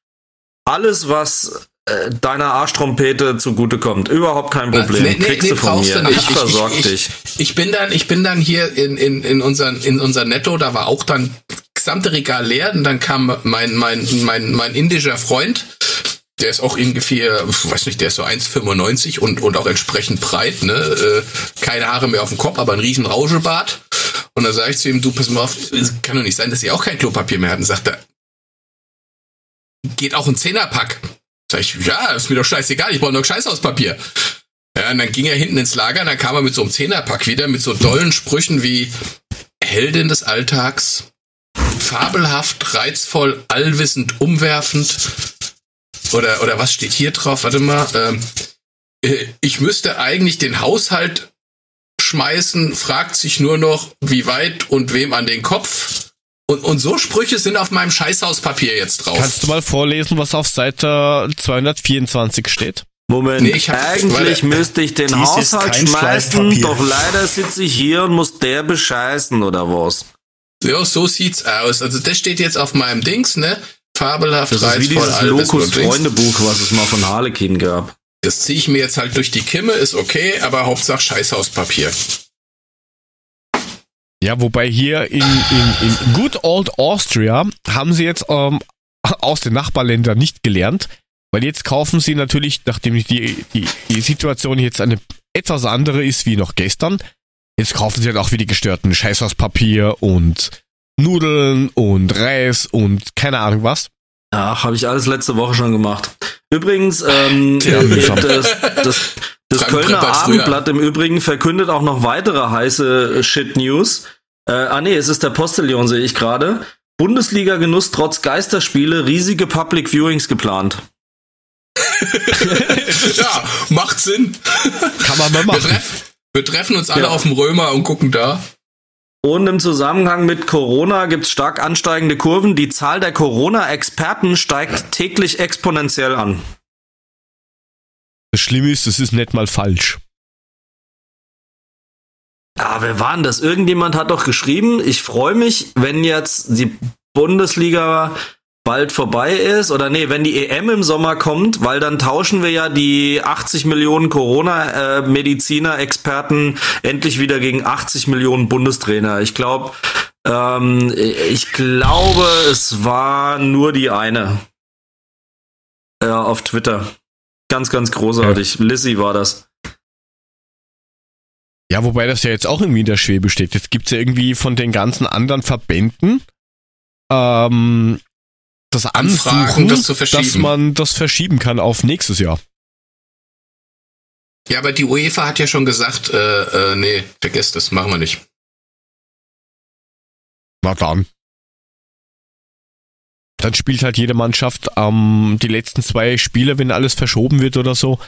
alles, was äh, deiner Arschtrompete zugutekommt. Überhaupt kein Problem. Nee, nee, Kriegst nee, du von mir. du. Ich, [LAUGHS] versorg ich- dich. Ich bin dann, ich bin dann hier in, in, in unseren, in unser Netto, da war auch dann gesamte Regal leer und dann kam mein, mein, mein, mein indischer Freund, der ist auch ungefähr, ich weiß nicht, der ist so 1,95 und, und auch entsprechend breit, ne, äh, keine Haare mehr auf dem Kopf, aber ein riesen Rauschebart. Und dann sage ich zu ihm, du, pass mal auf, es kann doch nicht sein, dass ihr auch kein Klopapier mehr habt. Und sagt er, geht auch ein Zehnerpack. Sag ich, ja, ist mir doch scheißegal, ich brauche nur Scheißhauspapier. Ja, und dann ging er hinten ins Lager, und dann kam er mit so einem Zehnerpack wieder, mit so dollen Sprüchen wie Heldin des Alltags, fabelhaft, reizvoll, allwissend, umwerfend. Oder, oder was steht hier drauf? Warte mal. Ähm, äh, ich müsste eigentlich den Haushalt schmeißen, fragt sich nur noch, wie weit und wem an den Kopf. Und, und so Sprüche sind auf meinem Scheißhauspapier jetzt drauf. Kannst du mal vorlesen, was auf Seite 224 steht? Moment, Nee, ich hab- eigentlich warte. müsste ich den Haushalt schmeißen, doch leider sitze ich hier und muss der bescheißen, oder was? Ja, so sieht's aus. Also das steht jetzt auf meinem Dings, ne? Fabelhaft, Das ist wie dieses allwissend Lokus und Dings. Freundebuch, was es mal von Harlequin gab. Das ziehe ich mir jetzt halt durch die Kimme, ist okay, aber Hauptsache Scheißhauspapier. Ja, wobei hier in, in, in Good Old Austria haben sie jetzt ähm, aus den Nachbarländern nicht gelernt, weil jetzt kaufen sie natürlich, nachdem die, die, die Situation jetzt eine etwas andere ist wie noch gestern, jetzt kaufen sie halt auch wie die gestörten Scheißhauspapier und Nudeln und Reis und keine Ahnung was. Ach, habe ich alles letzte Woche schon gemacht. Übrigens, ähm, Ja, das, das, das Frank Kölner früher. Abendblatt im Übrigen verkündet auch noch weitere heiße Shit-News. Äh, ah nee, es ist der Postillon, sehe ich gerade. Bundesliga-Genuss trotz Geisterspiele, riesige Public Viewings geplant. [LAUGHS] ja, macht Sinn. Kann man mal Wir, machen. treff, wir treffen uns alle Ja. auf dem Römer und gucken da. Und im Zusammenhang mit Corona gibt es stark ansteigende Kurven. Die Zahl der Corona-Experten steigt täglich exponentiell an. Das Schlimme ist, es ist nicht mal falsch. Ah, wer war denn das? Irgendjemand hat doch geschrieben, ich freue mich, wenn jetzt die Bundesliga bald vorbei ist oder nee, wenn die EM im Sommer kommt, weil dann tauschen wir ja die 80 Millionen Corona-Mediziner, Experten endlich wieder gegen 80 Millionen Bundestrainer. Ich glaube, ähm, ich glaube, es war nur die eine. Ja, auf Twitter. Ganz, ganz großartig. Ja. Lissy war das. Ja, wobei das ja jetzt auch irgendwie in der Schwebe steht. Jetzt gibt's ja irgendwie von den ganzen anderen Verbänden ähm, das Anfragen, das zu verschieben. dass man das verschieben kann auf nächstes Jahr. Ja, aber die UEFA hat ja schon gesagt, äh, äh, nee, vergesst das, machen wir nicht. Na dann. Dann spielt halt jede Mannschaft ähm, die letzten zwei Spiele, wenn alles verschoben wird oder so,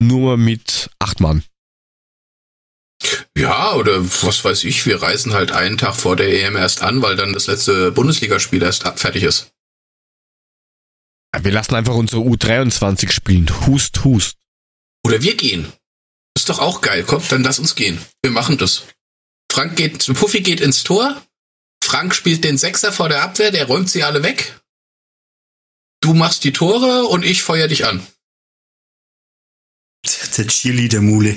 nur mit acht Mann. Ja, oder was weiß ich, wir reisen halt einen Tag vor der EM erst an, weil dann das letzte Bundesligaspiel erst fertig ist. Wir lassen einfach unsere U23 spielen. Hust, hust. Oder wir gehen. Ist doch auch geil. Kommt, dann lass uns gehen. Wir machen das. Frank geht, Puffy geht ins Tor. Frank spielt den Sechser vor der Abwehr, der räumt sie alle weg. Du machst die Tore und ich feuer dich an. Der Cheerleader Mule.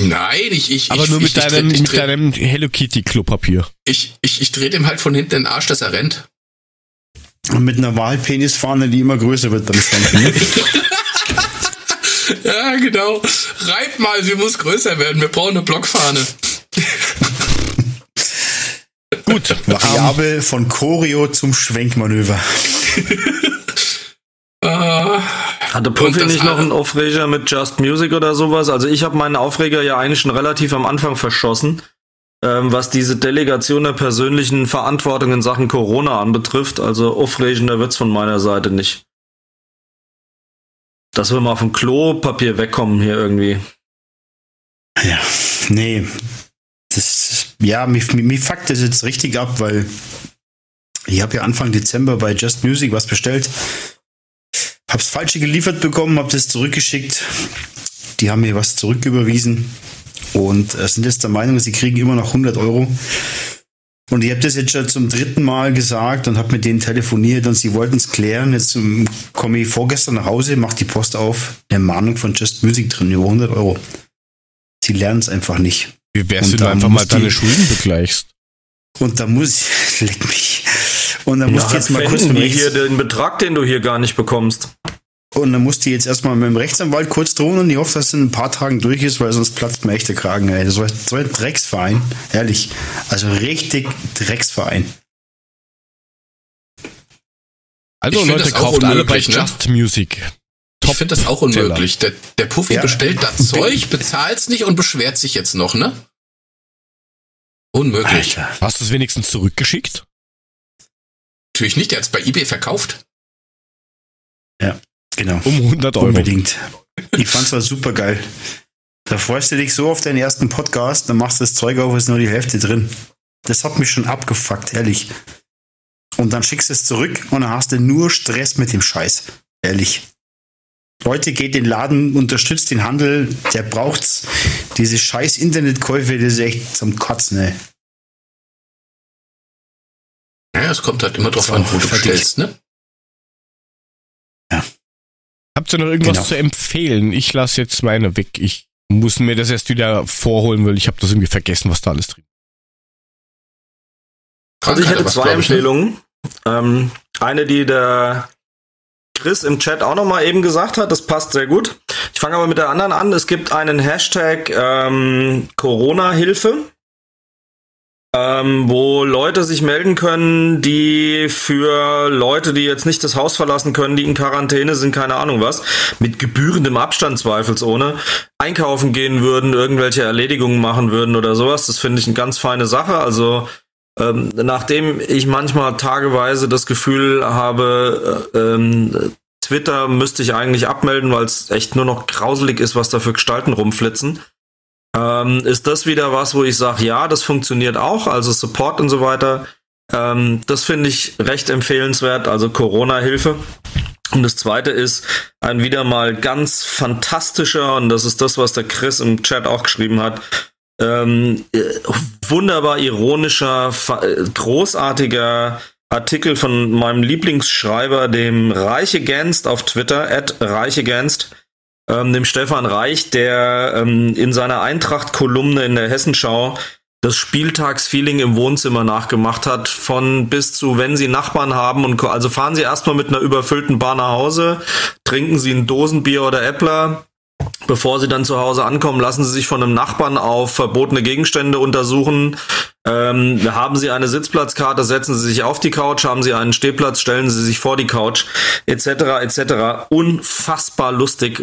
Nein, ich, ich. Aber ich, nur mit ich, deinem, ich, mit deinem Hello Kitty Klopapier. Ich, ich, ich drehe dem halt von hinten den Arsch, dass er rennt. Und mit einer Wahlpenisfahne, die immer größer wird beim Stampfen. Ne? ja, genau. Reib mal, sie muss größer werden. Wir brauchen eine Blockfahne. Gut. Variabel von Choreo zum Schwenkmanöver. Ah. Hatte Puffy nicht noch einen Aufreger mit Just Music oder sowas? Also ich habe meinen Aufreger ja eigentlich schon relativ am Anfang verschossen ähm, was diese Delegation der persönlichen Verantwortung in Sachen Corona anbetrifft. Also aufregender wird's von meiner Seite nicht. Dass wir mal vom Klopapier wegkommen hier irgendwie. Ja, nee. Ja, mir, mir fuckt das jetzt richtig ab, weil ich habe ja Anfang Dezember bei Just Music was bestellt. Hab's falsche geliefert bekommen, hab das zurückgeschickt. Die haben mir was zurücküberwiesen und äh, sind jetzt der Meinung, sie kriegen immer noch 100 Euro. Und ich habe das jetzt schon zum dritten Mal gesagt und habe mit denen telefoniert und sie wollten es klären. Jetzt ähm, komme ich vorgestern nach Hause, mache die Post auf, eine Mahnung von Just Music drin, über 100 Euro. Sie lernen es einfach nicht. Wie wärst du, da einfach mal deine Schulden [LAUGHS] begleichst? Und da muss ich, [LAUGHS] leck mich. Und da ja, muss ich jetzt mal kurz hier den Betrag, den du hier gar nicht bekommst. Und dann musste ich jetzt erstmal mit dem Rechtsanwalt kurz drohen und ich hoffe, dass es in ein paar Tagen durch ist, weil sonst platzt mir echt der Kragen. Ey. Das war so ein Drecksverein, ehrlich. Also richtig Drecksverein. Also ich Leute, kauft alle bei ne? Just Music. Top ich finde das auch unmöglich. Der, der Puffy ja. bestellt da Zeug, bezahlt's nicht und beschwert sich jetzt noch, ne? Unmöglich. Alter. Hast du es wenigstens zurückgeschickt? Natürlich nicht, der hat es bei eBay verkauft. Ja. Genau. Um 100 Euro. Unbedingt. Ich fand's war super geil. Da freust du dich so auf deinen ersten Podcast, dann machst du das Zeug auf, ist nur die Hälfte drin. Das hat mich schon abgefuckt, ehrlich. Und dann schickst du es zurück und dann hast du nur Stress mit dem Scheiß. Ehrlich. Leute, geht den Laden, unterstützt den Handel, der braucht's. Diese scheiß Internetkäufe, das ist echt zum Kotzen, ey. Ja, es kommt halt immer drauf so, an, wo du bestellst, ne? Ja. Habt ihr noch irgendwas genau. zu empfehlen? Ich lasse jetzt meine weg. Ich muss mir das erst wieder vorholen, weil ich habe das irgendwie vergessen, was da alles drin ist. Also ich hätte zwei ne? Empfehlungen. Ähm, eine, die der Chris im Chat auch nochmal eben gesagt hat, das passt sehr gut. Ich fange aber mit der anderen an. Es gibt einen Hashtag ähm, Corona-Hilfe ähm, wo Leute sich melden können, die für Leute, die jetzt nicht das Haus verlassen können, die in Quarantäne sind, keine Ahnung was, mit gebührendem Abstand zweifelsohne, einkaufen gehen würden, irgendwelche Erledigungen machen würden oder sowas. Das finde ich eine ganz feine Sache. Also ähm, nachdem ich manchmal tageweise das Gefühl habe, äh, ähm, Twitter müsste ich eigentlich abmelden, weil es echt nur noch grauselig ist, was da für Gestalten rumflitzen ähm, ist das wieder was, wo ich sage, ja, das funktioniert auch, also Support und so weiter. Ähm, das finde ich recht empfehlenswert, also Corona-Hilfe. Und das zweite ist ein wieder mal ganz fantastischer, und das ist das, was der Chris im Chat auch geschrieben hat, ähm, wunderbar ironischer, großartiger Artikel von meinem Lieblingsschreiber, dem Reiche Gänst auf Twitter, at Reiche Gänst, ähm, dem Stefan Reich, der ähm, in seiner Eintracht-Kolumne in der Hessenschau das Spieltagsfeeling im Wohnzimmer nachgemacht hat, von bis zu, wenn Sie Nachbarn haben und also fahren Sie erstmal mit einer überfüllten Bar nach Hause, trinken Sie ein Dosenbier oder Äppler, Bevor sie dann zu Hause ankommen, lassen sie sich von einem Nachbarn auf verbotene Gegenstände untersuchen. Ähm, haben sie eine Sitzplatzkarte, setzen sie sich auf die Couch, haben sie einen Stehplatz, stellen sie sich vor die Couch, etc. etc. Unfassbar lustig,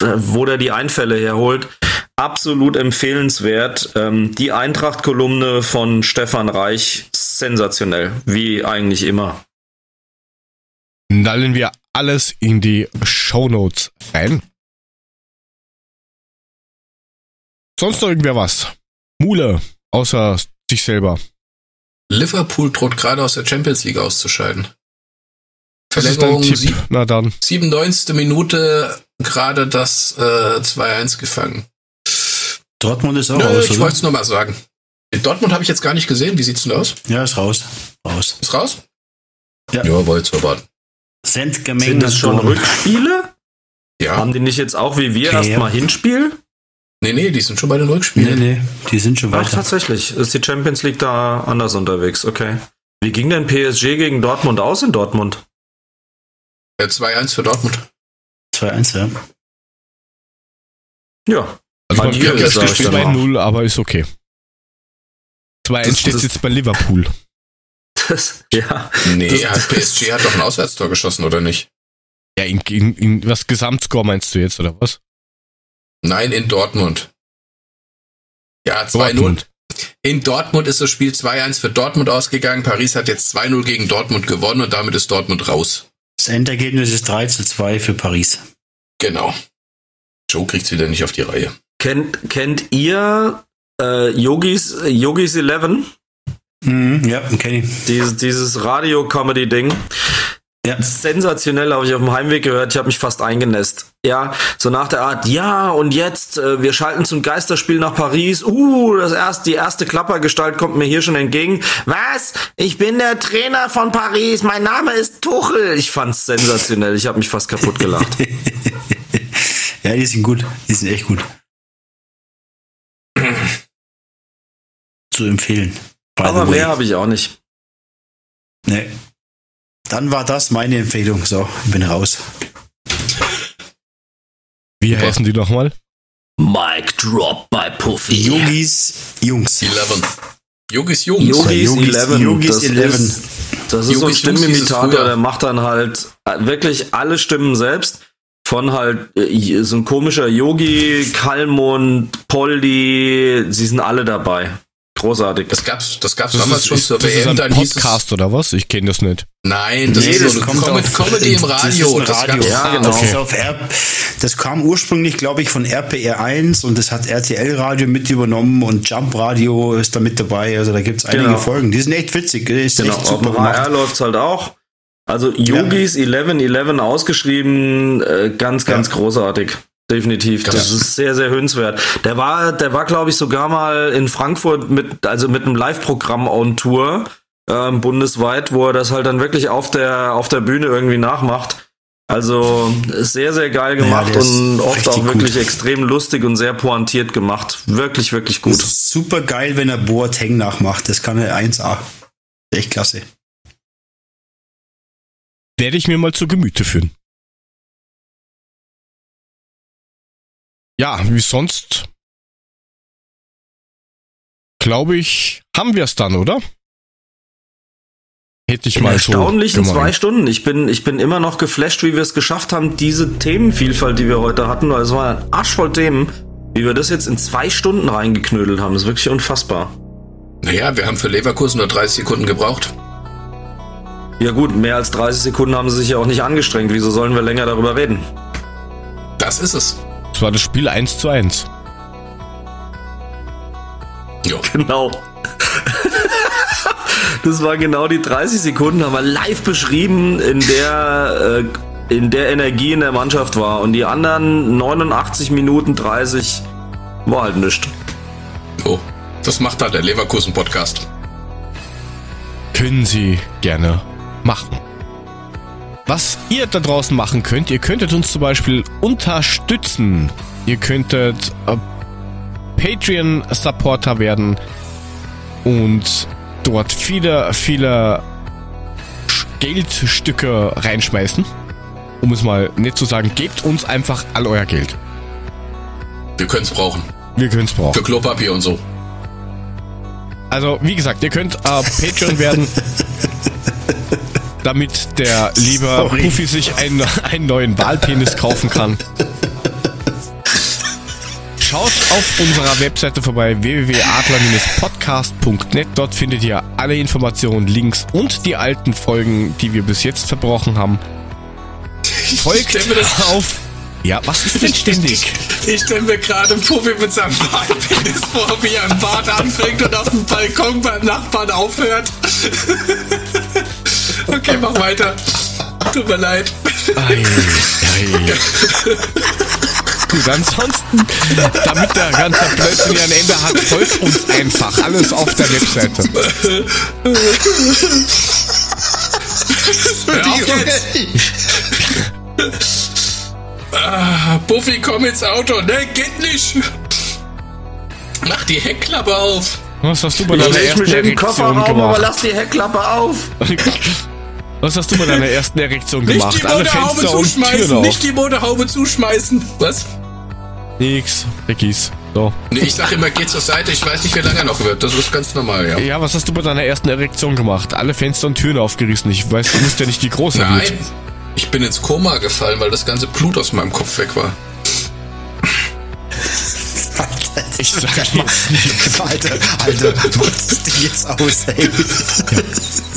wo der die Einfälle herholt. Absolut empfehlenswert. Ähm, die Eintracht-Kolumne von Stefan Reich, sensationell, wie eigentlich immer. Nallen wir alles in die Shownotes rein. Sonst noch irgendwer was? Mule, außer sich selber. Liverpool droht gerade aus der Champions League auszuscheiden. Das ist Na dann. 97. Minute gerade das äh, 2-1 gefangen. Dortmund ist auch Nö, raus, Ich wollte es nur mal sagen. In Dortmund habe ich jetzt gar nicht gesehen. Wie sieht's denn aus? Ja, ist raus. Raus. Ist raus? Ja. Ja, wollte es erwarten. Sind das schon Rückspiele? Ja. Haben die nicht jetzt auch wie wir Okay. erstmal Hinspiel? Nee, nee, die sind schon bei den Nee, Rückspielen. nee, die sind schon Ach, weiter. tatsächlich. Ist die Champions League da anders unterwegs? Okay. Wie ging denn PSG gegen Dortmund aus in Dortmund? Äh, 2-1 für Dortmund. 2-1, ja. Ja. Also sag jetzt ich dann 2-0, aber ist okay. 2-1 Das- steht das- jetzt bei Liverpool. Das, ja. Nee, Das- hat PSG hat doch ein Auswärtstor geschossen, oder nicht? Ja, in, in, in was Gesamtscore meinst du jetzt, oder was? Nein, in Dortmund. Ja, 2-0. Dortmund. In Dortmund ist das Spiel 2-1 für Dortmund ausgegangen. Paris hat jetzt 2-0 gegen Dortmund gewonnen und damit ist Dortmund raus. Das Endergebnis ist 3 zu 2 für Paris. Genau. Joe kriegt's wieder nicht auf die Reihe. Kennt, kennt ihr äh, Yogis, Yogis 11? Mhm, ja, kenne ich. Dieses, dieses Radio-Comedy-Ding. Ja. Sensationell habe ich auf dem Heimweg gehört. Ich habe mich fast eingenässt. Ja, so nach der Art, ja, und jetzt, äh, wir schalten zum Geisterspiel nach Paris. Uh, das erste, die erste Klappergestalt kommt mir hier schon entgegen. Was? Ich bin der Trainer von Paris. Mein Name ist Tuchel. Ich fand's sensationell. Ich habe mich fast kaputt gelacht. [LAUGHS] Ja, die sind gut. Die sind echt gut. Zu empfehlen. Aber mehr habe ich auch nicht. Nee. Dann war das meine Empfehlung. So, bin raus. Wie Super. heißen die nochmal? Mic drop my Puffy. Yogis Jungs. 11. Yogis Jungs. Yogis, Yogis- 11. Yogis das 11. Ist, das ist so ein Yogis es Stimmimitator, früher. der macht dann halt äh, wirklich alle Stimmen selbst. Von halt äh, so ein komischer Yogi, Kalmund, Poldi, sie sind alle dabei. Großartig. Das gab's, das gab's Das damals ist, schon zur das ist WM. ein Dann es, Podcast oder was? Ich kenne das nicht. nein, das Nee, ist das so eine kommt Com auf- Comedy im das Radio. ein Radio. gab's- Ja, genau. Das, ist auf R das kam ursprünglich, glaube ich, von RPR 1 und das hat RTL Radio mit übernommen und Jump Radio ist da mit dabei. Also da gibt es einige Genau. Folgen. Die sind echt witzig. Das ist Genau, echt auf super HR gemacht. läuft's halt auch. Also Yogis 11, 11 ausgeschrieben, äh, ganz, ganz Ja. großartig. Definitiv. Das Ja. ist sehr, sehr hörenswert. Der war, der war, glaube ich, sogar mal in Frankfurt mit, also mit einem Live-Programm on Tour, ähm, bundesweit, wo er das halt dann wirklich auf der, auf der Bühne irgendwie nachmacht. Also sehr, sehr geil Ja, gemacht ist und oft auch wirklich gut. extrem lustig und sehr pointiert gemacht. Wirklich, wirklich gut. Super geil, wenn er Boateng nachmacht. Das kann er 1A. Echt klasse. Werde ich mir mal zu Gemüte führen. Ja, wie sonst, glaube ich, haben wir es dann, oder? Hätte ich In mal so. erstaunlichen zwei gemeint. Stunden. Ich bin, ich bin immer noch geflasht, wie wir es geschafft haben, diese Themenvielfalt, die wir heute hatten, weil es war ein Arsch voll Themen, wie wir das jetzt in zwei Stunden reingeknödelt haben. Das ist wirklich unfassbar. Naja, wir haben für Leverkusen nur 30 Sekunden gebraucht. Ja gut, mehr als 30 Sekunden haben sie sich ja auch nicht angestrengt. Wieso sollen wir länger darüber reden? Das ist es. Das war das Spiel 1 zu 1. Jo. Genau. [LAUGHS] das war genau die 30 Sekunden, haben wir live beschrieben, in der, äh, in der Energie in der Mannschaft war. Und die anderen 89 Minuten 30 war halt nichts. jo. Das macht halt der Leverkusen-Podcast. Können Sie gerne machen. Was ihr da draußen machen könnt, ihr könntet uns zum Beispiel unterstützen. Ihr könntet äh, Patreon-Supporter werden und dort viele, viele Geldstücke reinschmeißen. Um es mal nett zu sagen, gebt uns einfach all euer Geld. Wir können es brauchen. Wir können es brauchen. Für Klopapier und so. Also, wie gesagt, ihr könnt äh, Patreon werden, [LAUGHS] damit der liebe Sorry. Puffy sich einen, einen neuen Wahlpenis kaufen kann. Schaut auf unserer Webseite vorbei www.adler-podcast.net. Dort findet ihr alle Informationen, Links und die alten Folgen, die wir bis jetzt verbrochen haben. Folgt auf. Ja, was ist denn ständig? Ich stelle mir gerade Puffi mit seinem Wahlpenis vor, wie er im Bad anfängt und auf dem Balkon beim Nachbarn aufhört. Okay, mach weiter. Tut mir leid. Ei, ei. Gut, ansonsten, damit der ganze Blödsinn ja ein Ende hat, folgt uns einfach. Alles auf der Webseite. Hör auf jetzt. Ah, Buffy, komm ins Auto. Ne, geht nicht. Mach die Heckklappe auf. Was hast du bei Ich deiner ersten mich in den Kofferraum, aber gemacht? lass die Heckklappe auf. [LAUGHS] Was hast du bei deiner ersten Erektion Nicht gemacht? die Alle Motorhaube zuschmeißen. Nicht die Motorhaube zuschmeißen. Was? Nix, Rickys. So. Nee, ich sag immer, geh zur Seite. Ich weiß nicht, wie lange er noch wird. Das ist ganz normal, ja. Ja, was hast du bei deiner ersten Erektion gemacht? Alle Fenster und Türen aufgerissen. Ich weiß, du musst ja nicht die große Nein. wird. Ich bin ins Koma gefallen, weil das ganze Blut aus meinem Kopf weg war. Ich sag jetzt Alter, Alter, was dich jetzt aus, ey?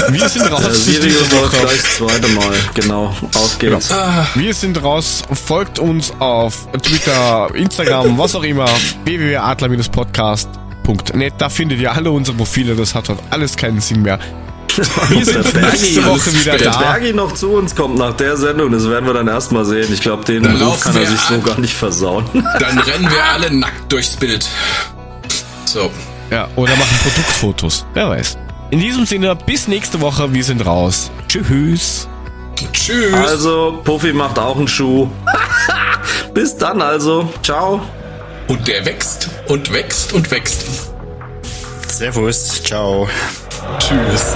Wir sind raus. Für Video diese läuft Woche. gleich das zweite Mal. Genau, auf geht's. Wir sind raus. Folgt uns auf Twitter, Instagram, [LAUGHS] was auch immer. www.adler-podcast.net. Da findet ihr alle unsere Profile. Das hat dort alles keinen Sinn mehr. [LAUGHS] Wir sind Der Bergi, nächste Woche wieder der da. Bergi noch zu uns kommt nach der Sendung, das werden wir dann erstmal sehen. Ich glaube, den Dann Ruf kann er sich so gar nicht versauen. [LAUGHS] Dann rennen wir [LAUGHS] alle nackt durchs Bild. So. Ja, oder machen Produktfotos. Wer weiß. In diesem Sinne, bis nächste Woche. Wir sind raus. Tschüss. Tschüss. Also, Puffy macht auch einen Schuh. Bis dann also. Ciao. Und der wächst und wächst und wächst. Servus, ciao. Tschüss.